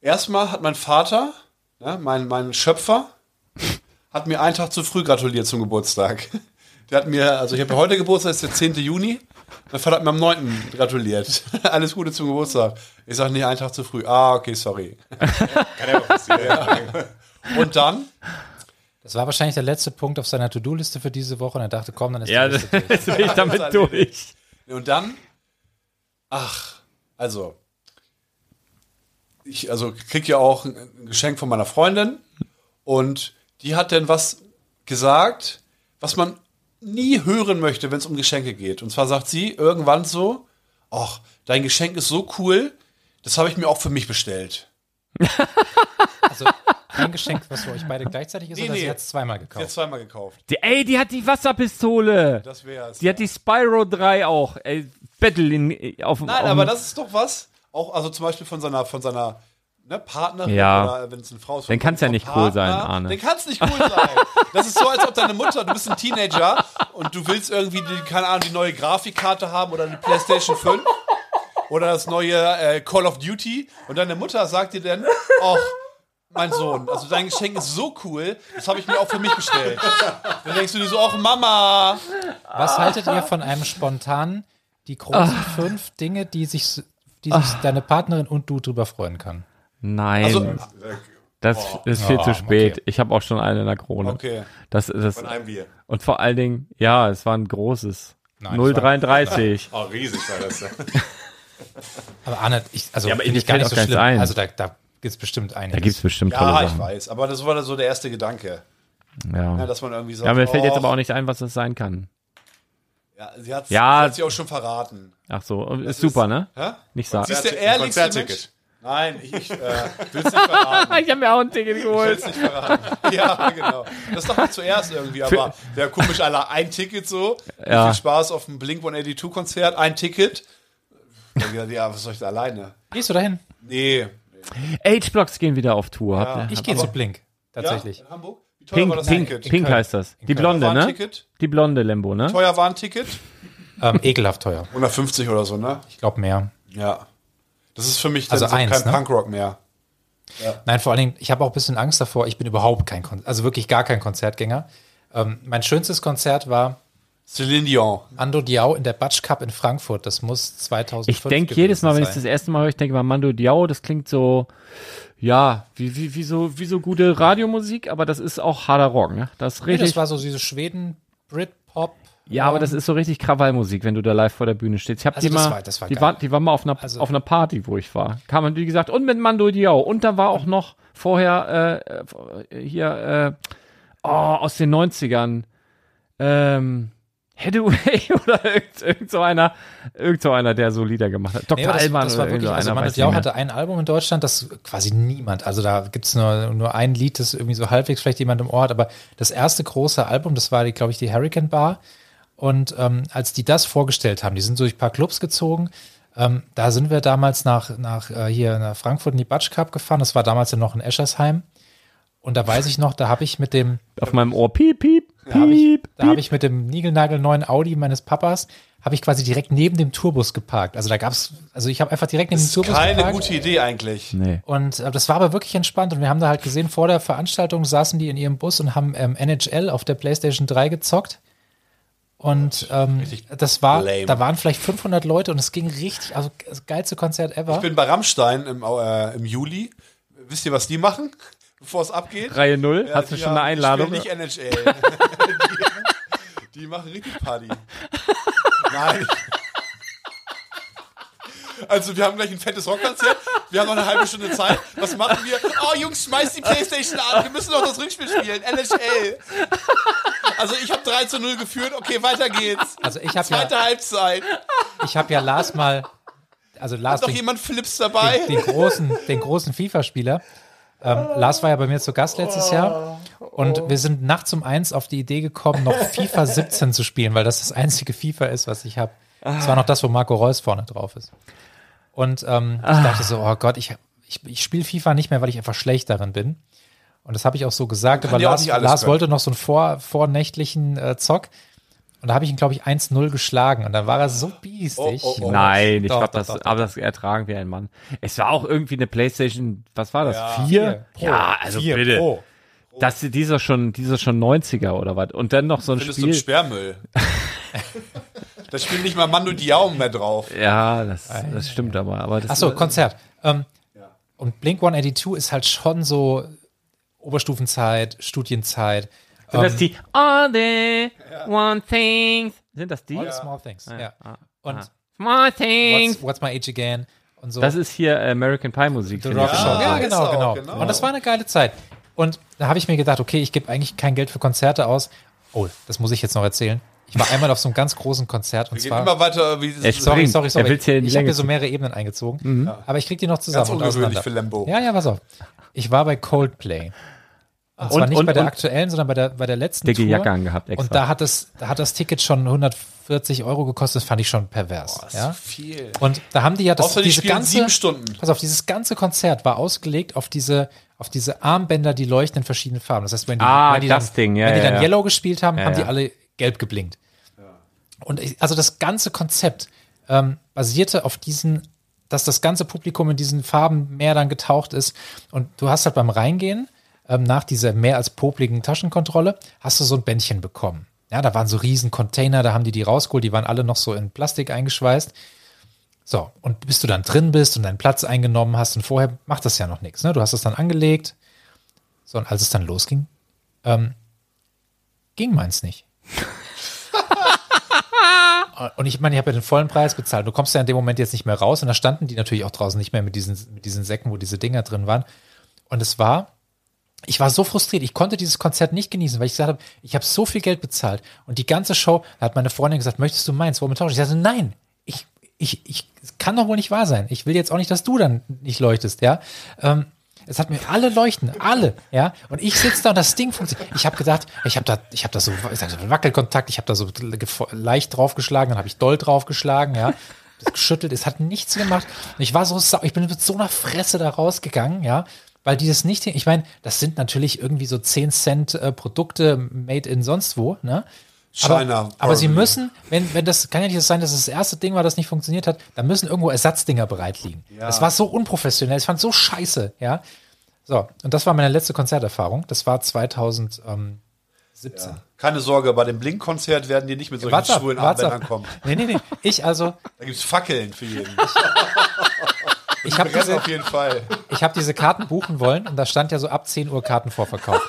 Erstmal hat mein Vater, ja, mein, mein Schöpfer, [laughs] hat mir einen Tag zu früh gratuliert zum Geburtstag. Der hat mir, also ich habe ja heute Geburtstag, ist der 10. Juni. Mein Vater hat mir am 9. gratuliert. [laughs] Alles Gute zum Geburtstag. Ich sage, nee, einen Tag zu früh. Ah, okay, sorry. [laughs] Kann ja auch passieren. Und dann, Das war wahrscheinlich der letzte Punkt auf seiner To-Do-Liste für diese Woche und er dachte, komm, dann ist Ja, das [laughs] durch. bin ich damit durch. und dann, ach, also, ich, also krieg ja auch ein ein Geschenk von meiner Freundin und die hat dann was gesagt, was man nie hören möchte, wenn es um Geschenke geht. Und zwar sagt sie irgendwann so, ach, dein Geschenk ist so cool, das habe ich mir auch für mich bestellt. [laughs] Also ein Geschenk, was für euch beide gleichzeitig ist, Nee, oder nee. sie hat es zweimal Jetzt gekauft? zweimal gekauft. Die, ey, die hat die Wasserpistole. Das wäre es. Die hat die Spyro 3 auch. Ey, Battle in, auf Nein, auf, aber das ist doch was. Auch, also zum Beispiel von seiner, von seiner ne, Partnerin Ja. oder wenn es eine Frau ist. Dann vom- kann's ja nicht cool sein, Partner. Arne. Dann kann es nicht cool sein. Das ist so, als ob deine Mutter, du bist ein Teenager und du willst irgendwie, die, keine Ahnung, die neue Grafikkarte haben oder eine Playstation 5 oder das neue äh, Call of Duty und deine Mutter sagt dir dann, ach, mein Sohn, also dein Geschenk ist so cool, das habe ich mir auch für mich bestellt. Dann denkst du dir so, ach Mama, Was haltet ihr von einem spontanen, die großen Ah. fünf Dinge, die sich, die sich deine Partnerin und du drüber freuen kann? Nein, Also- das ist viel Oh, zu spät. okay. Ich habe auch schon eine in der Krone. Okay. Das, das, Von einem Bier. und vor allen Dingen, ja, es war ein großes. Nein, es war- 033. [laughs] Oh, riesig war das. [laughs] Aber Arne, ich, also Ja, aber ich gar nicht auch so schlimm. ein. Also da, da gibt es bestimmt einiges. Da gibt's bestimmt tolle ja, ich Sachen. weiß, aber das war so der erste Gedanke. Ja. Ja, dass man irgendwie sagt, Ja, mir fällt jetzt oh, aber auch nicht ein, was das sein kann. Ja, sie hat Ja. sie hat sich auch schon verraten. Ach so, ist super, ne? Hä? Nicht sagen. Sie ist der ehrlichste Mensch. Nein, ich, ich äh, [laughs] will es nicht verraten. Ich habe mir auch ein Ticket Ich geholt. will's nicht verraten. Ja, genau. Das doch mal zuerst irgendwie, aber wäre komisch, alle ein Ticket so. Ja. Viel Spaß auf dem Blink 182 Konzert, ein Ticket. Ich gedacht, Ja, was soll ich da alleine? Gehst du dahin? Nee. H-Blocks gehen wieder auf Tour. Ihr- Ich gehe zu Blink. Tatsächlich. Ja, in Hamburg? Wie teuer war Pink, das Pink, Ticket? Pink heißt das. Die Teuer blonde, war ne? Ticket? Die blonde Lembo, ne? Teuer war ein Ticket? Ähm, ekelhaft teuer. 150 oder so, ne? Ich glaube mehr. Ja. Das ist für mich Also so eins, kein ne? Punkrock mehr. Nein, vor allen Dingen, ich habe auch ein bisschen Angst davor. Ich bin überhaupt kein, Kon also wirklich gar kein Konzertgänger. Ähm, mein schönstes Konzert war Celine Dion. Ando Diao in der Batsch Cup in Frankfurt. Das muss 2005 Ich denke jedes Mal, wenn ich das erste Mal höre, ich denke mal Mando Diao, das klingt so, ja, wie, wie, wie, so, wie so gute Radiomusik, aber das ist auch harter Rock, ne? Das ist Nee, richtig. das war so diese Schweden, Britpop. Ja, aber das ist so richtig Krawallmusik, wenn du da live vor der Bühne stehst. Ich hab Also die mal, war- das war die, war, die war mal auf einer, Also- auf einer Party, wo ich war. Kam man, wie gesagt, und mit Mando Diao. Und da war auch noch vorher, äh, hier, äh, oh, aus den 90ern, ähm, Hathaway [laughs] oder irgend, irgend so einer, irgend so einer, der so Lieder gemacht hat. Dr. Nee, das, Alban das war oder wirklich, also weiß Diao hatte ein Album in Deutschland, das quasi niemand, also da gibt's nur, nur ein Lied, das irgendwie so halbwegs vielleicht jemand im Ohr hat, aber das erste große Album, das war, glaube ich, die Hurricane Bar. Und ähm, als die das vorgestellt haben, die sind durch ein paar Clubs gezogen, ähm, da sind wir damals nach, nach äh, hier nach Frankfurt in die Batsch Cup gefahren, das war damals ja noch in Eschersheim. Und da weiß ich noch, da habe ich mit dem, auf meinem Ohr piep, piep, da habe ich, piep, da hab piep. ich mit dem niegelnagelneuen Audi meines Papas, habe ich quasi direkt neben dem Tourbus geparkt. Also da gab's, also ich habe einfach direkt neben dem Tourbus Keine geparkt. gute Idee eigentlich. Nee. Und äh, das war aber wirklich entspannt. Und wir haben da halt gesehen, vor der Veranstaltung saßen die in ihrem Bus und haben ähm, NHL auf der PlayStation 3 gezockt. Und ähm, das war, lame. da waren vielleicht 500 Leute und es ging richtig, also das geilste Konzert ever. Ich bin bei Rammstein im, äh, im Juli. Wisst ihr, was die machen, [laughs] bevor es abgeht? Reihe 0, Ja, hast du schon eine Einladung? Spielen nicht NHL. [laughs] die, die machen richtig Party. [laughs] Nein. Also wir haben gleich ein fettes Rockkonzert. Wir haben noch eine halbe Stunde Zeit. Was machen wir? Oh Jungs, schmeißt die Playstation an. Wir müssen noch das Rückspiel spielen. NHL. Also ich habe 3 zu 0 geführt. Okay, weiter geht's. Also ich habe Zweite ja, Halbzeit. ich habe ja Lars mal, also Lars, Hat noch den, jemand Flips dabei? den großen, den großen FIFA-Spieler. Ähm, Lars war ja bei mir zu Gast letztes Jahr und wir sind nachts um eins auf die Idee gekommen, noch FIFA 17 zu spielen, weil das das einzige FIFA ist, was ich habe. Das war noch das, wo Marco Reus vorne drauf ist. Und ähm, ich dachte so, oh Gott, ich, ich, ich spiele FIFA nicht mehr, weil ich einfach schlecht darin bin. Und das habe ich auch so gesagt, aber Lars, Lars wollte noch so einen vor, vornächtlichen äh, Zock. Und da habe ich ihn, glaube ich, 1-0 geschlagen. Und dann war er so biestig. Oh, oh, oh. Nein, ich glaube, das, doch, doch. aber das ertragen wir ein Mann. Es war auch irgendwie eine Playstation, was war das? Ja. vier? Pro. Ja, also Vier bitte. Pro. Das, dieser schon, dieser schon 90er oder was? Und dann noch so ein Findest du Spiel. Sperrmüll. [laughs] da spielt nicht mal Mando Diao mehr drauf. Ja, das, das stimmt aber. aber das, Achso, Konzert. Ähm, Und Blink 182 ist halt schon so Oberstufenzeit, Studienzeit. sind das die All the One Things? Sind das die? All the Small Things. Ja. Ah, Und ah. Small Things. what's, what's My Age Again? Und so. Das ist hier American Pie Musik. The Rock. Show. Ja, Ja, ist genau, auch, genau, genau. Und das war eine geile Zeit. Und da habe ich mir gedacht, okay, ich gebe eigentlich kein Geld für Konzerte aus. Oh, das muss ich jetzt noch erzählen. Ich war einmal auf so einem ganz großen Konzert und Wir gehen zwar. immer weiter, wie Echt? Sorry, sorry, Er sorry. in die ich habe hier so mehrere Ebenen eingezogen. Aber ich kriege die noch zusammen. ganz ungewöhnlich für Lembo. Ja, ja, pass auf. Ich war bei Coldplay. Und zwar Und- nicht und- bei der aktuellen, sondern bei der, bei der letzten Dicke Tour. Jacke angehabt extra. Und da hat, das, da hat das Ticket schon 140 Euro gekostet. Das fand ich schon pervers. ja? Viel. Und da haben die ja das, Außer die diese spielen ganze, sieben Stunden. Pass auf, dieses ganze Konzert war ausgelegt auf diese, auf diese Armbänder, die leuchten in verschiedenen Farben. Das heißt, wenn die, Ah, wenn die das dann, Ding, ja, wenn die dann ja. Yellow gespielt haben, haben die alle gelb geblinkt. Und ich, also das ganze Konzept ähm, basierte auf diesen, dass das ganze Publikum in diesen Farben mehr dann getaucht ist. Und du hast halt beim Reingehen, ähm, nach dieser mehr als popligen Taschenkontrolle, hast du so ein Bändchen bekommen. Ja, da waren so riesen Container, da haben die die rausgeholt, die waren alle noch so in Plastik eingeschweißt. So, und bis du dann drin bist und deinen Platz eingenommen hast und vorher macht das ja noch nichts. Ne? Du hast es dann angelegt. So, und als es dann losging, ähm, ging meins nicht. [laughs] und ich meine, ich habe ja den vollen Preis bezahlt. Du kommst ja in dem Moment jetzt nicht mehr raus. Und da standen die natürlich auch draußen nicht mehr mit diesen, mit diesen Säcken, wo diese Dinger drin waren. Und es war, ich war so frustriert, ich konnte dieses Konzert nicht genießen, weil ich gesagt habe, ich habe so viel Geld bezahlt und die ganze Show, da hat meine Freundin gesagt, möchtest du meins, wir tauschen? Ich sagte, nein, ich, ich, ich, kann doch wohl nicht wahr sein. Ich will jetzt auch nicht, dass du dann nicht leuchtest, ja. Ähm, es hat mir alle leuchten, alle, ja. Und ich sitze da und das Ding funktioniert. Ich habe gedacht, ich habe da, ich habe da so, ich sag, so Wackelkontakt, ich habe da so leicht draufgeschlagen, dann habe ich doll draufgeschlagen, ja. Geschüttelt, es hat nichts gemacht. Und ich war so, sau- ich bin mit so einer Fresse da rausgegangen, ja. Weil dieses nicht, ich meine, das sind natürlich irgendwie so 10 Cent äh, Produkte made in sonst wo, ne? Aber, China, aber sie probably. müssen, wenn, wenn das kann ja nicht sein, dass das erste Ding war, das nicht funktioniert hat, da müssen irgendwo Ersatzdinger bereit liegen. Das war so unprofessionell, ich fand so scheiße, ja. So, und das war meine letzte Konzerterfahrung. Das war 2017. Keine Sorge, bei dem Blink-Konzert werden die nicht mit solchen ab, schwulen Armbändern kommen. [laughs] Nee, nee, nee. Ich also, Da gibt's Fackeln für jeden. ich [laughs] habe diese, auf jeden Fall. ich habe diese Karten buchen wollen und da stand ja so ab 10 Uhr Kartenvorverkauf.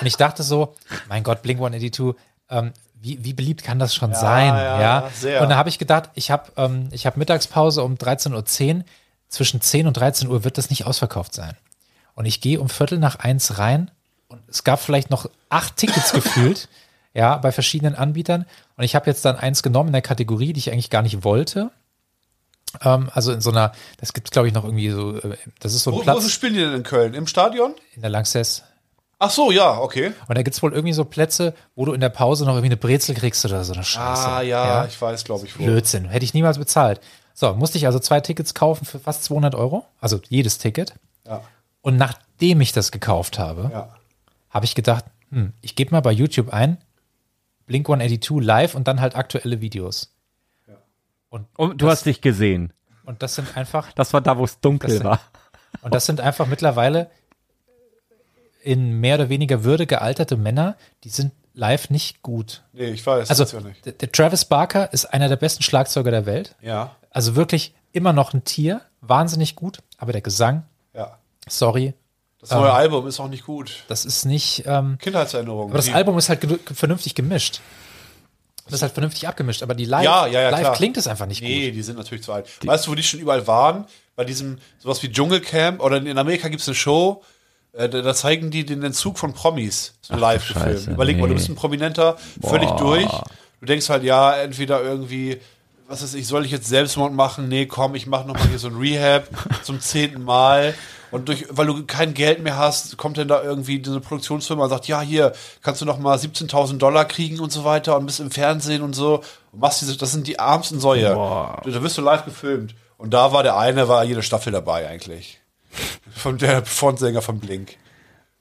Und ich dachte so, mein Gott, Blink 182, ähm, wie, wie beliebt kann das schon sein? ja, Ja, sehr. Und da habe ich gedacht, ich habe ähm, ich hab Mittagspause um 13.10 Uhr. Zwischen 10 und 13 Uhr wird das nicht ausverkauft sein. Und ich gehe um Viertel nach eins rein und es gab vielleicht noch acht Tickets [laughs] gefühlt, ja, bei verschiedenen Anbietern. Und ich habe jetzt dann eins genommen in der Kategorie, die ich eigentlich gar nicht wollte. Ähm, also in so einer, das gibt glaube ich noch irgendwie so, äh, das ist so ein Wo, wo Platz spielen die denn in Köln? Im Stadion? in der Lanxess. Ach so, ja, okay. Und da gibt's wohl irgendwie so Plätze, wo du in der Pause noch irgendwie eine Brezel kriegst oder so eine Scheiße. Ah, ja, ich weiß, glaube ich, wo. Blödsinn. Hätte ich niemals bezahlt. So, musste ich also zwei Tickets kaufen für fast 200 Euro. Also jedes Ticket. Ja, Und nachdem ich das gekauft habe, ja. habe ich gedacht, hm, ich gebe mal bei YouTube ein, Blink 182 live und dann halt aktuelle Videos. Und du hast dich gesehen. Und das sind einfach, Das war da, wo es dunkel Das- war. und das sind einfach mittlerweile in mehr oder weniger Würde gealterte Männer, die sind live nicht gut. Nee, ich weiß. Also ja nicht. der, der Travis Barker ist einer der besten Schlagzeuger der Welt. Ja, Also wirklich immer noch ein Tier, wahnsinnig gut, aber der Gesang, ja. sorry, Das neue Album ist auch nicht gut. das ist nicht. Ähm, Kindheitserinnerung. aber das Die- Album ist halt vernünftig gemischt. Das ist halt vernünftig abgemischt, aber die Live, Ja, ja, ja, live klar. klingt es einfach nicht Nee, gut. die sind natürlich zu alt. weißt du, wo die schon überall waren? Bei diesem, sowas wie Dschungelcamp oder in Amerika gibt es eine Show, äh, da, zeigen die den Entzug von Promis, so live du gefilmt. Überleg mal, du nee. bist ein Prominenter, völlig durch. Du denkst halt, ja, entweder irgendwie, was ist, ich soll ich jetzt Selbstmord machen? Nee, komm, ich mache nochmal hier so ein Rehab [laughs] zum zehnten Mal. Und durch, weil du kein Geld mehr hast, kommt dann da irgendwie diese Produktionsfirma und sagt, ja, hier kannst du noch mal 17.000 Dollar kriegen und so weiter und bist im Fernsehen und so. Und machst diese, das sind die ärmsten Säue. Da wirst du live gefilmt. Und da war der eine, war jede Staffel dabei eigentlich. Von der Frontsänger von Blink.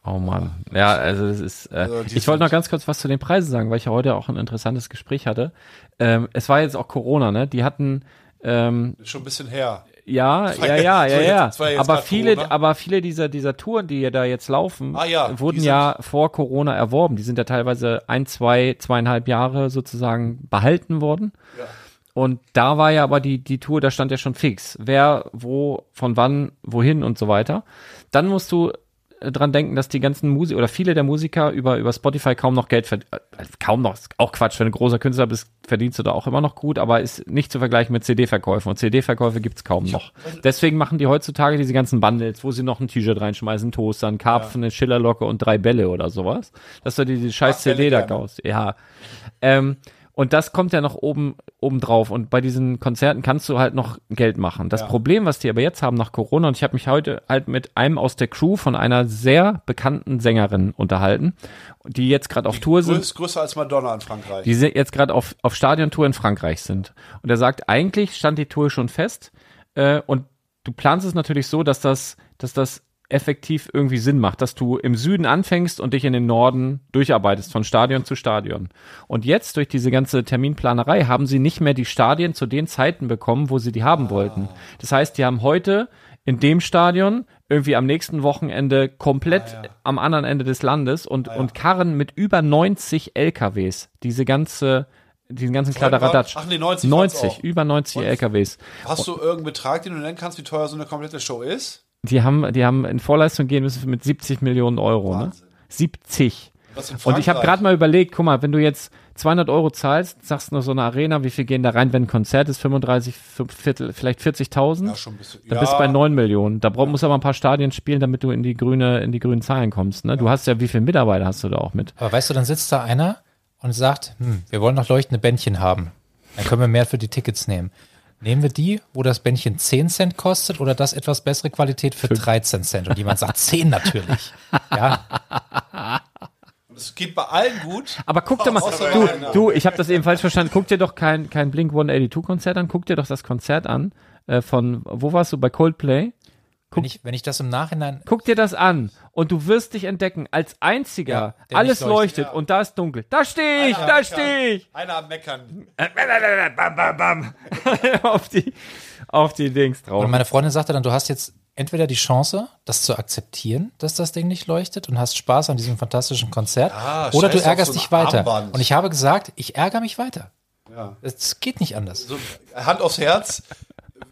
Oh Mann. Ja, also das ist. Äh, Also ich wollte noch ganz kurz was zu den Preisen sagen, weil ich ja heute auch ein interessantes Gespräch hatte. Ähm, es war jetzt auch Corona, ne? Die hatten ähm, schon ein bisschen her. ja, [laughs] ja, ja, ja, ja. jetzt Aber viele, Corona. aber viele dieser dieser Touren, die ja da jetzt laufen, Ah ja, wurden ja vor Corona erworben. Die sind ja teilweise ein, zwei, zweieinhalb Jahre sozusagen behalten worden. Und da war ja aber die, die Tour, da stand ja schon fix. Wer, wo, von wann, wohin und so weiter. Dann musst du äh, dran denken, dass die ganzen Musiker oder viele der Musiker über, über Spotify kaum noch Geld verdienen. Kaum noch, ist auch Quatsch. Wenn du großer Künstler bist, verdienst du da auch immer noch gut, aber ist nicht zu vergleichen mit CD-Verkäufen. Und CD-Verkäufe gibt's kaum noch. Deswegen machen die heutzutage diese ganzen Bundles, wo sie noch ein T-Shirt reinschmeißen, einen Toaster, einen Karpfen, eine Schillerlocke und drei Bälle oder sowas. Dass du dir die scheiß Ach, CD da kaufst. Ja. Ähm, und das kommt ja noch oben, oben drauf. Und bei diesen Konzerten kannst du halt noch Geld machen. Das Problem, was die aber jetzt haben nach Corona, und ich habe mich heute halt mit einem aus der Crew von einer sehr bekannten Sängerin unterhalten, die jetzt gerade auf Tour sind Größ, größer als Madonna in Frankreich. die jetzt gerade auf, auf Stadiontour in Frankreich sind. Und er sagt, eigentlich stand die Tour schon fest äh, und du planst es natürlich so, dass das, dass das effektiv irgendwie Sinn macht, dass du im Süden anfängst und dich in den Norden durcharbeitest, von Stadion zu Stadion. Und jetzt durch diese ganze Terminplanerei haben sie nicht mehr die Stadien zu den Zeiten bekommen, wo sie die haben wollten. Das heißt, die haben heute in dem Stadion irgendwie am nächsten Wochenende komplett am anderen Ende des Landes und, und Karren mit über 90 LKWs. Diese ganze, diesen ganzen Kladderadatsch. Ach nee, 90 waren's 90, auch. über 90 LKWs. Hast du irgendeinen Betrag, den du nennen kannst, wie teuer so eine komplette Show ist? Die haben, die haben in Vorleistung gehen müssen mit 70 Millionen Euro, ne? Wahnsinn. 70. Was in Und ich habe gerade mal überlegt, guck mal, wenn du jetzt 200 Euro zahlst, sagst nur so eine Arena, wie viel gehen da rein, wenn ein Konzert ist, 35, fünf Viertel, vielleicht 40.000. Ja, schon bisschen. Dann bist du bei 9 Millionen. Da brauch, musst du aber ein paar Stadien spielen, damit du in die grüne, in die grünen Zahlen kommst. Ne? Du hast ja, wie viele Mitarbeiter hast du da auch mit? Aber weißt du, dann sitzt da einer und sagt, hm, wir wollen noch leuchtende Bändchen haben. Dann können wir mehr für die Tickets nehmen. Nehmen wir die, wo das Bändchen 10 Cent kostet oder das etwas bessere Qualität für 13 Cent? Und jemand sagt 10 natürlich. Ja, [laughs] Es geht bei allen gut. Aber guck dir mal, du, du, ich habe das eben falsch verstanden. Guck dir doch kein, kein Blink 182 Konzert an, guck dir doch das Konzert an äh, von, wo warst du, bei Coldplay? Wenn ich, wenn ich das im Nachhinein, Guck dir das an und du wirst dich entdecken, als einziger, Ja, alles leuchtet. leuchtet und da ist dunkel. Da stehe ich, Einer da stehe ich. Einer am Meckern. [laughs] Bam, bam, bam. [laughs] auf die, auf die Dings drauf. und meine Freundin sagte dann, du hast jetzt entweder die Chance, das zu akzeptieren, dass das Ding nicht leuchtet und hast Spaß an diesem fantastischen Konzert, Ah, oder du ärgerst so dich weiter. Armband. Und ich habe gesagt, ich ärgere mich weiter. Ja. Es geht nicht anders. So, Hand aufs Herz.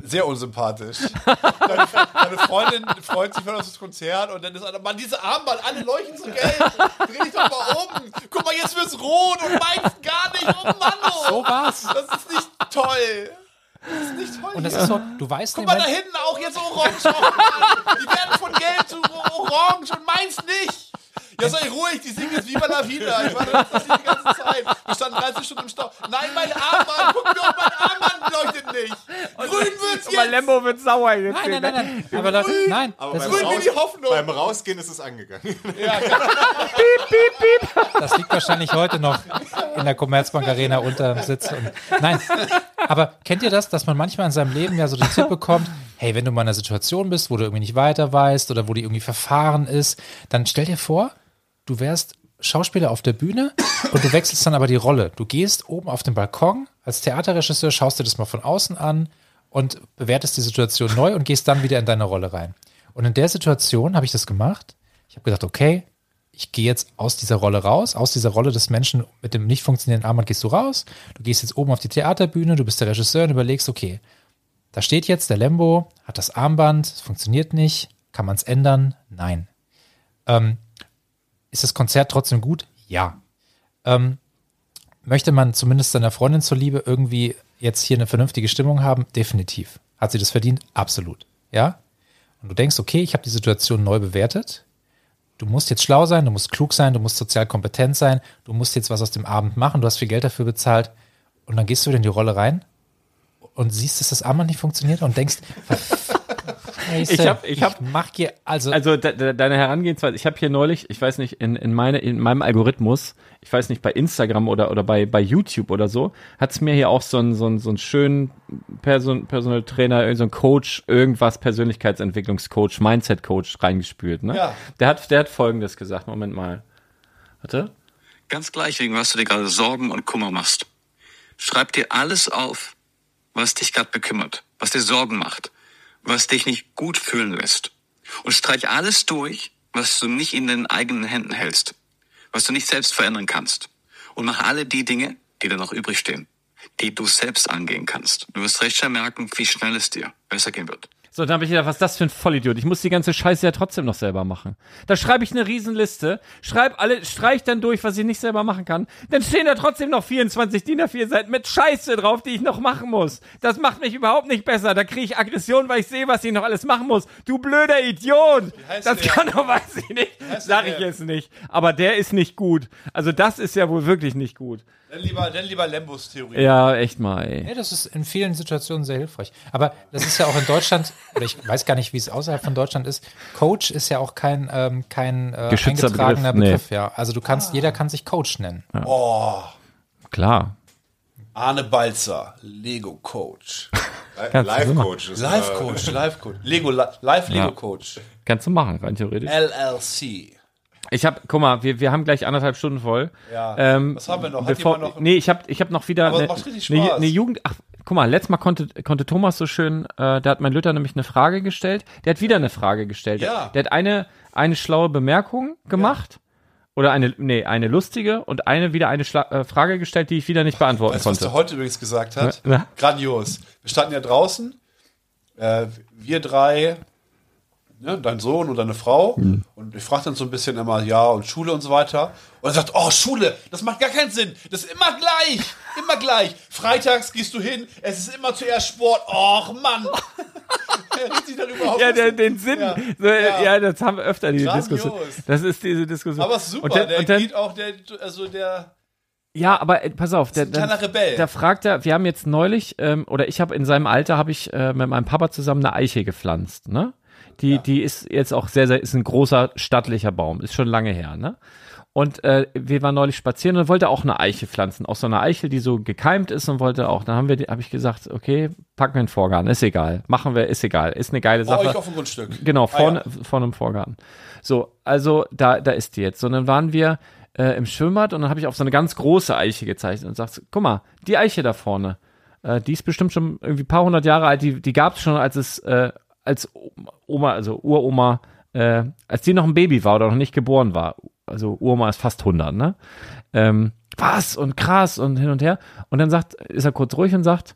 Sehr unsympathisch. [laughs] Deine, deine Freundin freut sich voll auf das Konzert und dann ist einer, Mann, diese Armband, alle leuchten so gelb. Dreh dich doch mal um. Guck mal, jetzt wird's rot und meins gar nicht. Oh Mann, oh. So war's. Das ist nicht toll. Das ist nicht toll. Und das hier. ist so, du weißt Guck mal da hinten auch jetzt orange. Die werden von gelb zu orange und meins nicht. Ja, sei ruhig, die singen jetzt Viva la Vida. Ich war das die ganze Zeit. Wir standen 30 Stunden im Stau. Nein, mein Armband, guck mir auf mein Armband leuchtet nicht. Grün wird's jetzt. Lembo wird sauer jetzt. Nein, nein, nein, nein. Aber Leute, nein. Aber Das, beim, Grün wie Raus, die Hoffnung. beim Rausgehen ist es angegangen. [laughs] das liegt wahrscheinlich heute noch in der Commerzbank Arena unter dem Sitz. Und, nein, aber kennt ihr das, dass man manchmal in seinem Leben ja so den Tipp bekommt, hey, wenn du mal in einer Situation bist, wo du irgendwie nicht weiter weißt oder wo die irgendwie verfahren ist, dann stell dir vor, du wärst Schauspieler auf der Bühne und du wechselst dann aber die Rolle. Du gehst oben auf den Balkon als Theaterregisseur, schaust dir das mal von außen an und bewertest die Situation neu und gehst dann wieder in deine Rolle rein. Und in der Situation habe ich das gemacht. Ich habe gedacht, okay, ich gehe jetzt aus dieser Rolle raus, aus dieser Rolle des Menschen mit dem nicht funktionierenden Armband gehst du raus. Du gehst jetzt oben auf die Theaterbühne, du bist der Regisseur und überlegst, okay, da steht jetzt der Lembo, hat das Armband, es funktioniert nicht, kann man es ändern? Nein. Ähm, ist das Konzert trotzdem gut? Ja. Ähm, möchte man zumindest seiner Freundin zuliebe irgendwie jetzt hier eine vernünftige Stimmung haben? Definitiv. Hat sie das verdient? Absolut. Ja? Und du denkst, okay, ich habe die Situation neu bewertet. Du musst jetzt schlau sein, du musst klug sein, du musst sozial kompetent sein, du musst jetzt was aus dem Abend machen, du hast viel Geld dafür bezahlt. Und dann gehst du wieder in die Rolle rein und siehst, dass das Armband nicht funktioniert und denkst, Scheiße, Ich hab- ich hab- mach hier, also, Also de, de, deine Herangehensweise, ich habe hier neulich, ich weiß nicht, in, in, meine, in meinem Algorithmus, ich weiß nicht, bei Instagram oder, oder bei, bei YouTube oder so, hat's mir hier auch so einen so einen- so einen schönen Person, Personal Trainer, so ein Coach, irgendwas, Persönlichkeitsentwicklungscoach, Mindset-Coach reingespült. Ne? Ja. Der, hat, der hat folgendes gesagt, Moment mal. Warte. Ganz gleich, wegen was du dir gerade Sorgen und Kummer machst. Schreib dir alles auf, was dich gerade bekümmert, was dir Sorgen macht, was dich nicht gut fühlen lässt. Und streich alles durch, was du nicht in den eigenen Händen hältst, was du nicht selbst verändern kannst. Und mach alle die Dinge, die dir noch übrig stehen, die du selbst angehen kannst. Du wirst recht schnell merken, wie schnell es dir besser gehen wird. So, dann habe ich gedacht, was ist das für ein Vollidiot? Ich muss die ganze Scheiße ja trotzdem noch selber machen. Da schreibe ich eine Riesenliste, schreib alle, streich dann durch, was ich nicht selber machen kann. Dann stehen da trotzdem noch 24 DIN A4 Seiten mit Scheiße drauf, die ich noch machen muss. Das macht mich überhaupt nicht besser. Da kriege ich Aggression, weil ich sehe, was ich noch alles machen muss. Du blöder Idiot! Das der? kann doch, weiß ich nicht. Sag der? ich jetzt nicht. Aber der ist nicht gut. Also das ist ja wohl wirklich nicht gut. Dann lieber, dann lieber Lembos Theorie. Ja, echt mal, ey. Ja, das ist in vielen Situationen sehr hilfreich. Aber das ist ja auch in Deutschland, oder ich weiß gar nicht, wie es außerhalb von Deutschland ist. Coach ist ja auch kein, ähm, kein äh, Geschützter eingetragener Begriff, nee. Begriff, ja. Also du kannst, jeder kann sich Coach nennen. Oh, Klar. Arne Balzer, Lego Coach. [laughs] So Live-Coach. ist, Live äh, Coach, Live Coach. Lego, Live Lego Ja. Coach. Kannst du machen, rein theoretisch. LLC. Ich habe, guck mal, wir, wir haben gleich anderthalb Stunden voll. Ja. Ähm, Was haben wir noch? Hat Bevor, jemand noch- nee, ich habe ich hab noch wieder eine, eine, eine Jugend. Ach, guck mal, letztes Mal konnte, konnte Thomas so schön, äh, da hat mein Lütter nämlich eine Frage gestellt. Der hat wieder eine Frage gestellt. Ja. Der hat eine, eine schlaue Bemerkung gemacht. Oder eine, nee, eine lustige und eine wieder eine Schla äh, Frage gestellt, die ich wieder nicht beantworten Weißt du, was konnte. der heute übrigens gesagt hat? Na? Grandios. Wir standen ja draußen. Äh, wir drei, ne, dein Sohn und deine Frau. Mhm. Und ich frage dann so ein bisschen immer, ja, und Schule und so weiter. Und er sagt, oh, Schule, das macht gar keinen Sinn. Das ist immer gleich. Immer gleich. Freitags gehst du hin, es ist immer zuerst Sport. Och, Mann. [laughs] Ja, der, den Sinn. Ja. So, ja. Ja. das haben wir öfter, die Grandios. Diskussion. Das ist diese Diskussion. Aber es ist super, Und dann, der und dann, geht auch, der, also der, ja, aber äh, pass auf, der, der, der fragt er, wir haben jetzt neulich, ähm, oder ich habe in seinem Alter, habe ich äh, mit meinem Papa zusammen eine Eiche gepflanzt, ne? Die, die ist jetzt auch sehr, sehr, ist ein großer, stattlicher Baum, ist schon lange her, ne? Und äh, wir waren neulich spazieren und wollte auch eine Eiche pflanzen, auch so eine Eichel, die so gekeimt ist und wollte auch. Dann haben wir, habe ich gesagt, okay, packen wir einen Vorgarten, ist egal, machen wir, ist egal, ist eine geile bei Sache. euch auf dem Grundstück. Genau, vorne, Ah, vorne im Vorgarten. So, also da, da ist die jetzt. Und dann waren wir äh, im Schwimmbad und dann habe ich auf so eine ganz große Eiche gezeichnet und sagst, guck mal, die Eiche da vorne, äh, die ist bestimmt schon irgendwie ein paar hundert Jahre alt, die, die gab es schon, als es, äh, als Oma, also Uroma, äh, als die noch ein Baby war oder noch nicht geboren war. Also Uroma ist fast 100, ne? Ähm, was und krass und hin und her. Und dann sagt, ist er kurz ruhig und sagt,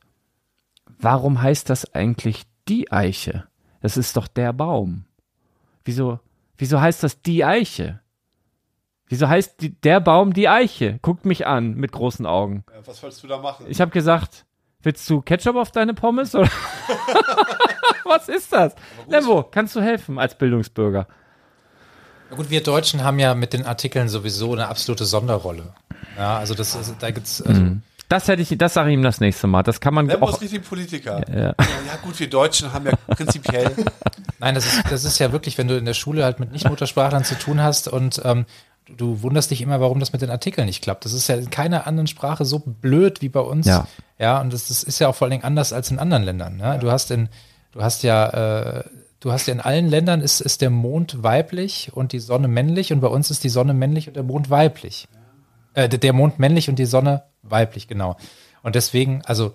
warum heißt das eigentlich die Eiche? Das ist doch der Baum. Wieso, wieso heißt das die Eiche? Wieso heißt die, der Baum die Eiche? Guckt mich an mit großen Augen. Was wolltest du da machen? Ich habe gesagt, willst du Ketchup auf deine Pommes? Oder? [laughs] Was ist das? Lembo, kannst du helfen als Bildungsbürger? Na gut, wir Deutschen haben ja mit den Artikeln sowieso eine absolute Sonderrolle. Ja, also das ist, da gibt's, also, Das hätte ich, das sage ich ihm das nächste Mal. Das kann man Lembo auch. ist richtig Politiker. Ja. Ja, gut, wir Deutschen haben ja prinzipiell. [laughs] nein, das ist, das ist ja wirklich, wenn du in der Schule halt mit Nicht-Muttersprachlern zu tun hast und ähm, du- wunderst dich immer, warum das mit den Artikeln nicht klappt. Das ist ja in keiner anderen Sprache so blöd wie bei uns. Ja. Ja, und das, das ist ja auch vor allen Dingen anders als in anderen Ländern. Ne? Du hast in, du hast ja, äh, du hast ja in allen Ländern ist, ist der Mond weiblich und die Sonne männlich und bei uns ist die Sonne männlich und der Mond weiblich. Äh, der Mond männlich und die Sonne weiblich, genau. Und deswegen, also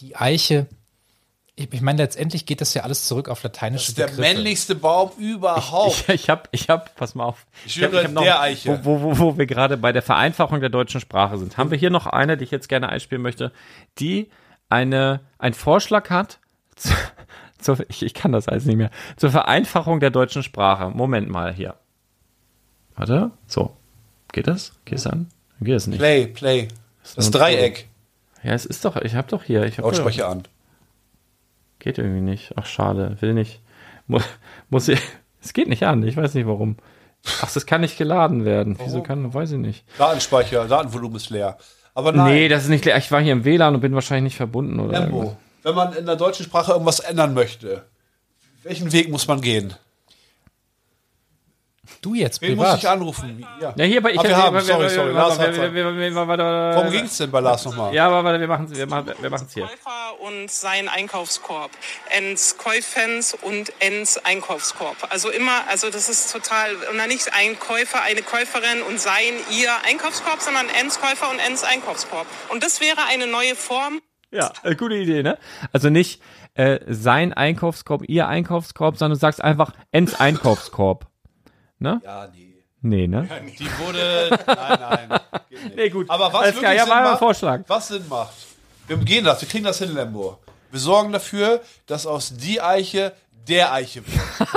die Eiche, ich, ich meine, letztendlich geht das ja alles zurück auf Das lateinische ist der Begriffe. männlichste Baum überhaupt. Ich, ich habe, ich hab, pass mal auf. Ich hab- schwöre, hab noch- der Eiche. Wo, wo, wo, wo wir gerade bei der Vereinfachung der deutschen Sprache sind, haben wir hier noch eine, die ich jetzt gerne einspielen möchte, die eine, einen Vorschlag hat, [laughs] zu, zur, ich, ich kann das alles nicht mehr, zur Vereinfachung der deutschen Sprache. Moment mal hier. Warte, so. Geht das? Geht es an? Geht es nicht? Play, play. Das ein Dreieck. Ja, es ist doch, ich habe doch hier. Ich hab Lautsprecher an. Geht irgendwie nicht. Ach, schade. Will nicht. Muss, muss ich. [laughs] Es geht nicht an. Ich weiß nicht warum. Ach, das kann nicht geladen werden. Wieso kann, weiß ich nicht. Datenspeicher, Datenvolumen ist leer. Aber nein, Nee, das ist nicht. Ich war hier im WLAN und bin wahrscheinlich nicht verbunden oder. irgendwas. Tempo. Wenn man in der deutschen Sprache irgendwas ändern möchte, welchen Weg muss man gehen? Du jetzt Wen muss privat. ich anrufen? Ja, Ja, hier bei ich Ah, wir hab- haben, wir- sorry, sorry, Worum ging es denn bei Lars nochmal? Ja, aber warte, wir machen es wir machen, wir machen's hier. Käufer und sein Einkaufskorb. Ens Käufens und Ens Einkaufskorb. Also immer, also das ist total, und dann nicht ein Käufer, eine Käuferin und sein ihr Einkaufskorb, sondern Ens Käufer und Ens Einkaufskorb. Und das wäre eine neue Form. Ja, äh, gute Idee, ne? Also nicht äh, sein Einkaufskorb, ihr Einkaufskorb, sondern du sagst einfach Ens Einkaufskorb. Ne? Ja, nee. Nee, ne? Die wurde. Nein, nein. Nee, gut. Aber was Alles wirklich klar, ja, Sinn war macht, Vorschlag. Was Sinn macht. Wir gehen das, wir kriegen das hin, Lembo. Wir sorgen dafür, dass aus die Eiche der Eiche wird. [laughs]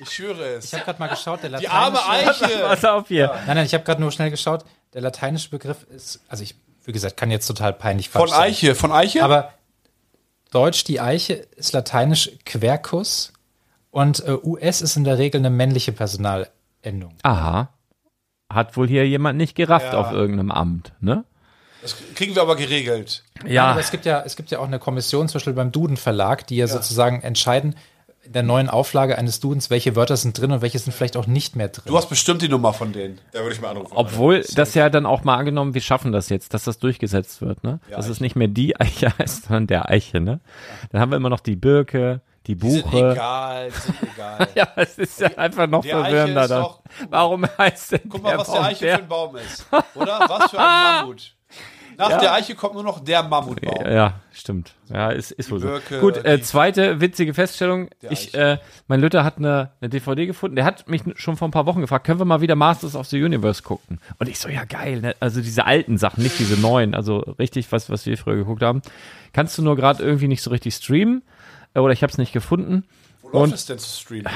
ich schwöre es. Ich habe gerade mal geschaut, der Die lateinische, arme Eiche. [laughs] Pass auf hier. Nein, nein, ich habe gerade nur schnell geschaut. Der lateinische Begriff ist, also ich, wie gesagt, kann jetzt total peinlich Von falsch sein. Eiche, von Eiche? Aber Deutsch, die Eiche, ist lateinisch Quercus und äh, US ist in der Regel eine männliche Personalendung. Aha. Hat wohl hier jemand nicht gerafft Ja. auf irgendeinem Amt, ne? das kriegen wir aber geregelt. Ja. Aber es gibt ja, es gibt ja auch eine Kommission, zum Beispiel beim Duden Verlag, die ja, sozusagen entscheiden, in der neuen Auflage eines Dudens, welche Wörter sind drin und welche sind vielleicht auch nicht mehr drin. Du hast bestimmt die Nummer von denen. Da würde ich mal anrufen. Obwohl das ja dann auch mal angenommen, wir schaffen das jetzt, dass das durchgesetzt wird, ne? dass es nicht mehr die Eiche [laughs] heißt, sondern der Eiche, ne? Dann haben wir immer noch die Birke, die Die sind Buche. egal, die sind egal. [laughs] Ja, es ist ja einfach noch Der verwirrender dann. doch- Warum heißt denn Guck mal, der was der Baum Eiche für ein Baum ist. Oder? Was für ein [laughs] Mammut. Nach der Eiche kommt nur noch der Mammutbaum. Ja, stimmt. Ja, ist, ist wohl so. Birke, Gut, äh, zweite witzige Feststellung. Ich, äh, mein Lütter hat eine, eine DVD gefunden. Der hat mich schon vor ein paar Wochen gefragt, können wir mal wieder Masters of the Universe gucken? Und ich so, ja geil. Ne? Also diese alten Sachen, nicht diese neuen. Also richtig, was, was wir früher geguckt haben. Kannst du nur gerade irgendwie nicht so richtig streamen? Äh, Oder ich habe es nicht gefunden. Wo läuft Und- es denn zu streamen?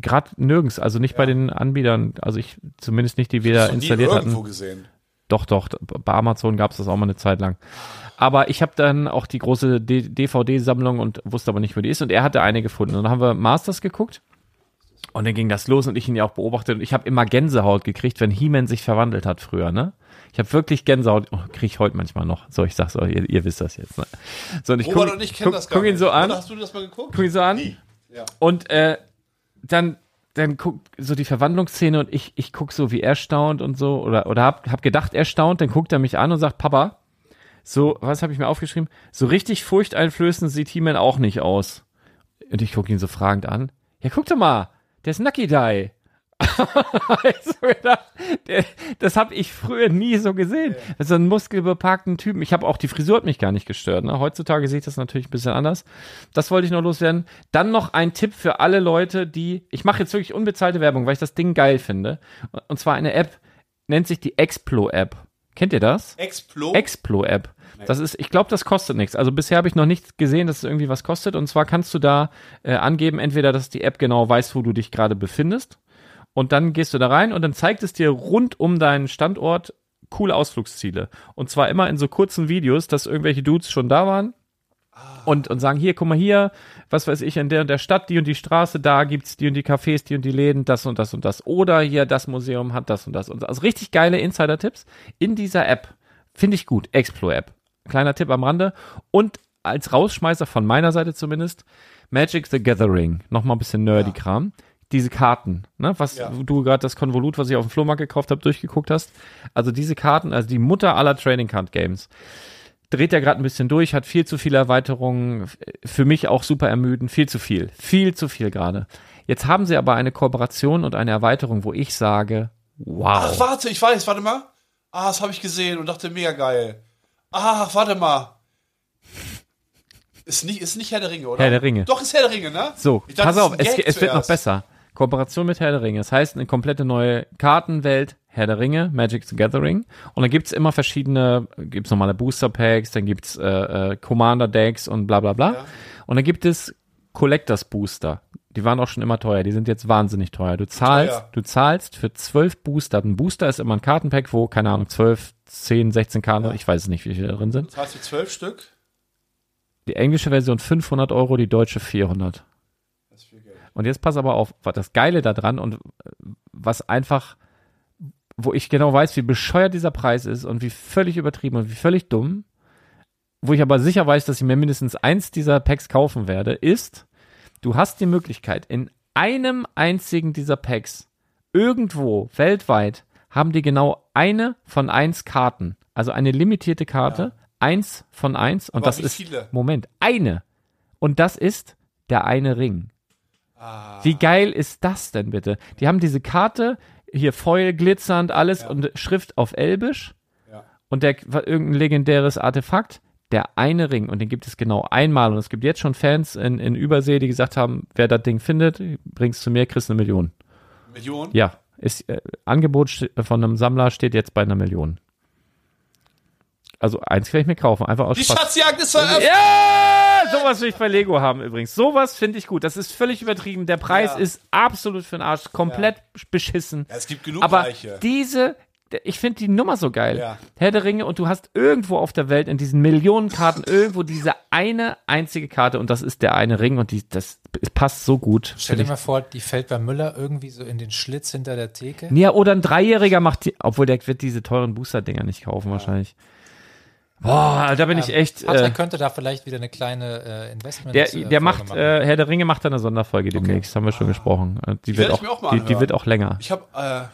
Gerade nirgends, also nicht bei den Anbietern, also ich zumindest nicht, die wir da nie installiert irgendwo hatten. gesehen. Doch, doch, bei Amazon gab es das auch mal eine Zeit lang. Aber ich habe dann auch die große DVD-Sammlung und wusste aber nicht, wo die ist. Und er hatte eine gefunden. Und dann haben wir Masters geguckt. Und dann ging das los und ich ihn ja auch beobachtet. Und ich habe immer Gänsehaut gekriegt, wenn He-Man sich verwandelt hat früher, ne? Ich habe wirklich Gänsehaut, oh, kriege ich heute manchmal noch. So, ich sag's euch, ihr, ihr wisst das jetzt, ne? So, und ich Robert guck, und ich kennen guck, das gar guck ihn so an. Oder hast du das mal geguckt? guck ihn so an. Ja. Und äh, dann, dann guckt so die Verwandlungsszene und ich, ich guck so, wie er staunt und so, oder, oder hab, hab gedacht, er staunt, dann guckt er mich an und sagt, Papa, so, was habe ich mir aufgeschrieben? So richtig furchteinflößend sieht He-Man auch nicht aus. Und ich gucke ihn so fragend an. Ja, guck doch mal, der ist Nucky Die. So das habe ich früher nie so gesehen. Das ist ein muskelbepackten Typen. Ich habe auch die Frisur hat mich gar nicht gestört. Ne? Heutzutage sehe ich das natürlich ein bisschen anders. Das wollte ich noch loswerden. Dann noch ein Tipp für alle Leute, die ich mache jetzt wirklich unbezahlte Werbung, weil ich das Ding geil finde. Und zwar eine App nennt sich die Explo App. Kennt ihr das? Explo. Explo App. Das ist, ich glaube, das kostet nichts. Also bisher habe ich noch nicht gesehen, dass es irgendwie was kostet. Und zwar kannst du da äh, angeben, entweder, dass die App genau weiß, wo du dich gerade befindest. Und dann gehst du da rein und dann zeigt es dir rund um deinen Standort coole Ausflugsziele. Und zwar immer in so kurzen Videos, dass irgendwelche Dudes schon da waren und, und sagen, hier, guck mal hier, was weiß ich, in der und der Stadt, die und die Straße, da gibt's die und die Cafés, die und die Läden, das und das und das. Oder hier, das Museum hat das und das. Und also richtig geile Insider-Tipps in dieser App. Finde ich gut. Explo-App. Kleiner Tipp am Rande. Und als Rausschmeißer von meiner Seite zumindest, Magic the Gathering. Nochmal ein bisschen nerdy-Kram. Diese Karten, ne, was Ja. du gerade das Konvolut, was ich auf dem Flohmarkt gekauft habe, durchgeguckt hast. Also diese Karten, also die Mutter aller Trading Card Games dreht er gerade ein bisschen durch, hat viel zu viele Erweiterungen, für mich auch super ermüdend, viel zu viel, viel zu viel gerade. Jetzt haben sie aber eine Kooperation und eine Erweiterung, wo ich sage, wow. Ach, warte, ich weiß, warte mal. Ah, das habe ich gesehen und dachte, mega geil. Ach, warte mal. Ist nicht, ist nicht Herr der Ringe, oder? Herr der Ringe. Doch, ist Herr der Ringe, ne? So, dachte, pass auf, es, es wird noch besser. Kooperation mit Herr der Ringe. Das heißt, eine komplette neue Kartenwelt, Herr der Ringe, Magic the Gathering. Und dann gibt's immer verschiedene, gibt's normale Booster Packs, dann gibt's äh, äh, Commander Decks und bla bla bla. Und dann gibt es Collectors Booster. Die waren auch schon immer teuer, die sind jetzt wahnsinnig teuer. Du zahlst, Teuer. du zahlst für zwölf Booster. Ein Booster ist immer ein Kartenpack, wo, keine Ahnung, zwölf, zehn, 16 Karten, ich weiß es nicht, wie viele da drin sind. Das heißt, für zwölf Stück. Die englische Version 500 Euro, die deutsche 400. Das ist viel Geld. Und jetzt pass aber auf, was das Geile daran und äh, was einfach, wo ich genau weiß, wie bescheuert dieser Preis ist und wie völlig übertrieben und wie völlig dumm, wo ich aber sicher weiß, dass ich mir mindestens eins dieser Packs kaufen werde, ist, du hast die Möglichkeit, in einem einzigen dieser Packs, irgendwo weltweit, haben die genau eine von eins Karten. Also eine limitierte Karte, eins von eins. Und Aber das wie ist, viele? Moment, eine. Und das ist der eine Ring. Ah. Wie geil ist das denn bitte? Die haben diese Karte, hier Foil, glitzernd, alles und Schrift auf Elbisch. Ja. Und der irgendein legendäres Artefakt, der eine Ring. Und den gibt es genau einmal. Und es gibt jetzt schon Fans in, in Übersee, die gesagt haben, wer das Ding findet, bring's zu mir, kriegst eine Million. Millionen? Ja, ist, äh, Angebot von einem Sammler steht jetzt bei einer Million. Also eins kann ich mir kaufen, einfach aus Die Spaß. Schatzjagd ist eröffnet! Ja, sowas will ich bei Lego haben übrigens. Sowas finde ich gut. Das ist völlig übertrieben. Der Preis Ja. ist absolut für den Arsch, komplett beschissen. Ja, es gibt genug Aber Reiche. diese, ich finde die Nummer so geil. Ja. Herr der Ringe und du hast irgendwo auf der Welt in diesen Millionen Karten [laughs] irgendwo diese eine einzige Karte und das ist der eine Ring und die, das passt so gut. Stell dir ich. mal vor, die fällt bei Müller irgendwie so in den Schlitz hinter der Theke. Ja, oder ein Dreijähriger macht die, obwohl der wird diese teuren Booster-Dinger nicht kaufen wahrscheinlich. Boah, da bin ich echt. Patrick Äh, könnte da vielleicht wieder eine kleine äh, Investment. der, äh, der Folge macht, machen. äh, Herr der Ringe macht da eine Sonderfolge demnächst, haben wir schon gesprochen. Äh, Die, wird werde auch, auch die, die wird auch länger. Ich hab, äh,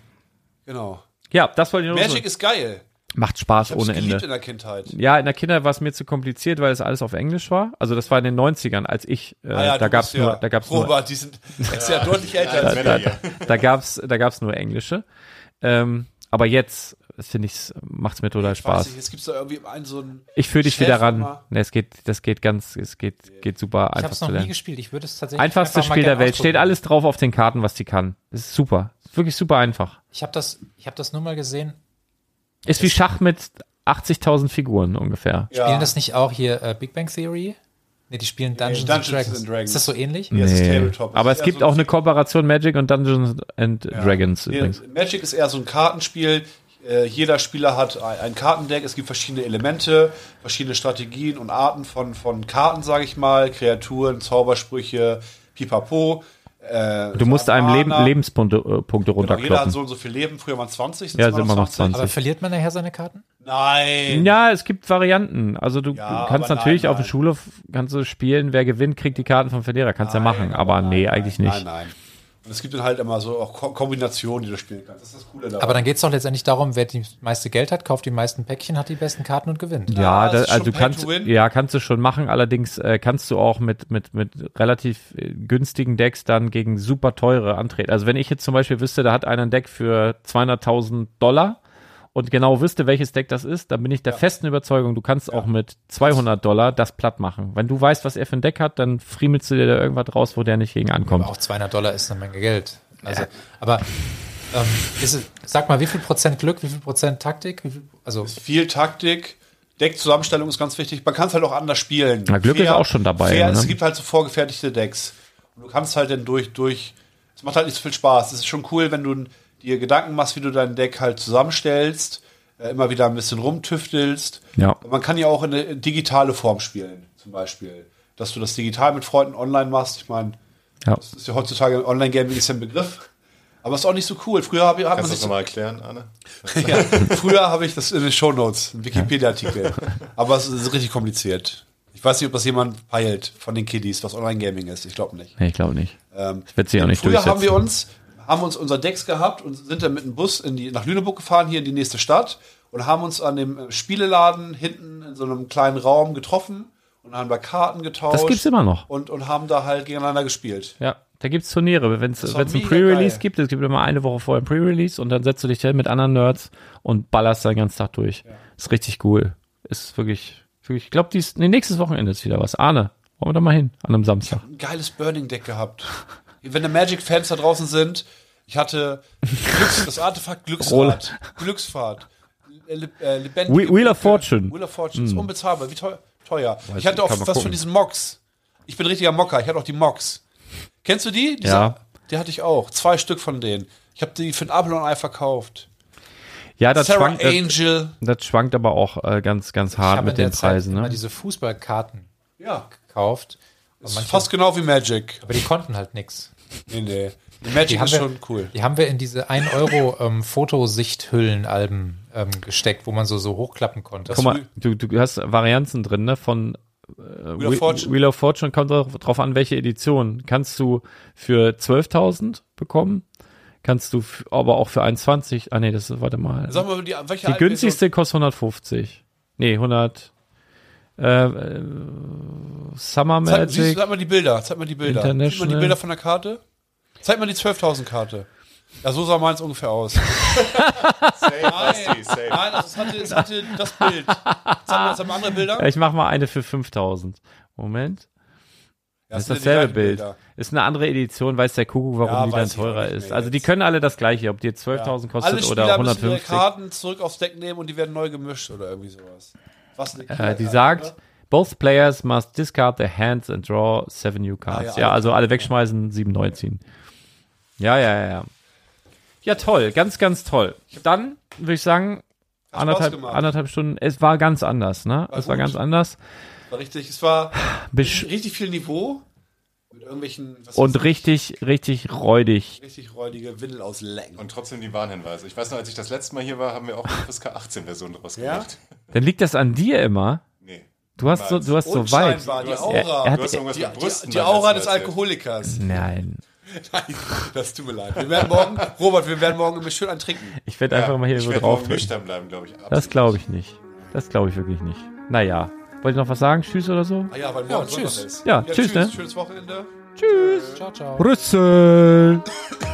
genau. Ja, das wollte ich nur Magic so. ist geil. Macht Spaß ohne geliebt Ende. in der Kindheit. Ja, in der Kindheit war es mir zu kompliziert, weil es alles auf Englisch war. Also das war in den 90ern, als ich, äh, Ah ja, da gab's bist ja nur, da gab's nur, Robert, die sind, [laughs] ist ja deutlich älter als Männer da, hier. da gab's, da gab's nur Englische. Ähm, aber jetzt, finde ich, macht's mir total Ich weiß Spaß. nicht, es gibt da irgendwie einen so einen. Ich fühle dich Chef wieder ran. immer. Ne, es geht, das geht ganz, es geht, geht super ich einfach habe es zu noch nie lernen. gespielt. Ich würde es tatsächlich Einfachste einfach mal Spiel der Welt. Steht alles drauf auf den Karten, was die kann. Das ist super. Ist wirklich super einfach. Ich habe das, ich habe das nur mal gesehen. Ist wie Schach mit 80.000 Figuren ungefähr. Ja. Spielen das nicht auch hier äh, Big Bang Theory? Nee, die spielen Dungeons, Dungeons and, Dragons. and Dragons. Ist das so ähnlich? Ja, es ist Nee. Tabletop. Aber es gibt eher auch so eine Kooperation Magic und Dungeons and Dragons Nee, übrigens. Magic ist eher so ein Kartenspiel. Äh, jeder Spieler hat ein, ein Kartendeck. Es gibt verschiedene Elemente, verschiedene Strategien und Arten von, von Karten, sage ich mal. Kreaturen, Zaubersprüche, pipapo. Äh, Du musst einem Leben. Lebenspunkte äh, Punkte Genau, jeder hat runterkloppen. so und so viel Leben. Früher waren es 20. Ja, immer sind wir noch 20. Aber verliert man nachher seine Karten? Nein. Ja, es gibt Varianten. Also du, Ja, kannst aber natürlich nein, auf der nein. Schule f- kannst du spielen, wer gewinnt, kriegt die Karten vom Verlierer. Kannst ja machen, aber nee, eigentlich nicht. Nein, nein. Und es gibt dann halt immer so auch Ko Kombinationen, die du spielen kannst. Das ist das Coole dabei. Aber dann geht es doch letztendlich darum, wer die meiste Geld hat, kauft die meisten Päckchen, hat die besten Karten und gewinnt. Ja, Ja, da, es ist also du kannst, ja, kannst du schon machen. Allerdings äh, kannst du auch mit, mit, mit relativ äh, günstigen Decks dann gegen super teure antreten. Also wenn ich jetzt zum Beispiel wüsste, da hat einer ein Deck für 200.000 Dollar und genau wüsste, welches Deck das ist, dann bin ich der festen Überzeugung, du kannst auch mit 200 Dollar das platt machen. Wenn du weißt, was er für ein Deck hat, dann friemelst du dir da irgendwas raus, wo der nicht gegen ankommt. Aber auch 200 Dollar ist eine Menge Geld. Also, aber ähm, ist sag mal, wie viel Prozent Glück, wie viel Prozent Taktik? Wie viel, also viel Taktik. Deckzusammenstellung ist ganz wichtig. Man kann es halt auch anders spielen. Na, Glück ist auch schon dabei, Fair, ne? Es gibt halt so vorgefertigte Decks. Und du kannst halt dann durch, durch. Es macht halt nicht so viel Spaß. Es ist schon cool, wenn du dir Gedanken machst, wie du dein Deck halt zusammenstellst, äh, immer wieder ein bisschen rumtüftelst. Ja. Man kann ja auch in eine digitale Form spielen, zum Beispiel. Dass du das digital mit Freunden online machst. Ich meine, Ja. das ist ja heutzutage Online-Gaming ist ja ein Begriff. Aber ist auch nicht so cool. Früher habe man Kannst du das nochmal erklären, Anne? [laughs] ja, früher habe ich das in den Shownotes, ein Wikipedia-Artikel. Aber es ist richtig kompliziert. Ich weiß nicht, ob das jemand peilt von den Kiddies, was Online-Gaming ist. Ich glaube nicht. Nee, ich glaube nicht. Ähm, Das wird sich auch nicht früher haben wir uns, haben uns unser Decks gehabt und sind dann mit dem Bus in die, nach Lüneburg gefahren, hier in die nächste Stadt und haben uns an dem äh, Spieleladen hinten in so einem kleinen Raum getroffen und haben da Karten getauscht. Das gibt's immer noch. Und, und haben da halt gegeneinander gespielt. Ja, da gibt's Turniere. Wenn es ein Pre-Release gibt, es gibt immer eine Woche vorher ein Pre-Release und dann setzt du dich hin mit anderen Nerds und ballerst den ganzen Tag durch. Ist richtig cool. Ist wirklich, wirklich ich glaube, dies, nee, nächstes Wochenende ist wieder was. Arne, wollen wir da mal hin, an einem Samstag. ein geiles Burning-Deck gehabt. Wenn da Magic-Fans da draußen sind, ich hatte Glücks, [laughs] das Artefakt Glücksrad, Glücksfahrt, äh, le- äh, lebendige Wheel- Wheel of. Fortune. Hm. Wheel of Fortune ist unbezahlbar. Wie teuer? teuer. Ich hatte auch was gucken. von diesen Mox. Ich bin richtiger Mocker. Ich hatte auch die Mox. Kennst du die? Diese, Ja. Die hatte ich auch. Zwei Stück von denen. Ich habe die für ein Apple und ein Ei verkauft. Ja, das Sarah schwankt, das, Angel. das schwankt aber auch äh, ganz, ganz hart mit in der den Zeit Preisen. immer Ne? diese Fußballkarten Ja. gekauft. Ist manche, fast genau wie Magic. aber die konnten halt nix. Nee, nee. Die Magic Die haben, ist wir, schon cool. die haben wir in diese 1 Euro ähm, Fotosichthüllenalben ähm, gesteckt, wo man so, so hochklappen konnte. Guck mal, du, du hast Varianzen drin, ne? Von äh, Wheel of Fortune. Wheel of Fortune kommt drauf, drauf an, welche Edition. Kannst du für 12.000 bekommen? Kannst du aber auch für 21. Ah nee, das ist, warte mal. Sag mal, die, welche Die günstigste kostet 150. Nee, 100. Äh, äh, Summer Zeig, siehst, Magic. sag mal die Bilder, zeig mal die Bilder. Sieht man die. Bilder von der Karte? Zeig mal die 12.000 Karte. Ja, so sah meins ungefähr aus. [laughs] Safe, Basti, safe. Nein, also es hatte, es hatte das Bild. Zeig mal, zeig mal andere Bilder. Ich mach mal eine für 5000. Moment. Ja, Das ist ja dasselbe Bild. Bilder. Ist eine andere Edition, weiß der Kuckuck, warum Ja, die dann teurer ist. Also die jetzt. können alle das gleiche, ob die jetzt 12.000 kostet Alle oder Spieler müssen ihre 150. Karten zurück aufs Deck nehmen und die werden neu gemischt oder irgendwie sowas. Was eine Äh, die sagt, oder? both players must discard their hands and draw seven new cards. Ah, ja, ja, alle also alle wegschmeißen, sieben neu ziehen. Ja, ja, ja, ja. Ja, toll, ganz, ganz toll. Dann würde ich sagen, anderthalb, anderthalb Stunden. Es war ganz anders, ne? es war gut. ganz anders. War richtig, es war richtig viel Niveau mit irgendwelchen und ich, richtig, richtig räudig. richtig räudige Windel aus Längen. Und trotzdem die Warnhinweise. Ich weiß noch, als ich das letzte Mal hier war, haben wir auch eine FSK 18-Version draus Ja? gemacht. [laughs] Dann liegt das an dir immer. Nee. Du hast so, du hast so. Unscheinbar, die Du hast- Aura. Er- er hat- Du hast irgendwas die, Brüsten. die, die Aura des. Alkoholikers. Nein. [laughs] Nein, das tut mir leid. Wir werden morgen, Robert, wir werden morgen immer schön ein Trinken. Ich werde einfach mal hier ich so werde drauf morgen nüchtern bleiben, glaube ich. Das glaube ich nicht. Das glaube ich wirklich nicht. Naja. Wollt ihr noch was sagen? Tschüss oder so? Ah ja, weil Ja, morgen tschüss. Sonntag ist. Ja, tschüss, ne? Schönes Wochenende. Tschüss. Ciao, ciao. Brüssel. [laughs]